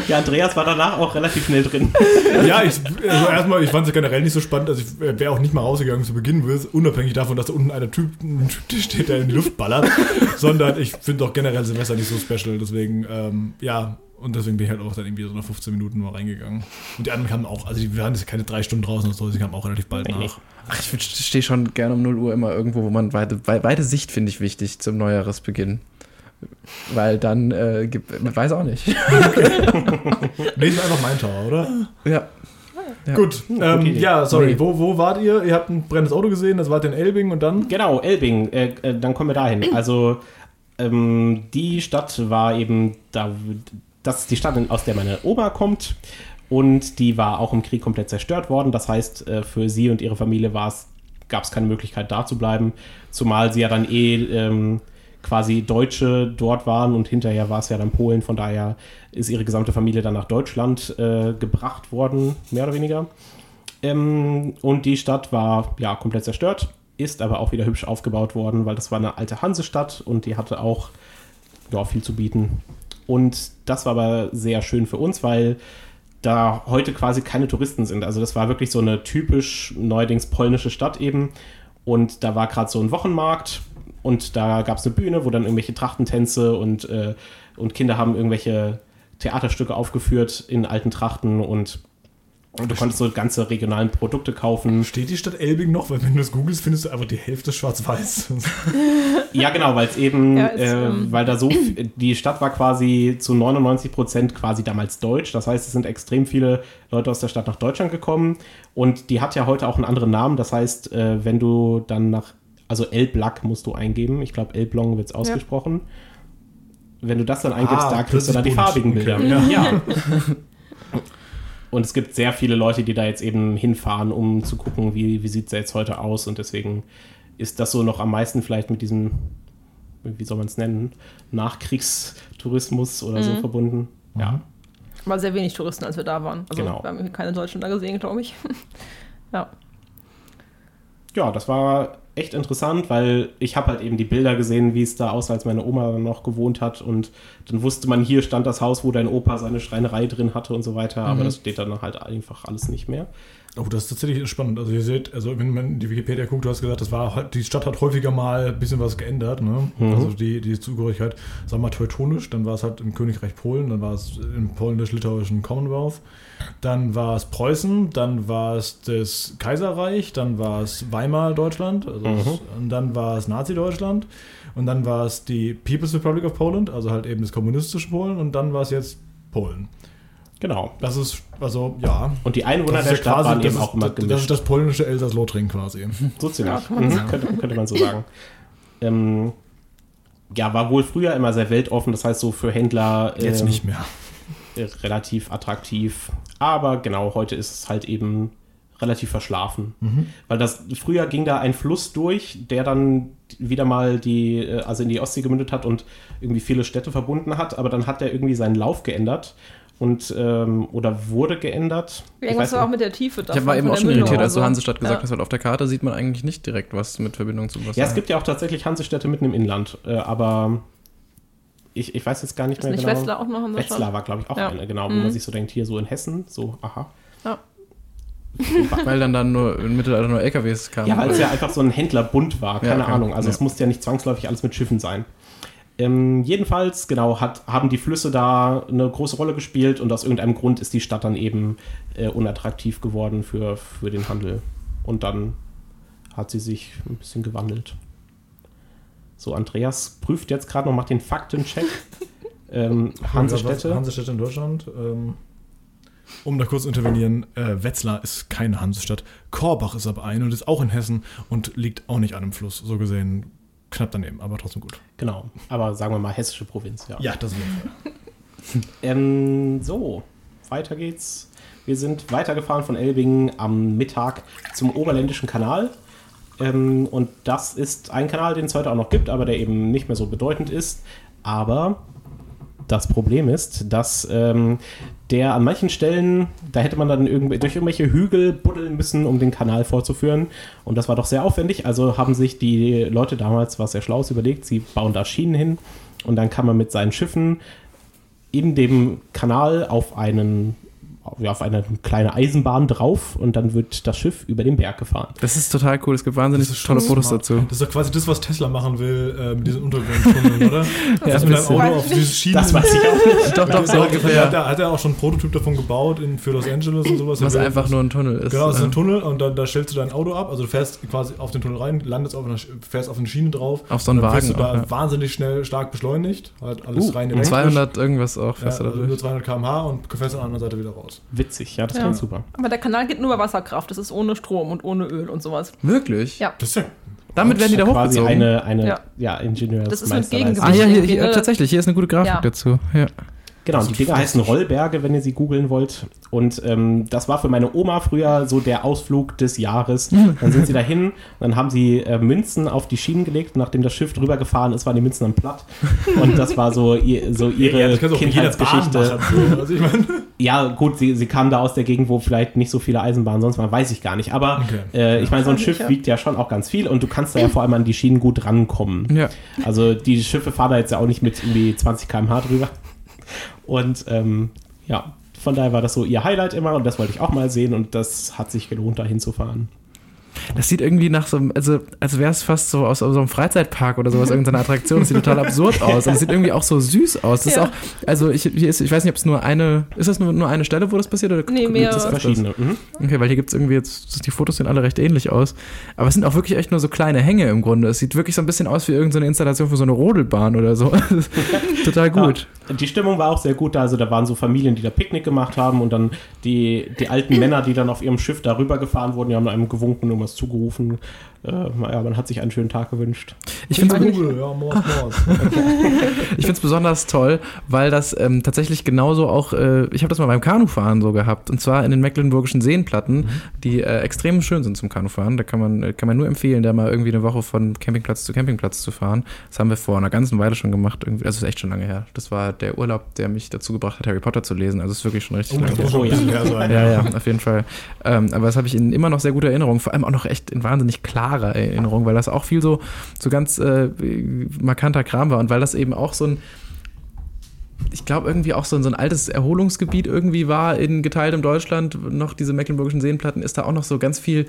Ja, Andreas war danach auch relativ schnell drin. <laughs> Ja, ich, also erstmal, ich fand es generell nicht so spannend. Also ich wäre auch nicht mal rausgegangen zu Beginn, unabhängig davon, dass da unten einer Typ, ein Typ steht, der in die Luft ballert. <laughs> sondern ich finde auch generell Silvester nicht so special. Deswegen, ähm, ja, und deswegen bin ich halt auch dann irgendwie so nach 15 Minuten mal reingegangen. Und die anderen kamen auch, also die waren jetzt keine drei Stunden draußen und so, sie kamen auch relativ bald Nee, nach. ach, ich stehe schon gerne um 0 Uhr immer irgendwo, wo man weite, wei- weite Sicht finde ich wichtig zum Neujahresbeginn. Weil dann, äh, gibt, man weiß auch nicht. <laughs> Nee, ist einfach mein Tower, oder? ja. Ja. Gut, ähm, okay. ja, sorry, Nee. wo, wo wart ihr? Ihr habt ein brennendes Auto gesehen, das wart ihr in Elbing und dann? Genau, Elbing, äh, äh, dann kommen wir dahin. Also, ähm, die Stadt war eben, da, das ist die Stadt, aus der meine Oma kommt. Und die war auch im Krieg komplett zerstört worden. Das heißt, äh, für sie und ihre Familie war es, gab es keine Möglichkeit, da zu bleiben. Zumal sie ja dann eh ähm, quasi Deutsche dort waren und hinterher war es ja dann Polen. Von daher ist ihre gesamte Familie dann nach Deutschland äh, gebracht worden, mehr oder weniger. Ähm, und die Stadt war ja komplett zerstört, ist aber auch wieder hübsch aufgebaut worden, weil das war eine alte Hansestadt und die hatte auch ja, viel zu bieten. Und das war aber sehr schön für uns, weil da heute quasi keine Touristen sind. Also das war wirklich so eine typisch neuerdings polnische Stadt eben. Und da war gerade so ein Wochenmarkt und da gab es eine Bühne, wo dann irgendwelche Trachtentänze und, äh, und Kinder haben irgendwelche Theaterstücke aufgeführt in alten Trachten und, und du konntest so ganze regionalen Produkte kaufen. Steht die Stadt Elbing noch? Weil wenn du das googelst, findest du einfach die Hälfte schwarz-weiß. <laughs> Ja, genau, weil es eben, Ja, äh, ähm, weil da so, die Stadt war quasi zu 99 Prozent quasi damals deutsch. Das heißt, es sind extrem viele Leute aus der Stadt nach Deutschland gekommen und die hat ja heute auch einen anderen Namen. Das heißt, äh, wenn du dann nach, also Elblack musst du eingeben. Ich glaube, Elblong wird es ausgesprochen. Wenn du das dann eingibst, Ah, da kriegst du dann die farbigen. Bilder. Okay, ja. ja. Und es gibt sehr viele Leute, die da jetzt eben hinfahren, um zu gucken, wie, wie sieht es jetzt heute aus. Und deswegen ist das so noch am meisten vielleicht mit diesem, wie soll man es nennen, Nachkriegstourismus oder so verbunden. Ja. War sehr wenig Touristen, als wir da waren. Also Genau. wir haben keine Deutschen da gesehen, glaube ich. <laughs> ja. ja, das war echt interessant, weil ich habe halt eben die Bilder gesehen, wie es da aussah, als meine Oma noch gewohnt hat. Und dann wusste man, hier stand das Haus, wo dein Opa seine Schreinerei drin hatte und so weiter. Aber das steht dann halt einfach alles nicht mehr. Oh, das ist tatsächlich spannend. Also ihr seht, also wenn man die Wikipedia guckt, du hast gesagt, das war die Stadt hat häufiger mal ein bisschen was geändert, ne? Also die, die Zugehörigkeit, sagen wir mal teutonisch, dann war es halt im Königreich Polen, dann war es im polnisch-litauischen Commonwealth, dann war es Preußen, dann war es das Kaiserreich, dann war es Weimar Deutschland, also es, und dann war es Nazi-Deutschland Und dann war es die People's Republic of Poland, also halt eben das kommunistische Polen. Und dann war es jetzt Polen. Genau. Das ist, also ja. Und die Einwohner der ja Stadt quasi, waren das eben ist, auch immer das, das gemischt. ist das polnische Elsass-Lothringen quasi. So ziemlich. Ja, mhm. könnte, könnte man so sagen. <laughs> Ähm, ja, war wohl früher immer sehr weltoffen, das heißt so für Händler Jetzt ähm, nicht mehr. äh, relativ attraktiv. Aber genau, heute ist es halt eben relativ verschlafen. Weil das früher ging da ein Fluss durch, der dann wieder mal die, äh, also in die Ostsee gemündet hat und irgendwie viele Städte verbunden hat, aber dann hat der irgendwie seinen Lauf geändert und ähm, oder wurde geändert. Ich Irgendwas weiß war auch mit der Tiefe Ich war eben auch der schon Mündung irritiert, als du so. Hansestadt gesagt Ja. hast, weil auf der Karte sieht man eigentlich nicht direkt was mit Verbindung zu was. ja, es gibt ja auch tatsächlich Hansestädte mitten im Inland, äh, aber ich, ich weiß jetzt gar nicht Ist mehr nicht genau. Wetzlar auch noch in der Stadt? Wetzlar war, glaube ich, auch Ja. eine, genau, wo Mhm. man sich so denkt, hier so in Hessen, so, aha. Ja. <laughs> Weil dann dann nur im Mittelalter nur LKWs kamen. Ja, weil es ja <laughs> einfach so ein Händlerbund war, keine Ja, okay. Ahnung. Also Ja. es musste ja nicht zwangsläufig alles mit Schiffen sein. Ähm, jedenfalls, genau, hat, haben die Flüsse da eine große Rolle gespielt und aus irgendeinem Grund ist die Stadt dann eben äh, unattraktiv geworden für, für den Handel. Und dann hat sie sich ein bisschen gewandelt. So, Andreas prüft jetzt gerade noch, macht den Faktencheck. <laughs> ähm, Hansestädte. Hansestädte in Deutschland. Ähm, um da kurz zu intervenieren, äh, Wetzlar ist keine Hansestadt. Korbach ist aber eine und ist auch in Hessen und liegt auch nicht an einem Fluss. So gesehen knapp daneben, aber trotzdem gut. Genau, aber sagen wir mal hessische Provinz, ja. Ja, das ist. <laughs> Ähm, so, weiter geht's. Wir sind weitergefahren von Elbingen am Mittag zum Oberländischen Kanal. Ähm, und das ist ein Kanal, den es heute auch noch gibt, aber der eben nicht mehr so bedeutend ist. Aber das Problem ist, dass ähm, der an manchen Stellen, da hätte man dann irgendw durch irgendwelche Hügel buddeln müssen, um den Kanal vorzuführen. Und das war doch sehr aufwendig. Also haben sich die Leute damals was sehr Schlaues überlegt. Sie bauen da Schienen hin und dann kann man mit seinen Schiffen in dem Kanal auf einen ja, auf eine kleine Eisenbahn drauf und dann wird das Schiff über den Berg gefahren. Das ist total cool, es gibt wahnsinnig tolle Fotos smart. dazu. Das ist doch quasi das, was Tesla machen will äh, mit diesen Untergrundtunneln, oder? <laughs> Ja, das mit einem. Auto auf diese Schienen. Das weiß ich auch nicht. <laughs> Doch, doch, so Hat ungefähr. er, hat er auch schon einen Prototyp davon gebaut in, für Los Angeles und sowas. Was einfach nur ein Tunnel ist. Genau, das ist ein Tunnel und da, da stellst du dein Auto ab. Also du fährst quasi auf den Tunnel rein, landest auf einer, fährst auf eine Schiene drauf. Auf so einen dann Wagen du da auch, ja. wahnsinnig schnell stark beschleunigt. Halt alles Uh, rein elektrisch. 200 irgendwas auch ja, fährst du also dadurch. nur 200 km/h und fährst an der anderen Seite wieder raus. Witzig, ja, das Ja. klingt super. Aber der Kanal geht nur über Wasserkraft. Das ist ohne Strom und ohne Öl und sowas. Wirklich? Ja. Das ist ja Damit werden die da Quasi hochgezogen. eine, eine ja. Ja. Ingenieurs Das ist mit Meisterleistung. ah ja, hier, hier, tatsächlich, hier ist eine gute Grafik Ja. dazu. Ja. Genau, die Dinger heißen Rollberge, wenn ihr sie googeln wollt. Und ähm, das war für meine Oma früher so der Ausflug des Jahres. <laughs> Dann sind sie dahin, dann haben sie äh, Münzen auf die Schienen gelegt. Nachdem das Schiff drüber gefahren ist, waren die Münzen dann platt. <laughs> Und das war so, ihr, so ihre jeder Bahn Kindheitsgeschichte. machen, so. Also ich meine, <laughs> Ja, gut, sie, sie kam da aus der Gegend, wo vielleicht nicht so viele Eisenbahnen sonst waren, weiß ich gar nicht. Aber Okay. äh, ich meine, so ein Schiff ja. wiegt ja schon auch ganz viel und du kannst da ja vor allem an die Schienen gut rankommen. ja. Also die Schiffe fahren da jetzt ja auch nicht mit irgendwie 20 km/h drüber. Und ähm, ja, von daher war das so ihr Highlight immer und das wollte ich auch mal sehen und das hat sich gelohnt, da hinzufahren. Das sieht irgendwie nach so einem, also als wäre es fast so aus, aus so einem Freizeitpark oder sowas, irgendeine Attraktion. Das sieht total absurd <laughs> aus. Und es sieht irgendwie auch so süß aus. Das Ja. ist auch, also ich, hier ist, ich weiß nicht, ob es nur eine, ist das nur, nur eine Stelle, wo das passiert? Oder Nee, es öfters? Verschiedene. Mhm. Okay, weil hier gibt es irgendwie jetzt, die Fotos sehen alle recht ähnlich aus. Aber es sind auch wirklich echt nur so kleine Hänge im Grunde. Es sieht wirklich so ein bisschen aus wie irgendeine Installation für so eine Rodelbahn oder so. <laughs> total gut. Ja, die Stimmung war auch sehr gut da. Also da waren so Familien, die da Picknick gemacht haben und dann die, die alten Männer, die dann auf ihrem Schiff darüber gefahren wurden, die haben einem gewunken und was zugerufen. Äh, naja, man hat sich einen schönen Tag gewünscht. Ich finde es ja, <laughs> besonders toll, weil das ähm, tatsächlich genauso auch, äh, ich habe das mal beim Kanufahren so gehabt, und zwar in den mecklenburgischen Seenplatten, die äh, extrem schön sind zum Kanufahren. Da kann man, äh, kann man nur empfehlen, da mal irgendwie eine Woche von Campingplatz zu Campingplatz zu fahren. Das haben wir vor einer ganzen Weile schon gemacht, irgendwie, also ist echt schon lange her. Das war der Urlaub, der mich dazu gebracht hat, Harry Potter zu lesen. Also es ist wirklich schon richtig Oh, lange muss her. sein. Ja, ja, auf jeden Fall. Ähm, aber das habe ich in immer noch sehr gute Erinnerung, vor allem auch noch echt in wahnsinnig klarer Erinnerung, weil das auch viel so, so ganz äh, markanter Kram war und weil das eben auch so ein, ich glaube, irgendwie auch so ein, so ein altes Erholungsgebiet irgendwie war in geteiltem Deutschland, noch diese mecklenburgischen Seenplatten, ist da auch noch so ganz viel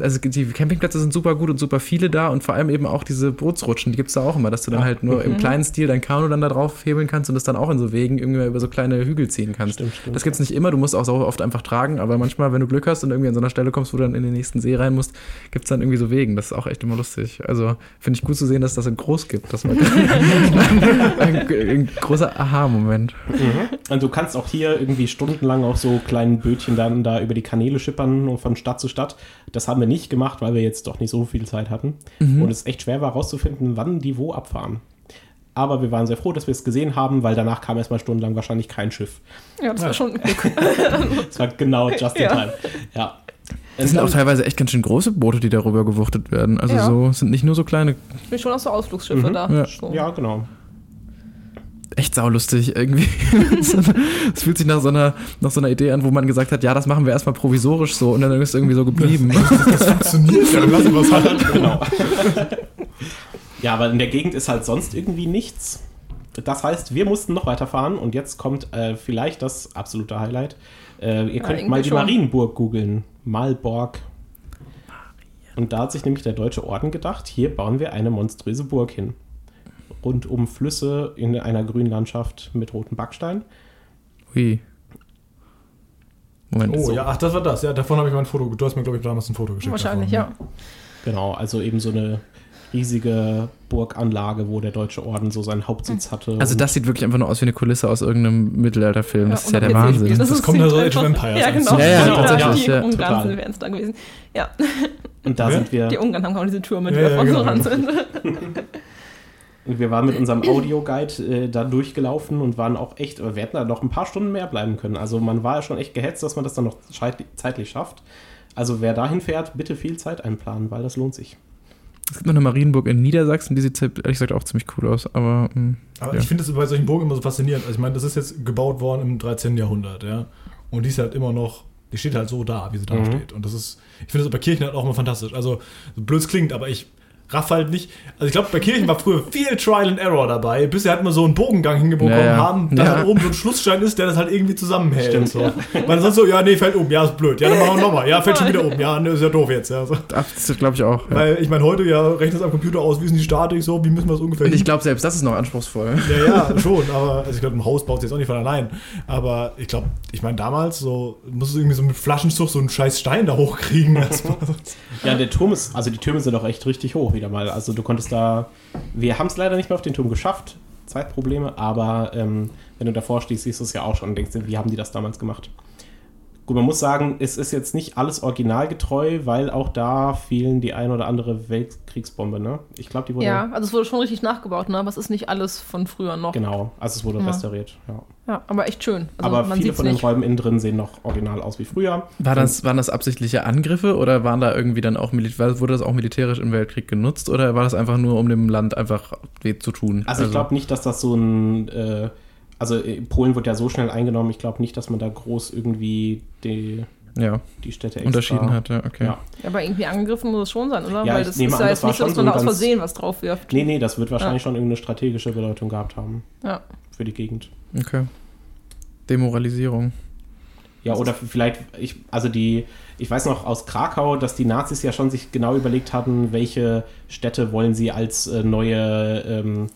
also die Campingplätze sind super gut und super viele da und vor allem eben auch diese Bootsrutschen, die gibt es da auch immer, dass du dann halt nur im kleinen Stil dein Kanu dann da drauf hebeln kannst und das dann auch in so Wegen irgendwie über so kleine Hügel ziehen kannst. Stimmt, stimmt, das gibt es nicht immer, du musst auch so oft einfach tragen, aber manchmal, wenn du Glück hast und irgendwie an so einer Stelle kommst, wo du dann in den nächsten See rein musst, gibt es dann irgendwie so Wegen. Das ist auch echt immer lustig. Also finde ich gut zu sehen, dass das in groß gibt. Das war <laughs> ein, ein großer Aha-Moment. Und du kannst auch hier irgendwie stundenlang auf so kleinen Bötchen dann da über die Kanäle schippern und von Stadt zu Stadt. Das haben wir nicht gemacht, weil wir jetzt doch nicht so viel Zeit hatten. Und es echt schwer war herauszufinden, wann die wo abfahren. Aber wir waren sehr froh, dass wir es gesehen haben, weil danach kam erstmal stundenlang wahrscheinlich kein Schiff. Ja, das war schon Glück. <laughs> Es war genau just in Ja. time. Ja. Es sind auch teilweise echt ganz schön große Boote, die darüber gewuchtet werden. Also Ja. so es sind nicht nur so kleine, Ich bin schon aus so Ausflugsschiffe da. Ja. So. Ja, genau. Echt saulustig irgendwie. <laughs> Es fühlt sich nach so, einer, nach so einer Idee an, wo man gesagt hat, ja, das machen wir erstmal provisorisch so und dann ist es irgendwie so geblieben. Das funktioniert ja, dann lassen wir es halt. <laughs> genau. ja, aber in der Gegend ist halt sonst irgendwie nichts. Das heißt, wir mussten noch weiterfahren und jetzt kommt äh, vielleicht das absolute Highlight. Äh, ihr könnt irgendwie mal die schon. Marienburg googeln. Malborg. Und da hat sich nämlich der Deutsche Orden gedacht, hier bauen wir eine monströse Burg hin. Rund um Flüsse in einer grünen Landschaft mit rotem Backstein. Ui. Moment. Oh So. ja, ach, das war das. Ja, davon habe ich mal ein Foto. Du hast mir, glaube ich, damals ein Foto geschickt. Wahrscheinlich, davon. ja. Genau, also eben so eine riesige Burganlage, wo der Deutsche Orden so seinen Hauptsitz hatte. Also das sieht wirklich einfach nur aus wie eine Kulisse aus irgendeinem Mittelalterfilm. Das ist ja der Wahnsinn. Das ist kommt ja so Age of Empires Ja, genau. Ja, ja, Genau, tatsächlich, Die ja. Ungarn Total. wären es da gewesen. Ja, und da Wer? sind wir. die Ungarn haben auch diese Türme, die Ja, ja, genau. so ran sind. <laughs> Und wir waren mit unserem Audioguide äh, da durchgelaufen und waren auch echt, aber wir hätten da noch ein paar Stunden mehr bleiben können. Also man war ja schon echt gehetzt, dass man das dann noch zeitlich schafft. Also wer dahin fährt, bitte viel Zeit einplanen, weil das lohnt sich. Es gibt noch eine Marienburg in Niedersachsen, die sieht ehrlich gesagt auch ziemlich cool aus. Aber hm, Aber Ja. ich finde es bei solchen Burgen immer so faszinierend. Also ich meine, das ist jetzt gebaut worden im 13. Jahrhundert, ja. Und die ist halt immer noch, die steht halt so da, wie sie da Mhm. steht. Und das ist, ich finde das bei Kirchen halt auch immer fantastisch. Also, so blöd klingt, aber ich raff halt nicht. Also ich glaube, bei Kirchen war früher viel Trial and Error dabei, bis sie halt mal so einen Bogengang hingebekommen Ja, ja. haben, dass Ja. halt oben so ein Schlussstein ist, der das halt irgendwie zusammenhält. Stimmt, so. ja. Weil sonst so, ja, nee, fällt um, ja, ist blöd. Ja, dann machen wir nochmal. Ja, fällt schon wieder <laughs> um. Ja, nee, ist ja doof jetzt. Ja, so. das glaube ich auch. Ja. Weil ich meine, heute ja rechnet es am Computer aus, wie ist denn die Statik so, wie müssen wir es ungefähr Und ich glaube, selbst das ist noch anspruchsvoll. ja, ja, schon, aber also ich glaube, ein Haus baut sich jetzt auch nicht von allein. Aber ich glaube, ich meine, damals so, musst du irgendwie so mit Flaschenzug so einen scheiß Stein da hochkriegen. Ja, der Turm ist, also die Türme sind auch echt richtig hoch wieder mal. Also du konntest da, wir haben es leider nicht mehr auf den Turm geschafft, Zeitprobleme, aber ähm, wenn du davor stehst, siehst du es ja auch schon und denkst, wie haben die das damals gemacht? Gut, man muss sagen, es ist jetzt nicht alles originalgetreu, weil auch da fehlen die ein oder andere Weltkriegsbombe, ne? Ich glaube, die wurde. Ja, also es wurde schon richtig nachgebaut, ne? aber es ist nicht alles von früher noch. Genau, also es wurde Ja. restauriert, ja. Ja, aber echt schön. Also aber man viele von den nicht. Räumen innen drin sehen noch original aus wie früher. War das, waren das absichtliche Angriffe oder waren da irgendwie dann auch Militär, wurde das auch militärisch im Weltkrieg genutzt oder war das einfach nur, um dem Land einfach weh zu tun? Also, ich glaube nicht, dass das so ein. Äh, also äh, Polen wird ja so schnell eingenommen. Ich glaube nicht, dass man da groß irgendwie die, ja, die Städte extra unterschieden hat, ja, okay. Ja. Ja, aber irgendwie angegriffen muss es schon sein, oder? Ja, Weil das ist an, ja das jetzt war nicht dass schon man so da ein aus Versehen was drauf wirft. Nee, nee, das wird wahrscheinlich Ja. schon irgendeine strategische Bedeutung gehabt haben Ja. für die Gegend. Okay. Demoralisierung. Ja, oder vielleicht, ich, also die, ich weiß noch aus Krakau, dass die Nazis ja schon sich genau überlegt hatten, welche Städte wollen sie als äh, neue ähm,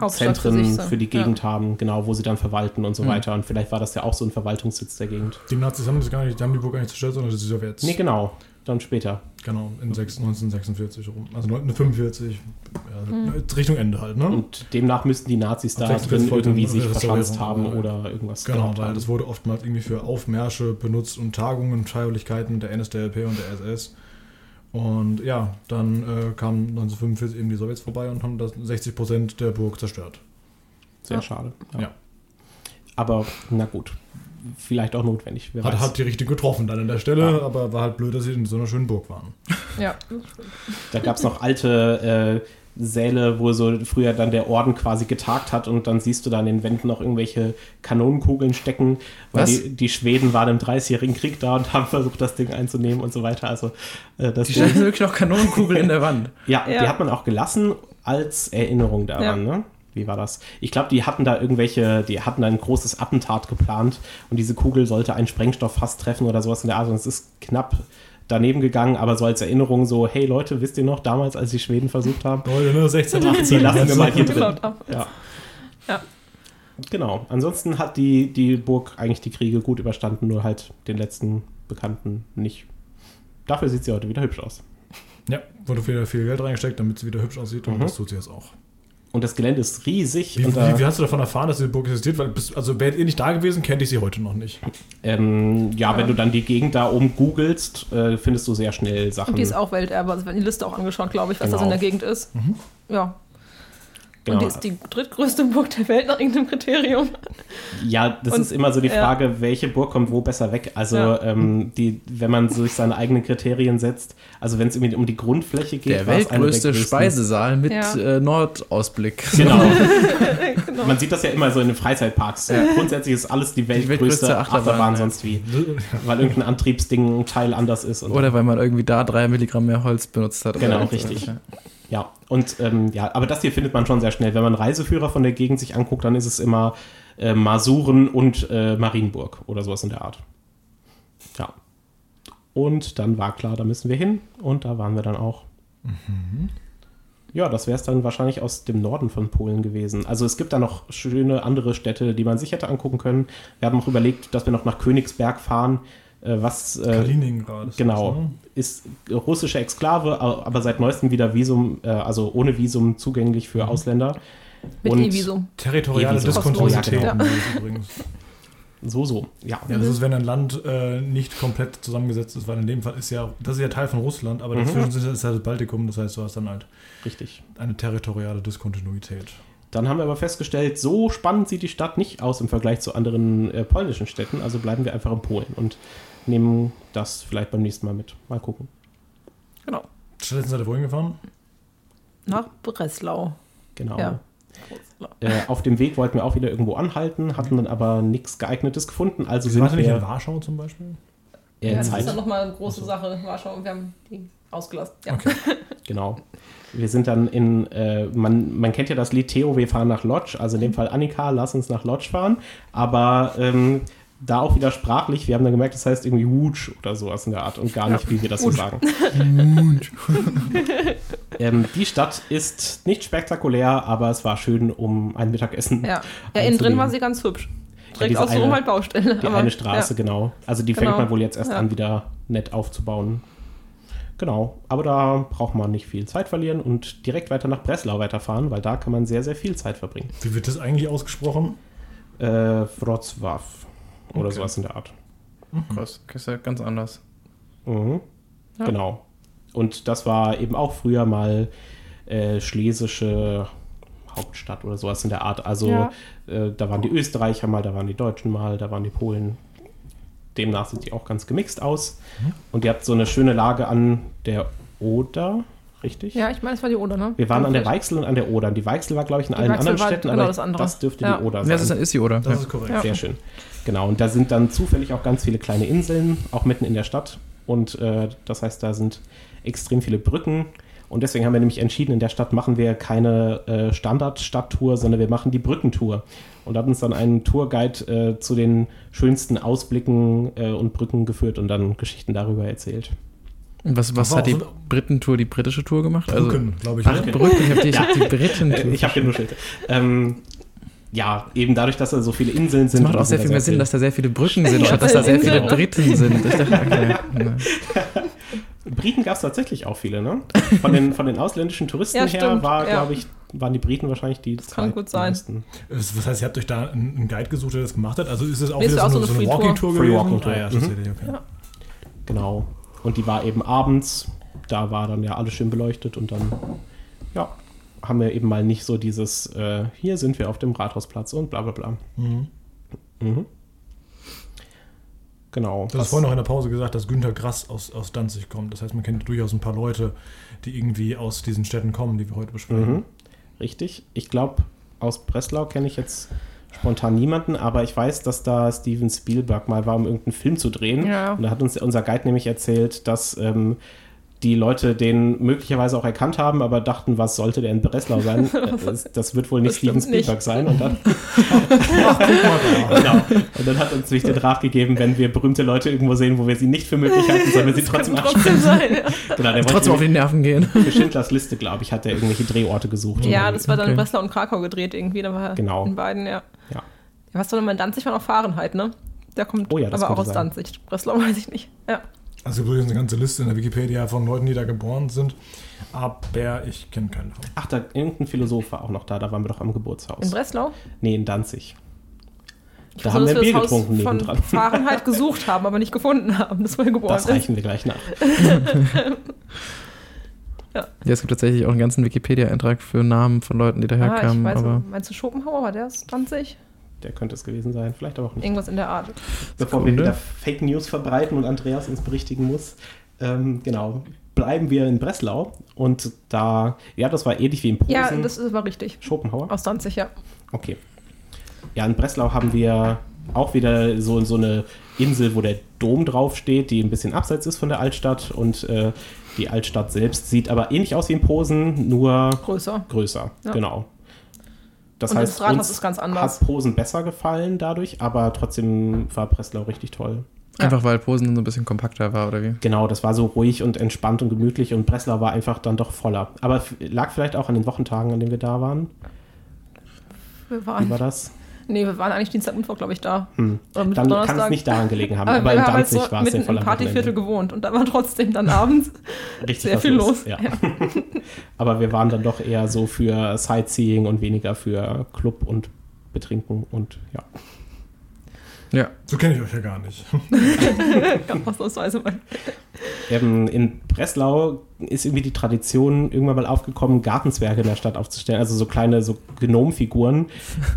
Hauptstadt für Zentren sich so. für die Gegend haben, genau, wo sie dann verwalten und so weiter. Und vielleicht war das ja auch so ein Verwaltungssitz der Gegend. Die Nazis haben das gar nicht, die haben die Burg gar nicht zerstört, sondern das ist Sowjets. Nee, genau, dann später. Genau, in sechs- 1946 rum. Also 1945, ja, Richtung Ende halt, ne? Und demnach müssten die Nazis da Ab 46 drin irgendwie sich verschanzt haben oder irgendwas Genau, weil haben. das wurde oftmals irgendwie für Aufmärsche benutzt und Tagungen und Feierlichkeiten der NSDAP und der SS. Und ja, dann äh, kamen 1945 eben die Sowjets vorbei und haben das 60 Prozent der Burg zerstört. Sehr Ja. schade. Ja. Aber na gut, vielleicht auch notwendig. Wer Hat weiß. halt die richtige getroffen dann an der Stelle, Ja. aber war halt blöd, dass sie in so einer schönen Burg waren. Ja. Da gab es noch alte äh, Säle, wo so früher dann der Orden quasi getagt hat und dann siehst du da an den Wänden noch irgendwelche Kanonenkugeln stecken, weil die, die Schweden waren im Dreißigjährigen Krieg da und haben versucht, das Ding einzunehmen und so weiter. Also äh, das Die Ding, stellen wirklich noch Kanonenkugeln in der Wand. ja, <laughs> Ja. die hat man auch gelassen als Erinnerung daran, ne? Wie war das? Ich glaube, die hatten da irgendwelche, die hatten da ein großes Attentat geplant und diese Kugel sollte ein Sprengstofffass treffen oder sowas in der Art und es ist knapp daneben gegangen, aber so als Erinnerung so, hey Leute, wisst ihr noch, damals, als die Schweden versucht haben, Leute, nur 16, 18. die lassen wir mal hier drin. Ja. Ja. Genau. Ansonsten hat die, die Burg eigentlich die Kriege gut überstanden, nur halt den letzten Bekannten nicht. Dafür sieht sie heute wieder hübsch aus. Ja, wurde wieder viel Geld reingesteckt, damit sie wieder hübsch aussieht und Mhm. das tut sie jetzt auch. Und das Gelände ist riesig. Wie, und da, wie, wie hast du davon erfahren, dass diese Burg existiert? Weil, bis, also wärt ihr nicht da gewesen, kennt ich sie heute noch nicht. ähm, ja, wenn du dann die Gegend da oben googelst, äh, findest du sehr schnell Sachen. Und die ist auch Welterbe. Also wir haben die Liste auch angeschaut, glaube ich, was das Genau. in der Gegend ist. Ja. Genau. Und die ist die drittgrößte Burg der Welt nach irgendeinem Kriterium. Ja, das Und- ist immer so die ja. Frage, welche Burg kommt wo besser weg. Also, Ja. ähm, die, wenn man sich seine eigenen Kriterien setzt, also wenn es irgendwie um die Grundfläche geht, Der weltgrößte größten. Speisesaal mit Ja. äh, Nordausblick. Genau. <laughs> genau. Man sieht das ja immer so in den Freizeitparks. Grundsätzlich ist alles die weltgrößte, weltgrößte Achterbahn, Achterbahn, ja. sonst wie. Weil irgendein Antriebsding ein Teil anders ist. Und Oder weil man irgendwie da drei Milligramm mehr Holz benutzt hat. Genau, richtig. Ja. Und ähm, ja, aber das hier findet man schon sehr schnell. Wenn man Reiseführer von der Gegend sich anguckt, dann ist es immer äh, Masuren und äh, Marienburg oder sowas in der Art. Ja. Und dann war klar, da müssen wir hin und da waren wir dann auch. Ja, das wäre es dann wahrscheinlich aus dem Norden von Polen gewesen. Also es gibt da noch schöne andere Städte, die man sich hätte angucken können. Wir haben auch überlegt, dass wir noch nach Königsberg fahren, was äh, Kaliningrad. ist Genau. das, ne? Ist russische Exklave, a- aber seit neuestem wieder Visum, äh, also ohne Visum zugänglich für Ausländer. Mit E-Visum. Territoriale Ebenso. Diskontinuität. Ja. übrigens. So, so. Ja. Ja, das ist, wenn ein Land äh, nicht komplett zusammengesetzt ist, weil in dem Fall ist ja, das ist ja Teil von Russland, aber dazwischen ist halt das Baltikum, das heißt, du hast dann halt Richtig. eine territoriale Diskontinuität. Dann haben wir aber festgestellt, so spannend sieht die Stadt nicht aus im Vergleich zu anderen äh, polnischen Städten. Also bleiben wir einfach in Polen und nehmen das vielleicht beim nächsten Mal mit. Mal gucken. Genau. Stattdessen seid ihr wohin gefahren? Nach Breslau. Genau. Ja. Äh, auf dem Weg wollten wir auch wieder irgendwo anhalten, hatten dann aber nichts geeignetes gefunden. Also Sie sind ihr nicht in wir Warschau zum Beispiel? Ja, das ist Zeit. dann nochmal eine große Sache. Warschau, wir haben die ausgelassen. Ja. Okay. <laughs> Genau. Wir sind dann in, äh, man, man kennt ja das Lied Theo, wir fahren nach Lodz, also in dem Fall Annika, lass uns nach Lodz fahren, aber ähm, da auch wieder sprachlich, wir haben dann gemerkt, das heißt irgendwie Wutsch oder sowas in der Art und gar nicht, wie wir das so sagen. <laughs> ähm, die Stadt ist nicht spektakulär, aber es war schön, um ein Mittagessen. Ja, ja innen drin war sie ganz hübsch. Direkt diese außenrum eine- halt Baustelle. Die aber- eine Straße, Ja. genau. Also die fängt Genau. man wohl jetzt erst Ja. an, wieder nett aufzubauen. Genau, aber da braucht man nicht viel Zeit verlieren und direkt weiter nach Breslau weiterfahren, weil da kann man sehr, sehr viel Zeit verbringen. Wie wird das eigentlich ausgesprochen? Äh, Wrocław oder Okay. sowas in der Art. Krass, das ist ja ganz anders. Mhm. Ja. Genau. Und das war eben auch früher mal äh, schlesische Hauptstadt oder sowas in der Art. Also Ja. äh, da waren die Österreicher mal, da waren die Deutschen mal, da waren die Polen. Demnach sind die auch ganz gemixt aus. Mhm. Und ihr habt so eine schöne Lage an der Oder, richtig? Ja, ich meine, es war die Oder, ne? Wir waren an der. Weichsel und an der Oder. Und die Weichsel war, glaube ich, in Die allen Weichsel anderen war Städten, genau aber das andere. dürfte Ja. die Oder Ja, sein. das ist, ist die, oder? Das Ja. ist korrekt. Ja. Sehr schön. Genau, und da sind dann zufällig auch ganz viele kleine Inseln, auch mitten in der Stadt. Und äh, das heißt, da sind extrem viele Brücken. Und deswegen haben wir nämlich entschieden, in der Stadt machen wir keine äh, Standard-Stadttour, sondern wir machen die Brückentour. Und hat uns dann einen Tourguide äh, zu den schönsten Ausblicken äh, und Brücken geführt und dann Geschichten darüber erzählt. Was, was hat die so- Britentour, die britische Tour gemacht? Brücken, glaube ich. Ach, oder? Brücken, ich habe die, ich hab die Britentour. ich habe genuschelt. Ähm, ja, eben dadurch, dass da so viele Inseln sind. Es macht auch sehr viel mehr Sinn, dass da sehr viele Brücken sind, Ja, statt dass da sehr viele. Briten sind. Ich dachte, okay. ne. <laughs> Briten gab es tatsächlich auch viele, ne? Von den, von den ausländischen Touristen Ja, her stimmt, war, ja. glaube ich, waren die Briten wahrscheinlich die kann gut sein. zweitmeisten. Das was heißt, ihr habt euch da einen Guide gesucht, der das gemacht hat? Also ist es auch Nee, wieder so, auch eine, so so eine eine Free-Tour. Walking-Tour Free gewesen? Walking-Tour. Ah, ja, Mhm. okay. Ja. Genau. Und die war eben abends, da war dann ja alles schön beleuchtet und dann, ja, haben wir eben mal nicht so dieses, äh, hier sind wir auf dem Rathausplatz und bla bla bla. Mhm. Mhm. Genau. Du hast vorhin noch in der Pause gesagt, dass Günter Grass aus, aus Danzig kommt. Das heißt, man kennt durchaus ein paar Leute, die irgendwie aus diesen Städten kommen, die wir heute besprechen. Mhm. Richtig. Ich glaube, aus Breslau kenne ich jetzt spontan niemanden, aber ich weiß, dass da Steven Spielberg mal war, um irgendeinen Film zu drehen. Ja. Und da hat uns unser Guide nämlich erzählt, dass ähm, die Leute den möglicherweise auch erkannt haben, aber dachten, was sollte der in Breslau sein? <laughs> das, das wird wohl nicht Steven Spielberg nicht. sein. Und dann, <laughs> <laughs> genau. und dann hat uns nämlich den Rat gegeben, wenn wir berühmte Leute irgendwo sehen, wo wir sie nicht für möglich halten, sollen wir sie trotzdem ansprechen. trotzdem sein. Ja, Genau, der Trotzdem auf die Nerven gehen. für Schindlers Liste, glaube ich, hat er irgendwelche Drehorte gesucht. ja das war dann Okay. in Breslau und Krakau gedreht irgendwie. Da war er Genau. in beiden, ja. Ja. Ja, was war denn in Danzig war noch Fahrenheit, ne? Der kommt Oh ja, das aber auch aus sein. Danzig. Breslau weiß ich nicht. Ja. Also übrigens eine ganze Liste in der Wikipedia von Leuten, die da geboren sind. Aber ich kenne keinen davon. Ach, da irgendein Philosoph war auch noch da, da waren wir doch am In Geburtshaus. Breslau? Nee, in Danzig. Ich Da haben wir dass Bier das Haus getrunken von nebendran. Fahrenheit <laughs> gesucht haben, aber nicht gefunden haben, das wohl geboren Das ist. reichen wir gleich nach. <laughs> Ja, es gibt tatsächlich auch einen ganzen Wikipedia-Eintrag für Namen von Leuten, die Ah, ich daherkamen. weiß aber. Meinst du Schopenhauer? War der aus Danzig? Der könnte es gewesen sein, vielleicht aber auch nicht. Irgendwas in der Art. Bevor wir Sekunde. wieder Fake News verbreiten und Andreas uns berichtigen muss. Ähm, genau, bleiben wir in Breslau und da, ja, das war ähnlich wie in Posen. Ja, das ist- war richtig. Schopenhauer? Aus Danzig, ja. Okay. Ja, in Breslau haben wir auch wieder so, so eine Insel, wo der Dom draufsteht, die ein bisschen abseits ist von der Altstadt und äh, die Altstadt selbst sieht aber ähnlich aus wie in Posen, nur Größer. größer. Ja. Genau. Das Und heißt, das Rathaus uns ist ganz anders. hat Posen besser gefallen dadurch, aber trotzdem war Breslau richtig toll. einfach weil Posen so ein bisschen kompakter war, oder wie? Genau, das war so ruhig und entspannt und gemütlich und Breslau war einfach dann doch voller. Aber lag vielleicht auch an den Wochentagen, an denen wir da waren. Wir Wie waren, war das? Nee, wir waren eigentlich Dienstag, Mittwoch, glaube ich, da. Hm. Oder Mittwoch, Dann kann es Donnerstag. nicht daran gelegen haben. aber, Aber, wir in haben halt Danzig so war es sehr voll im Partyviertel gewohnt und da war trotzdem dann abends <laughs> Richtig sehr viel los. Ja. <laughs> Aber wir waren dann doch eher so für Sightseeing und weniger für Club und Betrinken und ja. Ja. So kenne ich euch ja gar nicht. <laughs> Ganz ausnahmsweise mal. Ähm, in Breslau ist irgendwie die Tradition irgendwann mal aufgekommen, Gartenzwerge in der Stadt aufzustellen, also so kleine so Gnomfiguren.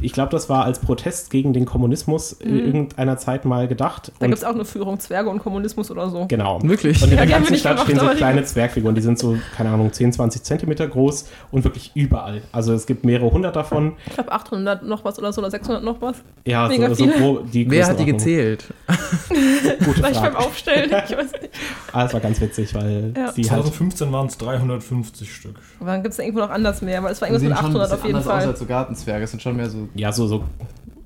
Ich glaube, das war als Protest gegen den Kommunismus in irgendeiner Zeit mal gedacht. Da gibt es auch eine Führung Zwerge und Kommunismus oder so. Genau. Wirklich? Und in Ja, der wir ganzen Stadt gemacht, stehen so kleine Zwergfiguren, die sind so, keine Ahnung, 10, 20 Zentimeter groß und wirklich überall. Also es gibt mehrere hundert davon. Ich glaube 800 noch was oder so oder 600 noch was. Ja, Mega so, so die Wer hat die gezählt? Gute <laughs> Vielleicht beim. Aufstellen, ich weiß nicht. Ah, das war ganz witzig, weil Ja. die halt 2015 waren es 350 Stück. Aber dann gibt es irgendwo noch anders mehr, weil es war irgendwas mit 800 auf jeden Fall. so Gartenzwerge. Es sind schon mehr so. Ja, so, so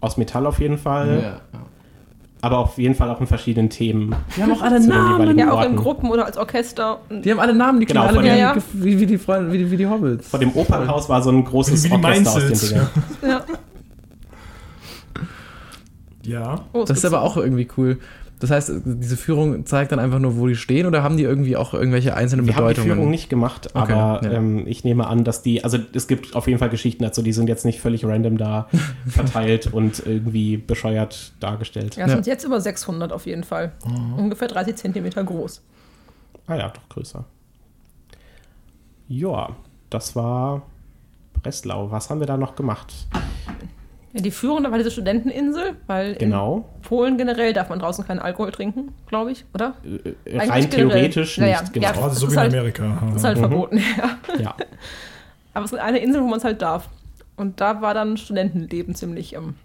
aus Metall auf jeden Fall. Ja. Aber auf jeden Fall auch in verschiedenen Themen. Die haben auch alle Namen. Ja, auch in. Gruppen oder als Orchester. Die haben alle Namen, die Genau, klingen alle wie, Ja, ja. wie, wie, die Freunde, wie, die, wie die Hobbits. Vor dem Opernhaus war so ein großes Wie die Orchester aus den. Dingern. Ja. Ja. Oh, Das ist aber auch irgendwie cool. Das heißt, diese Führung zeigt dann einfach nur, wo die stehen oder haben die irgendwie auch irgendwelche einzelnen Wir haben die Bedeutungen? Führung nicht gemacht, Okay, aber ja. ähm, ich nehme an, dass die, also es gibt auf jeden Fall Geschichten dazu, die sind jetzt nicht völlig random da <laughs> verteilt und irgendwie bescheuert dargestellt. Ja, es Ja. sind jetzt über 600 auf jeden Fall. Ungefähr 30 Zentimeter groß. Ah ja, doch größer. Ja, das war Breslau. Was haben wir da noch gemacht? Ja, die Führung, da war diese Studenteninsel, weil Genau. in Polen generell darf man draußen keinen Alkohol trinken, glaube ich, oder? Äh, Eigentlich Rein generell. theoretisch ja. nicht, genau. Ja, Aber Das so wie in halt- Amerika. Das ist halt Mhm. verboten, ja. Ja. <laughs> Aber es ist eine Insel, wo man es halt darf. Und da war dann Studentenleben ziemlich. Ähm,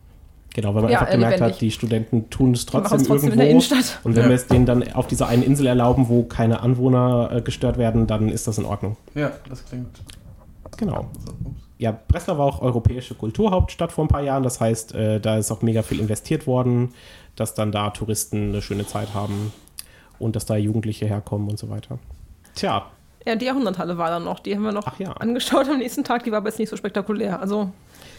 Genau, weil man Ja, einfach gemerkt lebendig. hat, die Studenten tun es trotzdem trotzdem in irgendwo. der Innenstadt. Und wenn Ja. wir es denen dann auf dieser einen Insel erlauben, wo keine Anwohner äh, gestört werden, dann ist das in Ordnung. Ja, das klingt. Genau. Ja, Breslau war auch europäische Kulturhauptstadt vor ein paar Jahren. Das heißt, äh, da ist auch mega viel investiert worden, dass dann da Touristen eine schöne Zeit haben und dass da Jugendliche herkommen und so weiter. Tja, Ja, die Jahrhunderthalle war dann noch. Die haben wir noch ja. angeschaut am nächsten Tag. Die war aber jetzt nicht so spektakulär. Also,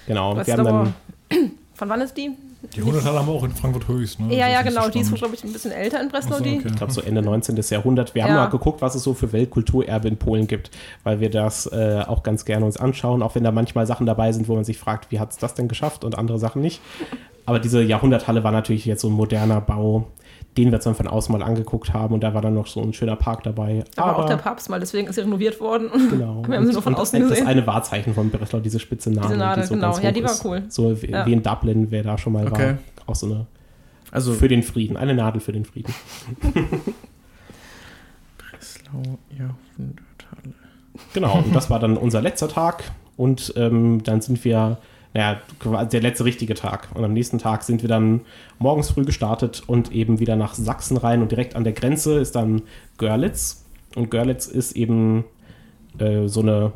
genau. Wir haben dann, <clears throat> von wann ist die? Die 100 haben wir auch in Frankfurt höchst. Ne? ja, Das ja, nicht so genau. Die ist, glaube ich, ein bisschen älter in Breslau. So, die. okay. ich glaube, so Ende 19. Jahrhundert. Wir haben Ja. mal geguckt, was es so für Weltkulturerbe in Polen gibt, weil wir das äh, auch ganz gerne uns anschauen, auch wenn da manchmal Sachen dabei sind, wo man sich fragt, wie hat es das denn geschafft und andere Sachen nicht. Aber diese Jahrhunderthalle war natürlich jetzt so ein moderner Bau, den wir uns dann von außen mal angeguckt haben und da war dann noch so ein schöner Park dabei. Da war auch der Papst mal, deswegen ist sie renoviert worden. <laughs> Genau. Wir haben sie nur von außen das gesehen. eine Wahrzeichen von Breslau, diese spitze Nadel. Diese Nadel, die so genau. ganz Ja, die war ist. cool. So wie, Ja. wie in Dublin, wer da schon mal Okay. war. Auch so eine Also, für den Frieden. Eine Nadel für den Frieden. <laughs> Breslau Jahrhunderthalle. Genau, und das war dann unser letzter Tag. Und ähm, dann sind wir, naja, quasi der letzte richtige Tag. Und am nächsten Tag sind wir dann morgens früh gestartet und eben wieder nach Sachsen rein. Und direkt an der Grenze ist dann Görlitz. Und Görlitz ist eben äh, so eine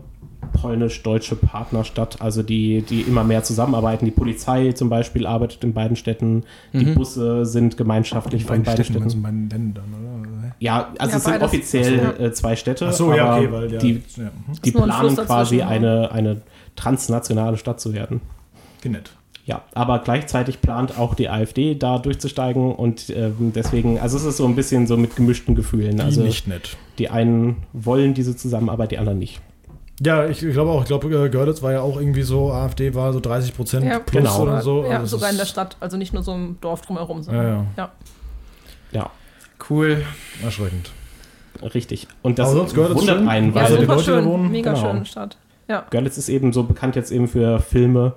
polnisch-deutsche Partnerstadt, also die, die immer mehr zusammenarbeiten. Die Polizei zum Beispiel arbeitet in beiden Städten, die Busse sind gemeinschaftlich von beiden Städten, Städten. in beiden Ländern, oder? Ja, also Ja, es sind offiziell so, äh, zwei Städte, Ach so, ja, aber okay, weil ja, die, ja, mhm. die planen quasi ne? eine, eine transnationale Stadt zu werden. Wie nett. Ja, aber gleichzeitig plant auch die AfD da durchzusteigen und ähm, deswegen, also es ist so ein bisschen so mit gemischten Gefühlen. Die Also nicht nett. die einen wollen diese Zusammenarbeit, die anderen nicht. Ja, ich, ich glaube auch. Ich glaube, äh, Görlitz war ja auch irgendwie so, AfD war so 30 Prozent Ja, plus genau. oder so. Ja, Also sogar in der Stadt, also nicht nur so im Dorf drumherum. Ja, sondern- ja. ja. Ja, Cool. Erschreckend. richtig. Und das wundert einen, Ja, Also weil die Leute, die da schön. wohnen? Mega Genau. schöne Stadt. Ja. Görlitz ist eben so bekannt jetzt eben für Filme.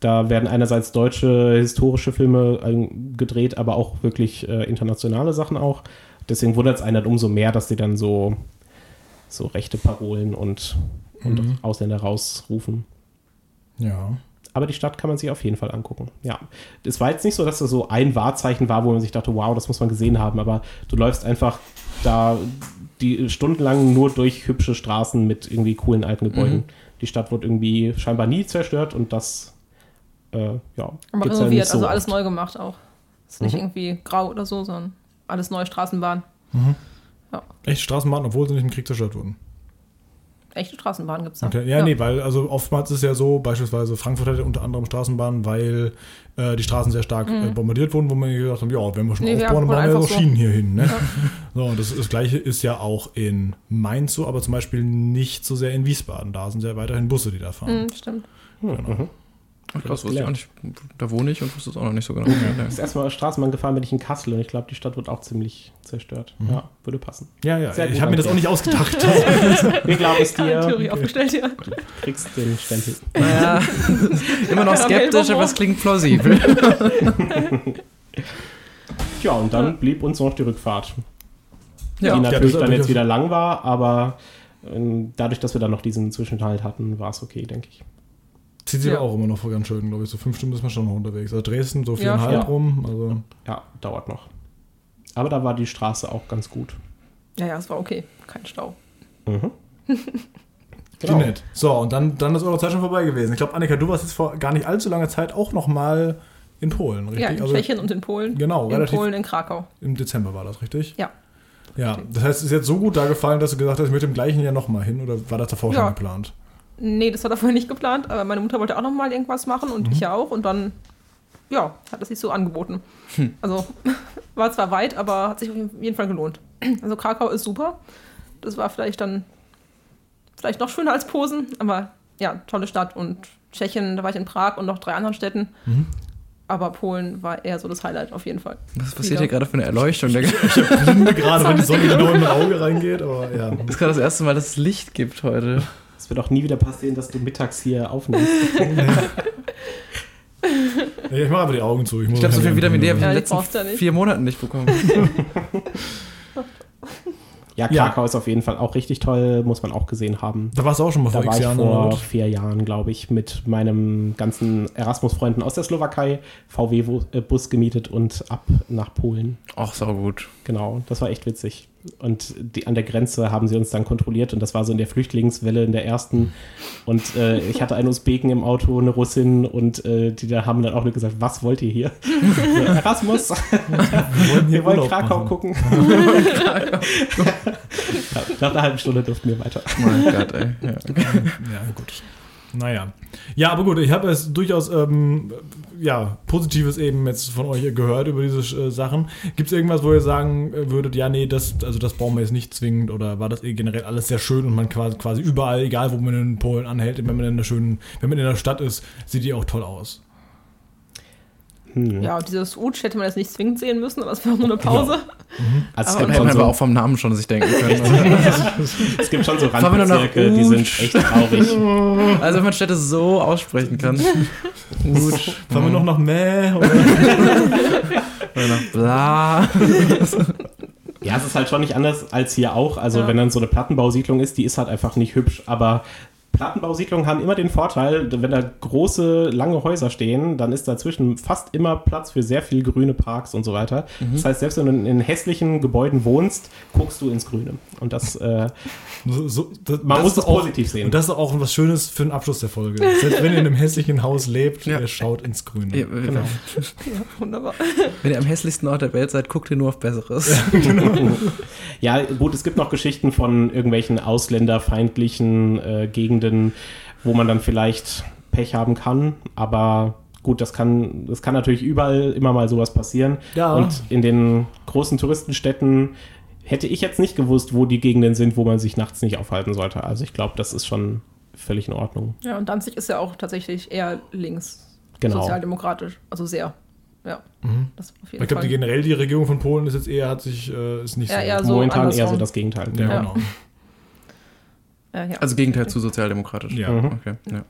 Da werden einerseits deutsche historische Filme äh, gedreht, aber auch wirklich äh, internationale Sachen auch. Deswegen wundert es einen halt umso mehr, dass die dann so, so rechte Parolen und, und Mhm. Ausländer rausrufen. Ja. Aber die Stadt kann man sich auf jeden Fall angucken. Ja, es war jetzt nicht so, dass das so ein Wahrzeichen war, wo man sich dachte, wow, das muss man gesehen haben. Aber du läufst einfach da die stundenlang nur durch hübsche Straßen mit irgendwie coolen alten Gebäuden. Mhm. Die Stadt wurde irgendwie scheinbar nie zerstört und das, äh, ja, Aber ja renoviert, nicht so also alles oft. neu gemacht auch. Ist nicht Mhm. irgendwie grau oder so, sondern alles neue Straßenbahn. Echt Straßenbahnen, obwohl sie nicht im Krieg zerstört wurden. Echte Straßenbahn gibt es da. Okay. Ja, nee, weil also oftmals ist es ja so, beispielsweise Frankfurt hatte unter anderem Straßenbahnen, weil äh, die Straßen sehr stark äh, bombardiert wurden, wo man gesagt hat, ja, wenn wir schon Mhm. Nee, aufbauen, dann haben bauen wir so. Schienen hier hin. Ne? <laughs> So, und das, das gleiche ist ja auch in Mainz so, aber zum Beispiel nicht so sehr in Wiesbaden. Da sind ja weiterhin Busse, die da fahren. Mhm, stimmt. Mhm. Ach, krass, wusste ich auch nicht. Da wohne ich und wusste es auch noch nicht so genau. Ja, Das erste Mal Straßenbahn gefahren bin ich in Kassel und ich glaube, die Stadt wird auch ziemlich zerstört. Mhm. Ja, würde passen. Ja, ja, Sehr ich habe mir das auch nicht ausgedacht. <laughs> Wir glauben es Keine Theorie dir. aufgestellt hier. Du kriegst den Stempel. naja, <laughs> immer noch skeptisch, aber es klingt plausibel. <laughs> Ja, und dann blieb uns noch die Rückfahrt. Ja. die Ja, natürlich das dann ich jetzt wieder lang war, aber ähm, dadurch, dass wir dann noch diesen Zwischenhalt hatten, war es okay, denke ich. Zieht sich Ja. auch immer noch vor ganz schön, glaube ich. So fünf Stunden ist man schon noch unterwegs. Also Dresden so viereinhalb Ja. rum. Also Ja, dauert noch. Aber da war die Straße auch ganz gut. Ja, ja, es war okay. Kein Stau. Mhm. <laughs> Genau. nett. So, und dann, dann ist eure Zeit schon vorbei gewesen. Ich glaube, Annika, du warst jetzt vor gar nicht allzu langer Zeit auch noch mal in Polen, richtig? Ja, in also Tschechien und in Polen. Genau, In relativ- Polen, in Krakau. im Dezember war das, richtig? Ja. Ja, das heißt, es ist jetzt so gut da gefallen, dass du gesagt hast, ich möchte im gleichen Jahr noch mal hin oder war das davor Ja. schon geplant? Nee, das war davor <laughs> nicht geplant, aber meine Mutter wollte auch noch mal irgendwas machen und ich ja auch. Und dann, ja, hat es sich so angeboten. Also <laughs> war zwar weit, aber hat sich auf jeden Fall gelohnt. Also Krakau ist super. Das war vielleicht dann vielleicht noch schöner als Posen, aber ja, tolle Stadt. Und Tschechien, da war ich in Prag und noch drei anderen Städten. Aber Polen war eher so das Highlight auf jeden Fall. Was passiert Wieder. hier gerade für eine Erleuchtung? Da ist Blinde gerade, wenn die Sonne genau in mein Auge reingeht, aber ja. gerade das erste Mal, dass es Licht gibt heute. Es wird auch nie wieder passieren, dass du mittags hier aufnimmst. <laughs> Ich mache einfach die Augen zu. Ich glaube, so viel Vitamin D habe ich Ja, in den letzten ja vier Monaten nicht bekommen. Ja, <laughs> Ja. Krakau ist auf jeden Fall auch richtig toll, muss man auch gesehen haben. Da warst du auch schon mal vor Da war ich Jahren. vor oder? vier Jahren, glaube ich, mit meinem ganzen Erasmus-Freunden aus der Slowakei VW-Bus gemietet und ab nach Polen. Ach, sau gut. Genau, das war echt witzig. Und die, an der Grenze haben sie uns dann kontrolliert und das war so in der Flüchtlingswelle in der ersten. Und äh, ich hatte einen Usbeken im Auto, eine Russin und äh, die da haben dann auch nur gesagt, was wollt ihr hier? <laughs> so, Erasmus, Wir wollen wir wollen Krakau machen. gucken. <laughs> ja, nach einer halben Stunde durften wir weiter. Mein Gott, ey. Ja. Ja, gut. Naja. Ja, aber gut, ich habe es durchaus ähm, ja, Positives eben jetzt von euch gehört über diese äh, Sachen. Gibt es irgendwas, wo ihr sagen äh, würdet, ja, nee, das, also das brauchen wir jetzt nicht zwingend oder war das eh generell alles sehr schön und man quasi, quasi überall, egal wo man in Polen anhält, wenn man in einer schönen, wenn man in der Stadt ist, sieht die auch toll aus. Hm. Ja, und dieses Utsch hätte man jetzt nicht zwingend sehen müssen, aber es war nur eine Pause. Also es Aber gibt, Hätten schon wir aber so, auch vom Namen schon sich denken können. <laughs> <laughs> es gibt schon so Randbezirke, die sind Utsch? echt traurig. <laughs> Also wenn man Städte so aussprechen kann. Gut. Fahren wir noch nach Mäh? Oder? Oder nach bla. Ja, es ist halt schon nicht anders als hier auch. Also Ja. wenn dann so eine Plattenbausiedlung ist, die ist halt einfach nicht hübsch, aber Plattenbausiedlungen haben immer den Vorteil, wenn da große, lange Häuser stehen, dann ist dazwischen fast immer Platz für sehr viel grüne Parks und so weiter. Das heißt, selbst wenn du in, hässlichen Gebäuden wohnst, guckst du ins Grüne. Und das, äh, So, so, das, Man das muss auch- positiv sehen. Und das ist auch was Schönes für den Abschluss der Folge. Selbst wenn ihr in einem hässlichen Haus lebt, Ja. ihr schaut ins Grüne. Ja, Genau. Ja, wunderbar. Wenn ihr am hässlichsten Ort der Welt seid, guckt ihr nur auf Besseres. ja, gut, es gibt noch Geschichten von irgendwelchen ausländerfeindlichen äh, Gegenden, wo man dann vielleicht Pech haben kann, aber gut, das kann, das kann natürlich überall immer mal sowas passieren. Ja. Und in den großen Touristenstädten hätte ich jetzt nicht gewusst, wo die Gegenden sind, wo man sich nachts nicht aufhalten sollte. Also ich glaube, das ist schon völlig in Ordnung. Ja, und Danzig ist ja auch tatsächlich eher links. Genau. Sozialdemokratisch. Also sehr. Ja. Das auf jeden Ich glaube, generell die Regierung von Polen ist jetzt eher, hat sich, äh, ist nicht Ja, so. eher so Momentan eher andersrum. so das Gegenteil. ja, Ja. genau. Ja, ja. Also Gegenteil zu sozialdemokratisch. Ja. Mhm. Okay, ja.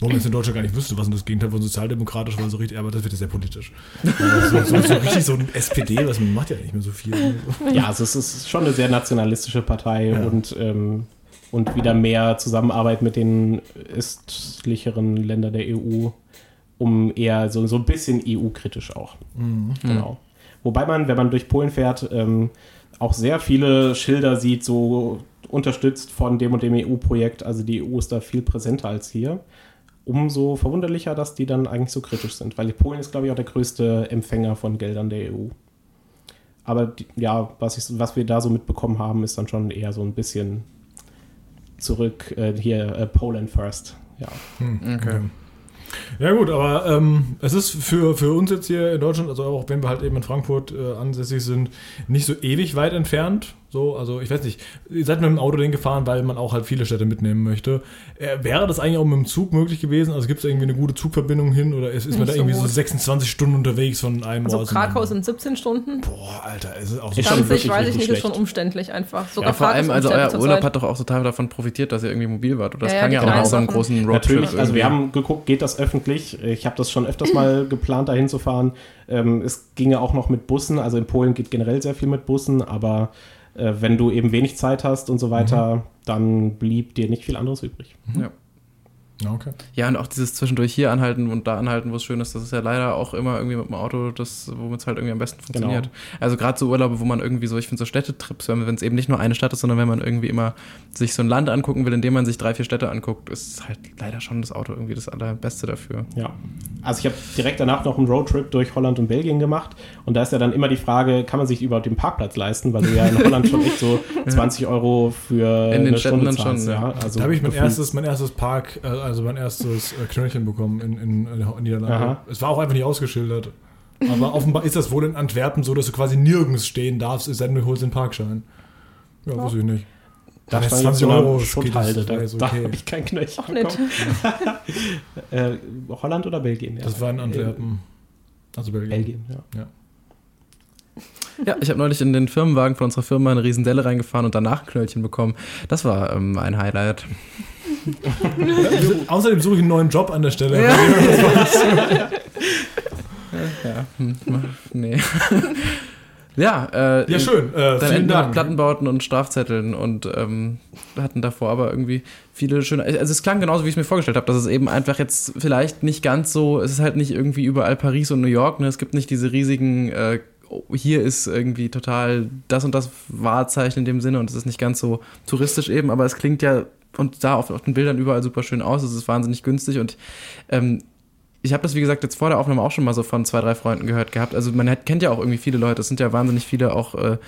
Wo man jetzt in Deutschland gar nicht wüsste, was denn das Gegenteil von sozialdemokratisch war, so richtig, aber das wird ja sehr politisch. So, so, so richtig so ein SPD, was man macht ja nicht mehr so viel. Ja, also es ist schon eine sehr nationalistische Partei Ja. und, ähm, und wieder mehr Zusammenarbeit mit den östlicheren Ländern der EU, um eher so, so ein bisschen EU-kritisch auch. Genau. Wobei man, wenn man durch Polen fährt, ähm, auch sehr viele Schilder sieht, so unterstützt von dem und dem EU-Projekt. Also die EU ist da viel präsenter als hier. Umso verwunderlicher, dass die dann eigentlich so kritisch sind, weil Polen ist, glaube ich, auch der größte Empfänger von Geldern der EU. Aber die, ja, was, ich, was wir da so mitbekommen haben, ist dann schon eher so ein bisschen zurück äh, hier äh, Poland first. Ja. Okay. Ja gut, aber ähm, es ist für, für uns jetzt hier in Deutschland, also auch wenn wir halt eben in Frankfurt äh, ansässig sind, nicht so ewig weit entfernt. So, also ich weiß nicht, ihr seid mit dem Auto den gefahren, weil man auch halt viele Städte mitnehmen möchte. Äh, wäre das eigentlich auch mit dem Zug möglich gewesen? Also gibt es irgendwie eine gute Zugverbindung hin oder ist, ist man da so irgendwie so gut. 26 Stunden unterwegs von einem Also Ort zum Krakau sind 17 Stunden. Boah, Alter, ist es auch so Ist schon Danzig, wirklich weiß ich nicht, ist schon umständlich einfach. Sogar Ja, vor allem, also euer Urlaub hat doch auch total davon profitiert, dass ihr irgendwie mobil wart. Oder das Ja, ja, klang die ja auch nach so einem großen Roadtrip. Natürlich, also wir haben geguckt, geht das öffentlich? Ich habe das schon öfters mal <clears throat> geplant, dahin zu fahren. Ähm, es ginge auch noch mit Bussen, also in Polen geht generell sehr viel mit Bussen, aber wenn du eben wenig Zeit hast und so weiter, dann blieb dir nicht viel anderes übrig. ja. Ja, okay. Ja, und auch dieses zwischendurch hier anhalten und da anhalten, wo es schön ist, das ist ja leider auch immer irgendwie mit dem Auto, das, womit es halt irgendwie am besten funktioniert. Also gerade so Urlaube, wo man irgendwie so, ich finde so Städtetrips, wenn wenn es eben nicht nur eine Stadt ist, sondern wenn man irgendwie immer sich so ein Land angucken will, indem man sich drei, vier Städte anguckt, ist halt leider schon das Auto irgendwie das allerbeste dafür. Ja. Also ich habe direkt danach noch einen Roadtrip durch Holland und Belgien gemacht und da ist ja dann immer die Frage, kann man sich überhaupt den Parkplatz leisten, weil du ja in Holland schon echt so <laughs> 20 Euro für In den eine Städten Stunde dann schon, zahlst. ja. Also da habe ich mein gefühlt- erstes, mein erstes Park, äh, also mein erstes äh, Knöllchen bekommen in, in, in Niederlande. Aha. Es war auch einfach nicht ausgeschildert. Aber offenbar ist das wohl in Antwerpen so, dass du quasi nirgends stehen darfst, es sei denn, du holst den Parkschein. Ja, weiß ich nicht. Da stand 20 jetzt Euro das Schutthalde, da, ist da okay. habe ich kein Knöchel Auch nett. <laughs> äh, Holland oder Belgien? Ja. Das war in Antwerpen. Also Belgien. Belgien, ja. Ja. Ja, ich habe neulich in den Firmenwagen von unserer Firma eine Riesendelle reingefahren und danach ein Knöllchen bekommen. Das war ähm, ein Highlight. Außerdem suche ich einen neuen Job an der Stelle. Ja, hm, nee. <laughs> ja, äh, Ja, schön. Äh, Dann enden wir mit Dank. Plattenbauten und Strafzetteln und ähm, hatten davor aber irgendwie viele schöne. Also es klang genauso, wie ich es mir vorgestellt habe, dass es eben einfach jetzt vielleicht nicht ganz so, es ist halt nicht irgendwie überall Paris und New York, ne? Es gibt nicht diese riesigen, äh, oh, hier ist irgendwie total das und das Wahrzeichen in dem Sinne und es ist nicht ganz so touristisch eben, aber es klingt ja und sah auf, auf den Bildern überall super schön aus, es ist wahnsinnig günstig und ähm, ich habe das, wie gesagt, jetzt vor der Aufnahme auch schon mal so von zwei, drei Freunden gehört gehabt. Also man hat, kennt ja auch irgendwie viele Leute. Es sind ja wahnsinnig viele auch äh,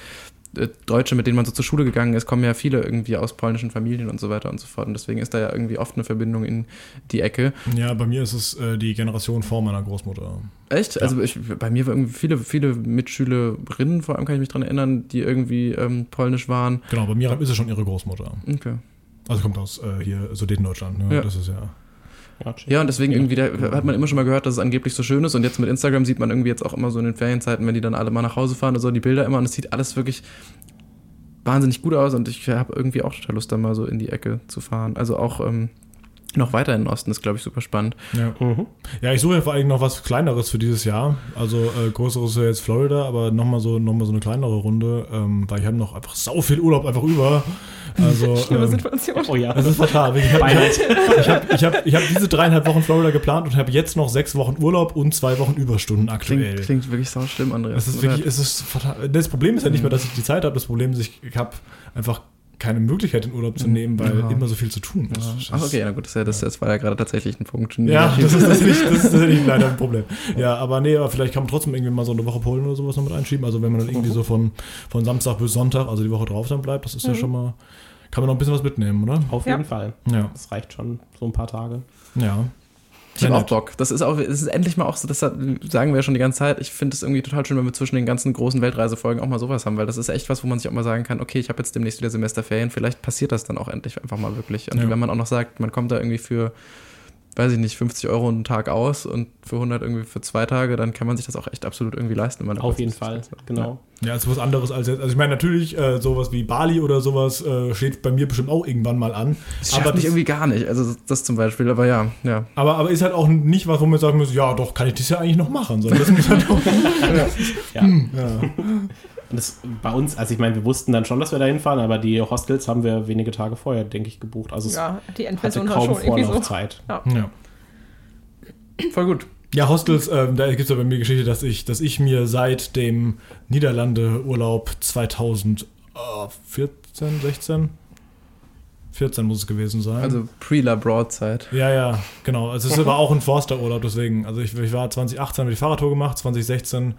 äh, Deutsche, mit denen man so zur Schule gegangen ist, kommen ja viele irgendwie aus polnischen Familien und so weiter und so fort. Und deswegen ist da ja irgendwie oft eine Verbindung in die Ecke. Ja, bei mir ist es äh, die Generation vor meiner Großmutter. Echt? Also ich, bei mir waren irgendwie viele, viele Mitschülerinnen, vor allem kann ich mich dran erinnern, die irgendwie ähm, polnisch waren. Genau, bei mir ist es schon ihre Großmutter. Okay. Also kommt aus äh, hier Sudetendeutschland. Ne? Ja. Das ist ja. Ja, und deswegen irgendwie, da hat man immer schon mal gehört, dass es angeblich so schön ist. Und jetzt mit Instagram sieht man irgendwie jetzt auch immer so in den Ferienzeiten, wenn die dann alle mal nach Hause fahren und so, die Bilder immer. Und es sieht alles wirklich wahnsinnig gut aus. Und ich habe irgendwie auch total Lust, da mal so in die Ecke zu fahren. Also auch, ähm, noch weiter in den Osten ist, glaube ich, super spannend. Ja. ja, ich suche ja vor allem noch was Kleineres für dieses Jahr. Also äh, größeres ist ja jetzt Florida, aber nochmal so, noch mal so eine kleinere Runde, ähm, weil ich habe noch einfach sau viel Urlaub einfach über. Also, <laughs> Schlimme ähm, Situation. Oh ja. das ist fatal. Ich habe ich hab, ich hab, ich hab diese dreieinhalb Wochen Florida geplant und habe jetzt noch sechs Wochen Urlaub und zwei Wochen Überstunden aktuell. Klingt, klingt wirklich sau schlimm, Andreas. Es ist wirklich, es ist fatal. Das Problem ist ja nicht mehr, dass ich die Zeit habe. Das Problem ist, ich habe einfach keine Möglichkeit, den Urlaub zu nehmen, weil Ja. immer so viel zu tun ist. Ach, okay, na gut, das, ist ja, das, das war ja gerade tatsächlich ein Punkt. Ja, das ist, das, nicht, das ist tatsächlich <laughs> leider ein Problem. Ja, aber nee, aber vielleicht kann man trotzdem irgendwie mal so eine Woche Polen oder sowas noch mit einschieben. Also wenn man dann irgendwie so von, von Samstag bis Sonntag, also die Woche drauf dann bleibt, das ist ja schon mal, kann man noch ein bisschen was mitnehmen, oder? Auf Ja. jeden Fall. Ja. Das reicht schon so ein paar Tage. Ja. Ich habe Sehr auch. Bock. Das ist auch, es ist endlich mal auch so, das sagen wir ja schon die ganze Zeit. Ich finde es irgendwie total schön, wenn wir zwischen den ganzen großen Weltreisefolgen auch mal sowas haben, weil das ist echt was, wo man sich auch mal sagen kann, okay, ich habe jetzt demnächst wieder Semesterferien, vielleicht passiert das dann auch endlich einfach mal wirklich. Und Ja. wenn man auch noch sagt, man kommt da irgendwie für, weiß ich nicht, 50 Euro einen Tag aus und für 100 irgendwie für zwei Tage, dann kann man sich das auch echt absolut irgendwie leisten. Wenn man Auf jeden. Fall. Genau. Ja, ist was anderes als jetzt. Also ich meine, natürlich, äh, sowas wie Bali oder sowas äh, steht bei mir bestimmt auch irgendwann mal an. Das schafft mich irgendwie gar nicht. Also das, das zum Beispiel, aber ja, ja. aber, aber ist halt auch nicht was, wo man sagen muss, ja doch, kann ich das ja eigentlich noch machen. Sondern das muss halt auch, <laughs> Ja. <laughs> ja. Und <laughs> das bei uns, also ich meine, wir wussten dann schon, dass wir da hinfahren, aber die Hostels haben wir wenige Tage vorher, denke ich, gebucht. Also es Ja, die hatte Endversion war kaum schon irgendwie so. Vorlaufzeit. ja. Voll gut. Ja, Hostels, ähm, da gibt es ja bei mir Geschichte, dass ich, dass ich mir seit dem Niederlande-Urlaub 2014, 16, 14 muss es gewesen sein. Also Pre-La-Broad-Zeit. ja, ja, genau. Es ist aber auch ein Forster-Urlaub, deswegen. Also ich, ich war 2018, habe ich die Fahrradtour gemacht, 2016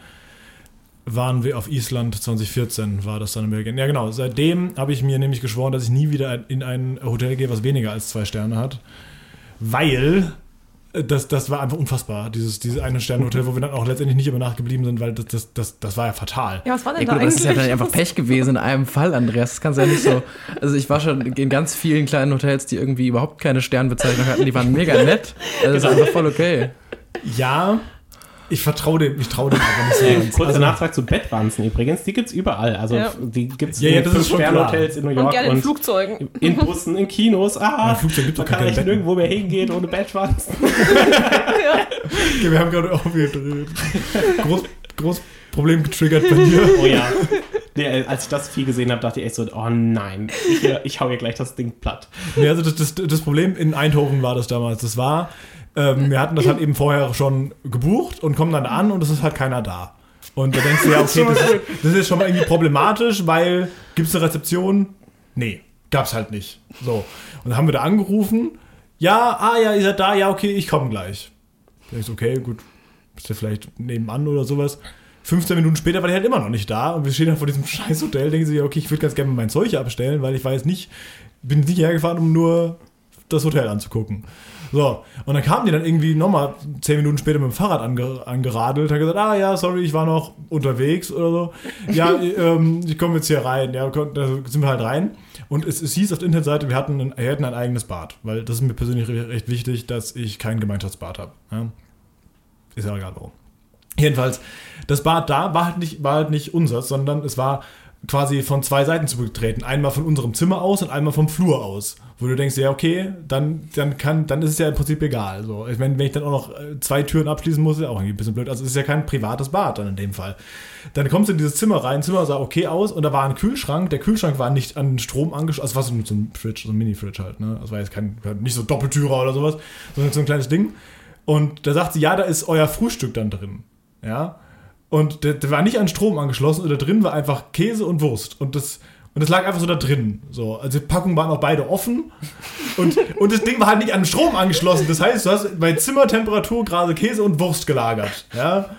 waren wir auf Island, 2014 war das dann in Belgien. Ja, genau. Seitdem habe ich mir nämlich geschworen, dass ich nie wieder in ein Hotel gehe, was weniger als zwei Sterne hat. Weil äh, das, das war einfach unfassbar, dieses, dieses eine Sterne-Hotel, wo wir dann auch letztendlich nicht über Nacht geblieben sind, weil das, das, das, das war ja fatal. Ja, was war Ja, denn gut, da aber es ist ja eigentlich? dann einfach Pech gewesen in einem Fall, Andreas. Das kannst du ja nicht so. Also ich war schon in ganz vielen kleinen Hotels, die irgendwie überhaupt keine Sternbezeichnung hatten. Die waren mega nett. Also das ist einfach voll okay. Ja, ich vertraue dem, ich traue dem einfach nicht so ganz. kurzer Also- Nachtrag zu Bettwanzen übrigens, die gibt es überall. Also Ja. die gibt es Ja, ja, in Fünf-Sterne-Hotels in New Und York gerne in und Flugzeugen. in Bussen, in Kinos. Ah, Ja, Flugzeug gibt's man kann Betten. nirgendwo mehr hingehen ohne Bettwanzen. <laughs> Okay, wir haben gerade auch wieder groß, groß Problem getriggert bei dir. Oh ja. Nee, als ich das Vieh gesehen habe, dachte ich echt so, oh nein, ich, ich hau hier gleich das Ding platt. Nee, also das, das, das Problem in Eindhoven war das damals. Das war, ähm, wir hatten das halt eben vorher schon gebucht und kommen dann da an und es ist halt keiner da. Und da denkst du ja, <laughs> okay, das ist, das ist schon mal irgendwie problematisch, weil gibt es eine Rezeption? Nee, gab's halt nicht. So. Und dann haben wir da angerufen. Ja, ah ja, ihr seid da, ja, okay, ich komme gleich. Da ich so, okay, gut, bist du vielleicht nebenan oder sowas. 15 Minuten später war der halt immer noch nicht da und wir stehen halt vor diesem <laughs> scheiß Hotel, denken sie, ja, okay, ich würde ganz gerne mein Zeug abstellen, weil ich jetzt nicht, bin nicht hergefahren, um nur das Hotel anzugucken. So, und dann kamen die dann irgendwie nochmal 10 Minuten später mit dem Fahrrad ange, angeradelt, hat gesagt, ah ja, sorry, ich war noch unterwegs oder so. Ja, <laughs> ähm, ich komme jetzt hier rein. Ja, da sind wir halt rein. Und es, es hieß auf der Internetseite, wir hatten ein, wir hätten ein eigenes Bad, weil das ist mir persönlich re- recht wichtig, dass ich kein Gemeinschaftsbad habe. Ja? Ist ja egal warum. Jedenfalls, das Bad da war halt nicht, war halt nicht unseres, sondern es war quasi von zwei Seiten zu betreten. Einmal von unserem Zimmer aus und einmal vom Flur aus. Wo du denkst, ja, okay, dann, dann kann, dann ist es ja im Prinzip egal. So, ich wenn ich dann auch noch äh, zwei Türen abschließen muss, ist ja auch irgendwie ein bisschen blöd. Also es ist ja kein privates Bad dann in dem Fall. Dann kommst du in dieses Zimmer rein, Zimmer sah okay aus und da war ein Kühlschrank. Der Kühlschrank war nicht an Strom angeschlossen, also war so ein Fridge, so ein Mini-Fridge halt, ne? Das war jetzt kein, nicht so Doppeltürer oder sowas, sondern so ein kleines Ding. Und da sagt sie, ja, da ist euer Frühstück dann drin. Ja. Und der, der war nicht an Strom angeschlossen und da drin war einfach Käse und Wurst. Und das, und das lag einfach so da drin. So. Also die Packungen waren auch beide offen. Und, <laughs> und das Ding war halt nicht an Strom angeschlossen. Das heißt, du hast bei Zimmertemperatur gerade Käse und Wurst gelagert. Ja.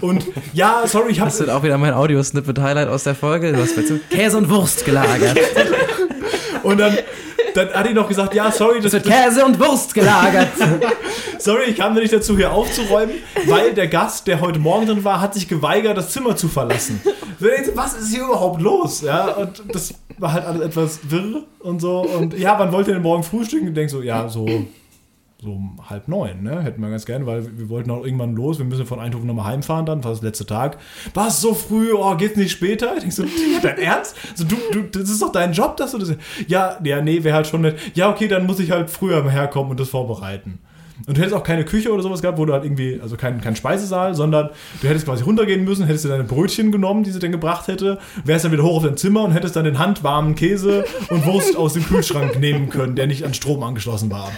Und ja, sorry, ich Das wird habe auch wieder mein Audio-Snippet-Highlight aus der Folge. Du hast jetzt Käse und Wurst gelagert. <laughs> und dann, dann hat die noch gesagt, ja, sorry, das, Es wird Käse und Wurst gelagert. <laughs> sorry, ich kam nicht dazu, hier aufzuräumen, weil der Gast, der heute Morgen drin war, hat sich geweigert, das Zimmer zu verlassen. Was ist hier überhaupt los? Ja, und das war halt alles etwas wirr und so. Und ja, wann wollt ihr denn morgen frühstücken? Und ich denk so, ja, so so um halb neun, ne? Hätten wir ganz gerne, weil wir wollten auch irgendwann los. Wir müssen von Eindhoven nochmal heimfahren dann, war das letzte Tag. Was, so früh? Oh, geht's nicht später? Ich denk so, <laughs> dein Ernst? So, du, du, das ist doch dein Job, dass du das. Ja, ja, nee, wäre halt schon nett. Ja, okay, dann muss ich halt früher herkommen und das vorbereiten. Und du hättest auch keine Küche oder sowas gehabt, wo du halt irgendwie, also kein, kein Speisesaal, sondern du hättest quasi runtergehen müssen, hättest dir deine Brötchen genommen, die sie dann gebracht hätte, wärst dann wieder hoch auf dein Zimmer und hättest dann den handwarmen Käse und Wurst aus dem Kühlschrank nehmen können, der nicht an Strom angeschlossen war.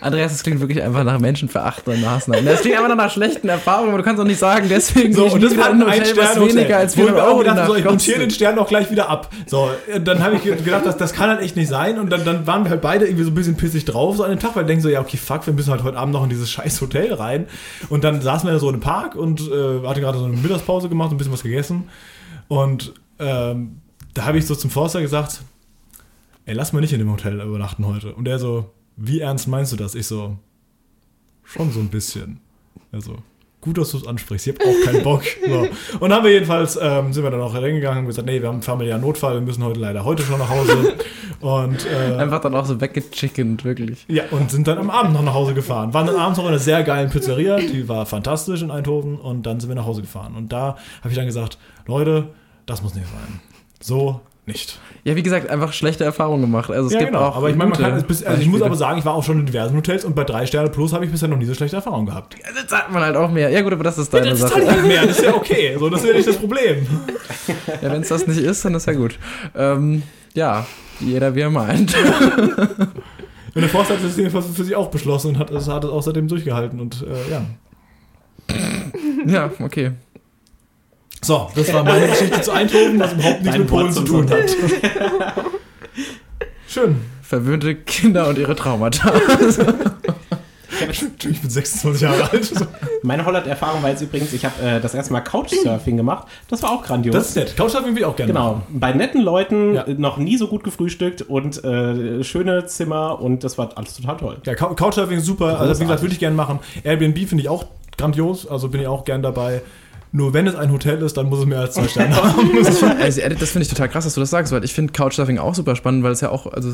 Andreas, das klingt wirklich einfach nach menschenverachtenden Maßnahmen. Das klingt einfach nach schlechten Erfahrungen, aber du kannst doch nicht sagen, deswegen So, ich und das war in ein Hotel, was Ein-Sterne-Hotel. weniger als Wo ich 400 mir auch Euro gedacht Nacht so, ich montiere den. Stern auch gleich wieder ab. So, dann habe ich gedacht, das, das kann halt echt nicht sein. Und dann, dann waren wir halt beide irgendwie so ein bisschen pissig drauf, so an dem Tag, weil wir denken so, ja, okay, fuck, wir müssen halt heute Abend noch in dieses scheiß Hotel rein. Und dann saßen wir so im Park und äh, hatte gerade so eine Mittagspause gemacht und ein bisschen was gegessen. Und ähm, da habe ich so zum Forster gesagt, ey, lass mal nicht in dem Hotel übernachten heute. Und er so, wie ernst meinst du das? Ich so, schon so ein bisschen. Also, gut, dass du es ansprichst. Ich habe auch keinen Bock. <laughs> So. Und haben wir jedenfalls, ähm, sind wir dann auch reingegangen und gesagt, nee, wir haben einen familiären Notfall, wir müssen heute leider heute schon nach Hause. Und äh, Einfach dann auch so weggechickend, wirklich. ja, und sind dann am Abend noch nach Hause gefahren. Waren dann abends noch in einer sehr geilen Pizzeria, die war fantastisch in Eindhoven und dann sind wir nach Hause gefahren. Und da habe ich dann gesagt, Leute, das muss nicht sein. So nicht. Ja, wie gesagt, einfach schlechte Erfahrungen gemacht. Also es ja, gibt genau. auch aber ich meine, man kann, es bis, also ich muss aber sagen, ich war auch schon in diversen Hotels und bei drei Sterne plus habe ich bisher noch nie so schlechte Erfahrungen gehabt. Das sagt man halt auch mehr. Ja gut, aber das ist deine Das Sache. ich halt mehr, das ist ja okay. So, das ist ja nicht das Problem. <laughs> Ja, wenn es das nicht ist, dann ist ja gut. Ähm, ja, jeder wie er meint. <laughs> Und der Forst hat das jedenfalls für sich auch beschlossen und hat es hat es außerdem durchgehalten und äh, ja. ja, okay. So, das war meine Geschichte zu Eindhoven, was überhaupt nichts mit Polen zu tun hat. Schön. Verwöhnte Kinder und ihre Traumata. Ich bin 26 Jahre alt. Meine Holland-Erfahrung war jetzt übrigens, ich habe äh, das erste Mal Couchsurfing gemacht. Das war auch grandios. Das ist nett. Couchsurfing will ich auch gerne Genau, machen. bei netten Leuten, Ja. noch nie so gut gefrühstückt und äh, schöne Zimmer und das war alles total toll. Ja, Cou- Couchsurfing ist super. Also, wie gesagt, würde ich gerne machen. Airbnb finde ich auch grandios. Also bin ich auch gern dabei. Nur wenn es ein Hotel ist, dann muss es mehr als zwei Sterne <laughs> haben. Also, <laughs> das finde ich total krass, dass du das sagst, weil ich finde Couchsurfing auch super spannend, weil es ja auch, also,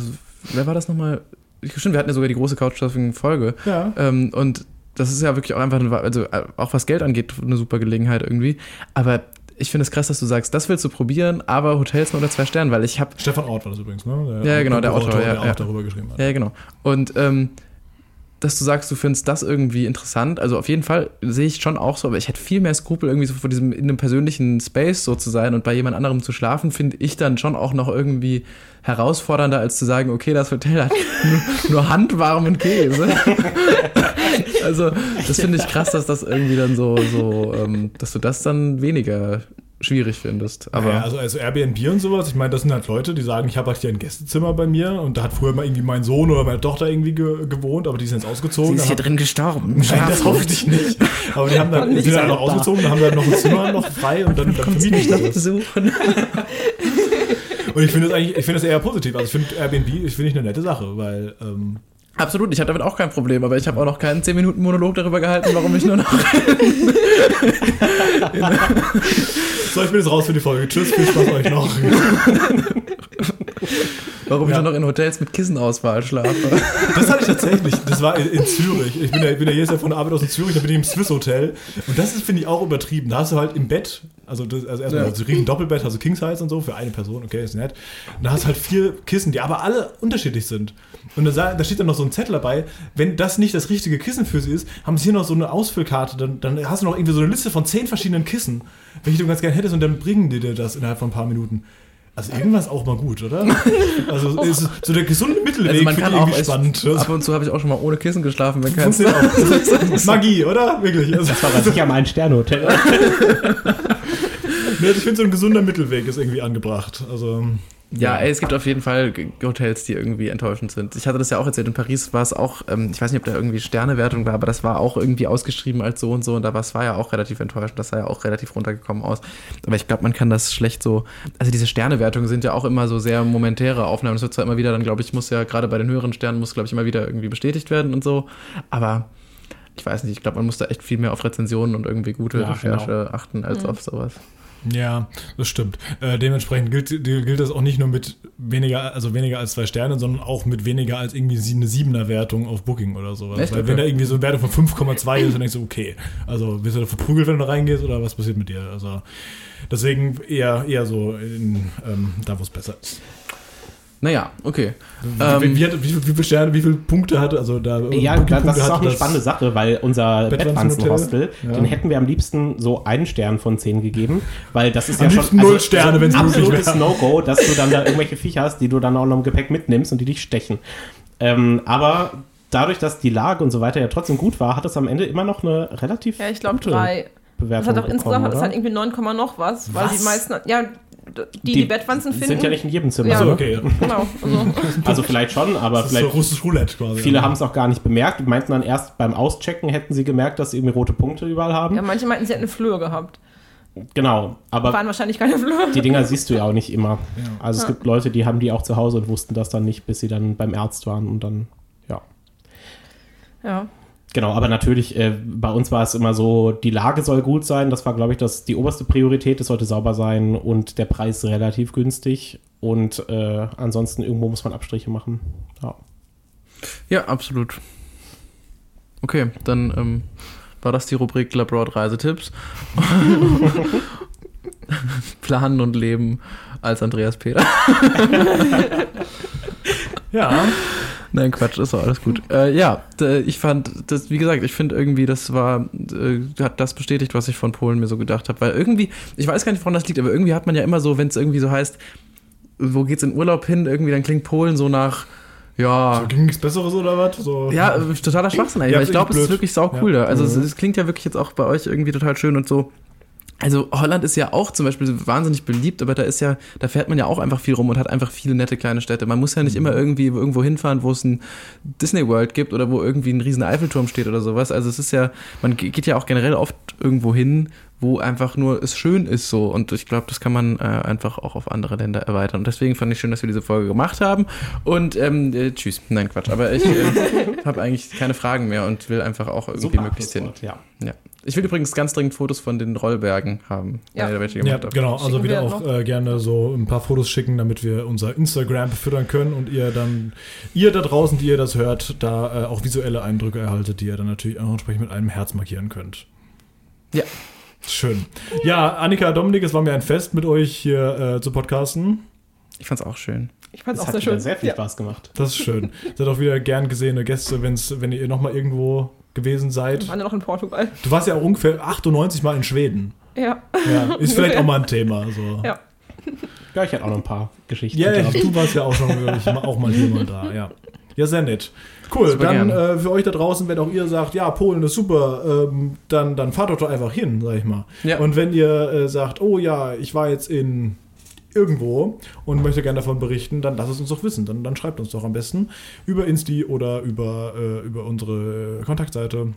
wer war das nochmal? Stimmt, wir hatten ja sogar die große Couchsurfing-Folge. Ja. Ähm, und das ist ja wirklich auch einfach, eine, also auch was Geld angeht, eine super Gelegenheit irgendwie. Aber ich finde es krass, dass du sagst, das willst du probieren, aber Hotels nur unter zwei Sternen, weil ich habe Stefan Ort war das übrigens, ne? Ja, genau, der Autor, ja, der ja. auch darüber geschrieben hat. Ja, genau. Und ähm, dass du sagst, du findest das irgendwie interessant, also auf jeden Fall sehe ich schon auch so, aber ich hätte viel mehr Skrupel, irgendwie so vor diesem, in einem persönlichen Space so zu sein und bei jemand anderem zu schlafen, finde ich dann schon auch noch irgendwie herausfordernder, als zu sagen, okay, das Hotel <laughs> hat nur, nur handwarmen Käse. <laughs> also, das finde ich krass, dass das irgendwie dann so, so ähm, dass du das dann weniger schwierig findest. Aber ja, also, also Airbnb und sowas, ich meine, das sind halt Leute, die sagen, ich habe halt hier ein Gästezimmer bei mir und da hat früher mal irgendwie mein Sohn oder meine Tochter irgendwie ge gewohnt, aber die sind jetzt ausgezogen. Dann haben- drin gestorben. Nein, das hoffe ich nicht. Aber die haben dann, Nicht sind dann so noch da. ausgezogen, dann haben dann noch ein Zimmer noch frei und dann, dann vermieten die das. besuchen. Und ich finde das eigentlich, ich finde das eher positiv. Also ich finde Airbnb, ich finde ich eine nette Sache, weil ähm, Absolut, ich habe damit auch kein Problem, aber ich habe auch noch keinen 10 Minuten Monolog darüber gehalten, warum ich nur noch. <laughs> <laughs> <laughs> so, ich bin jetzt raus für die Folge. Tschüss, viel Spaß euch noch. <laughs> warum Ja. ich nur noch in Hotels mit Kissenauswahl schlafe. <laughs> Das hatte ich tatsächlich. Das war in, in Zürich. Ich bin ja, bin ja jedes Jahr von der Arbeit aus in Zürich, da bin ich im Swiss Hotel. Und das ist, finde ich, auch übertrieben. Da hast du halt im Bett, also, das, also erstmal Ja. so riesen Doppelbett, also King Size und so für eine Person, okay, ist nett. Und da hast du halt vier Kissen, die aber alle unterschiedlich sind. Und da, da steht dann noch so ein Zettel dabei, wenn das nicht das richtige Kissen für sie ist, haben sie hier noch so eine Ausfüllkarte, dann, dann hast du noch irgendwie so eine Liste von zehn verschiedenen Kissen, welche du ganz gerne hättest und dann bringen die dir das innerhalb von ein paar Minuten. Also irgendwas auch mal gut, oder? Also <laughs> ist so der gesunde Mittelweg Also man finde kann ich auch spannend. ab und zu habe ich auch schon mal ohne Kissen geschlafen, wenn Funktioniert <laughs> auch. <laughs> Magie, oder? Wirklich. Also, Das war sicher mal ein Sternhotel. nee, ich finde, so ein gesunder Mittelweg ist irgendwie angebracht. Also, Ja, ey, es gibt auf jeden Fall Hotels, die irgendwie enttäuschend sind. Ich hatte das ja auch erzählt, in Paris war es auch, ähm, ich weiß nicht, ob da irgendwie Sternewertung war, aber das war auch irgendwie ausgeschrieben als so und so und da war es war ja auch relativ enttäuschend, das sah ja auch relativ runtergekommen aus. Aber ich glaube, man kann das schlecht so, also diese Sternewertungen sind ja auch immer so sehr momentäre Aufnahmen. Das wird zwar immer wieder dann, glaube ich, muss ja gerade bei den höheren Sternen muss, glaube ich, immer wieder irgendwie bestätigt werden und so, aber ich weiß nicht, ich glaube, man muss da echt viel mehr auf Rezensionen und irgendwie gute Ja, Recherche achten als Mhm. auf sowas. Ja, das stimmt. Äh, dementsprechend gilt, gilt das auch nicht nur mit weniger, also weniger als zwei Sternen, sondern auch mit weniger als irgendwie eine siebener Wertung auf Booking oder sowas. Echt? Weil wenn da irgendwie so eine Wertung von 5,2 ist, dann denkst du, okay, also wirst du da verprügelt, wenn du da reingehst oder was passiert mit dir? Also deswegen eher, eher so in, ähm, da, wo es besser ist. Naja, okay. Wie, Ähm, wie, wie, hat- wie, wie viele Sterne, wie viele Punkte hatte, also da Ja, Booking- das, das Punkte ist auch eine das- spannende Sache, weil unser Bettwanzenhostel, ja. den hätten wir am liebsten so einen Stern von zehn gegeben, weil das ist Am ja schon also null Sterne, so wenn's ein möglich absolutes wäre. No-Go, dass du dann da irgendwelche Viecher hast, die du dann auch noch im Gepäck mitnimmst und die dich stechen. Ähm, aber dadurch, dass die Lage und so weiter ja trotzdem gut war, hat es am Ende immer noch eine relativ Ja, ich glaube drei. Das Bewertung hat auch insgesamt bekommen, hat es oder? halt irgendwie 9, Komma noch was, weil Was? die meisten, ja, d- die die, Bettwanzen finden. sind ja nicht in jedem Zimmer. Ja. Achso, ne? okay. Genau, also, <laughs> Also vielleicht schon, aber Das ist so vielleicht russisch Roulette quasi. viele haben es auch gar nicht bemerkt und meinten dann erst beim Auschecken hätten sie gemerkt, dass sie irgendwie rote Punkte überall haben. ja, manche meinten, sie hätten eine Flöhe gehabt. Genau, aber Waren wahrscheinlich keine Flöhe. die Dinger siehst du ja auch nicht immer. Ja. Also es Ja. gibt Leute, die haben die auch zu Hause und wussten das dann nicht, bis sie dann beim Arzt waren und dann, ja. Ja. Genau, aber natürlich, äh, bei uns war es immer so, die Lage soll gut sein, das war, glaube ich, das, die oberste Priorität, es sollte sauber sein und der Preis relativ günstig und äh, ansonsten irgendwo muss man Abstriche machen. Ja. Ja, absolut. Okay, dann ähm, war das die Rubrik Labroad Reisetipps. <laughs> Planen und Leben als Andreas Peter. <laughs> Ja, Nein, Quatsch, ist doch alles gut. <laughs> Äh, ja, ich fand, das, wie gesagt, ich finde irgendwie, das war, äh, hat das bestätigt, was ich von Polen mir so gedacht habe. Weil irgendwie, ich weiß gar nicht, woran das liegt, aber irgendwie hat man ja immer so, wenn es irgendwie so heißt, wo geht's in Urlaub hin, irgendwie, dann klingt Polen so nach, ja, so, ging nichts Besseres oder was? So, ja, äh, totaler Schwachsinn eigentlich. Ja, ich glaube, es ist wirklich sau cool Ja. da. Also es, Mhm. es klingt ja wirklich jetzt auch bei euch irgendwie total schön und so. Also Holland ist ja auch zum Beispiel wahnsinnig beliebt, aber da ist ja, da fährt man ja auch einfach viel rum und hat einfach viele nette kleine Städte. Man muss ja nicht immer irgendwie irgendwo hinfahren, wo es ein Disney World gibt oder wo irgendwie ein riesen Eiffelturm steht oder sowas. Also es ist ja, man ge- geht ja auch generell oft irgendwo hin, wo einfach nur es schön ist so. Und ich glaube, das kann man äh, einfach auch auf andere Länder erweitern. Und deswegen fand ich schön, dass wir diese Folge gemacht haben. Und ähm, äh, tschüss. Nein, Quatsch. Aber ich äh, <laughs> habe eigentlich keine Fragen mehr und will einfach auch irgendwie möglichst hin. Ja. Ja. Ich will übrigens ganz dringend Fotos von den Rollbergen haben, Ja. welche Ja, gemacht habt. genau. Also Schicken wieder auch äh, gerne so ein paar Fotos schicken, damit wir unser Instagram befüttern können und ihr dann, ihr da draußen, die ihr das hört, da äh, auch visuelle Eindrücke erhaltet, die ihr dann natürlich auch entsprechend mit einem Herz markieren könnt. Ja. Schön. Ja, Annika, Dominik, es war mir ein Fest, mit euch hier äh, zu podcasten. Ich fand's auch schön. Ich fand es Das auch hat sehr schön. sehr viel ja. Spaß gemacht. Das ist schön. Seid auch wieder gern gesehene Gäste, wenn's, wenn ihr nochmal irgendwo gewesen seid. Wir waren ja noch in Portugal. Du warst ja auch ungefähr 98 Mal in Schweden. Ja. Ja, ist vielleicht auch mal ein Thema. So. Ja. Ja, ich hätte auch noch ein paar Geschichten. Ja, gehabt. du warst ja auch schon wirklich mal- auch mal hier mal da, ja. Ja, sehr nett. Cool, Super dann äh, für euch da draußen, wenn auch ihr sagt, ja, Polen ist super, ähm, dann, dann fahrt doch doch einfach hin, sag ich mal. Ja. Und wenn ihr äh, sagt, oh ja, ich war jetzt in irgendwo und möchte gerne davon berichten, dann lasst es uns doch wissen. Dann, dann schreibt uns doch am besten über Insti oder über, äh, über unsere Kontaktseite.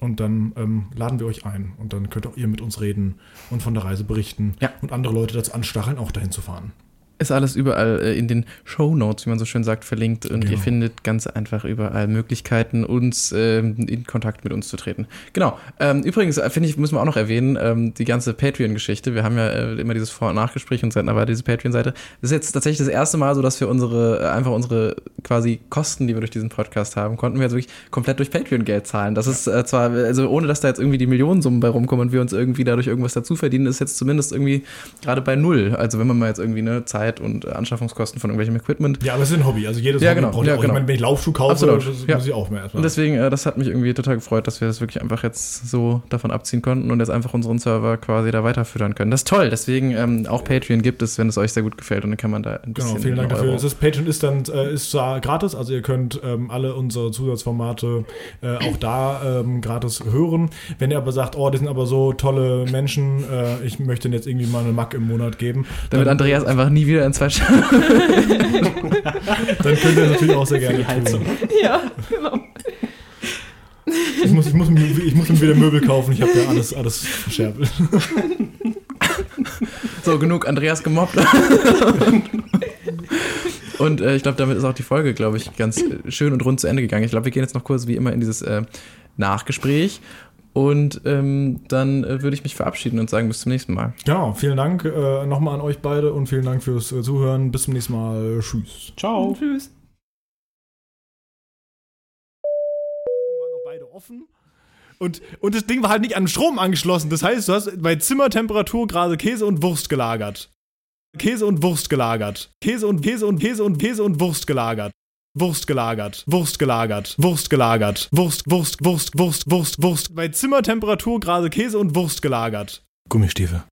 Und dann ähm, laden wir euch ein. Und dann könnt auch ihr mit uns reden und von der Reise berichten Ja. und andere Leute dazu anstacheln, auch dahin zu fahren. Ist alles überall äh, in den Show Notes, wie man so schön sagt, verlinkt und Genau. ihr findet ganz einfach überall Möglichkeiten, uns ähm, in Kontakt mit uns zu treten. Genau. Ähm, übrigens, äh, finde ich, müssen wir auch noch erwähnen, ähm, die ganze Patreon-Geschichte. Wir haben ja äh, immer dieses Vor- und Nachgespräch und senden aber diese Patreon-Seite. Das ist jetzt tatsächlich das erste Mal so, dass wir unsere, äh, einfach unsere quasi Kosten, die wir durch diesen Podcast haben, konnten wir jetzt wirklich komplett durch Patreon-Geld zahlen. Das ist äh, zwar, also ohne dass da jetzt irgendwie die Millionensummen bei rumkommen und wir uns irgendwie dadurch irgendwas dazu verdienen, ist jetzt zumindest irgendwie gerade bei null. Also wenn man mal jetzt irgendwie eine Zeit und äh, Anschaffungskosten von irgendwelchem Equipment. Ja, aber es ist ein Hobby. Also jedes Ja, Hobby genau. braucht Ja, auch. genau. Ich meine, wenn ich Laufschuh kaufe, Absolut. das Ja. muss ich auch mehr erstmal. Und deswegen, äh, das hat mich irgendwie total gefreut, dass wir das wirklich einfach jetzt so davon abziehen konnten und jetzt einfach unseren Server quasi da weiterfüttern können. Das ist toll. Deswegen ähm, auch Patreon gibt es, wenn es euch sehr gut gefällt und dann kann man da ein bisschen Genau, vielen Dank dafür. Ist, Patreon ist dann äh, ist zwar gratis, also ihr könnt ähm, alle unsere Zusatzformate äh, auch da ähm, gratis hören. Wenn ihr aber sagt, oh, die sind aber so tolle Menschen, äh, ich möchte jetzt irgendwie mal eine Mack im Monat geben, Damit dann, Andreas einfach nie wieder in zwei Stunden. <laughs> dann könnt ihr das natürlich auch sehr gerne die Heizung. tun. <laughs> Ja, genau. Ich muss, ich, muss, mir- ich muss mir wieder Möbel kaufen, ich habe ja alles, alles verscherbelt. So, genug Andreas gemobbt. Und äh, ich glaube, damit ist auch die Folge, glaube ich, ganz äh, schön und rund zu Ende gegangen. Ich glaube, wir gehen jetzt noch kurz wie immer in dieses äh, Nachgespräch. Und ähm, dann äh, würde ich mich verabschieden und sagen, bis zum nächsten Mal. Genau, vielen Dank äh, nochmal an euch beide und vielen Dank fürs äh, Zuhören. Bis zum nächsten Mal. Tschüss. Ciao. <laughs> Tschüss. waren noch beide offen. Und, und das Ding war halt nicht an den Strom angeschlossen. Das heißt, du hast bei Zimmertemperatur gerade Käse und Wurst gelagert. Käse und Wurst gelagert. Käse und Käse und Käse und Käse und Wurst gelagert. Wurst gelagert, Wurst gelagert, Wurst gelagert, Wurst, Wurst, Wurst, Wurst, Wurst, Wurst. Bei Zimmertemperatur gerade Käse und Wurst gelagert. Gummistiefel.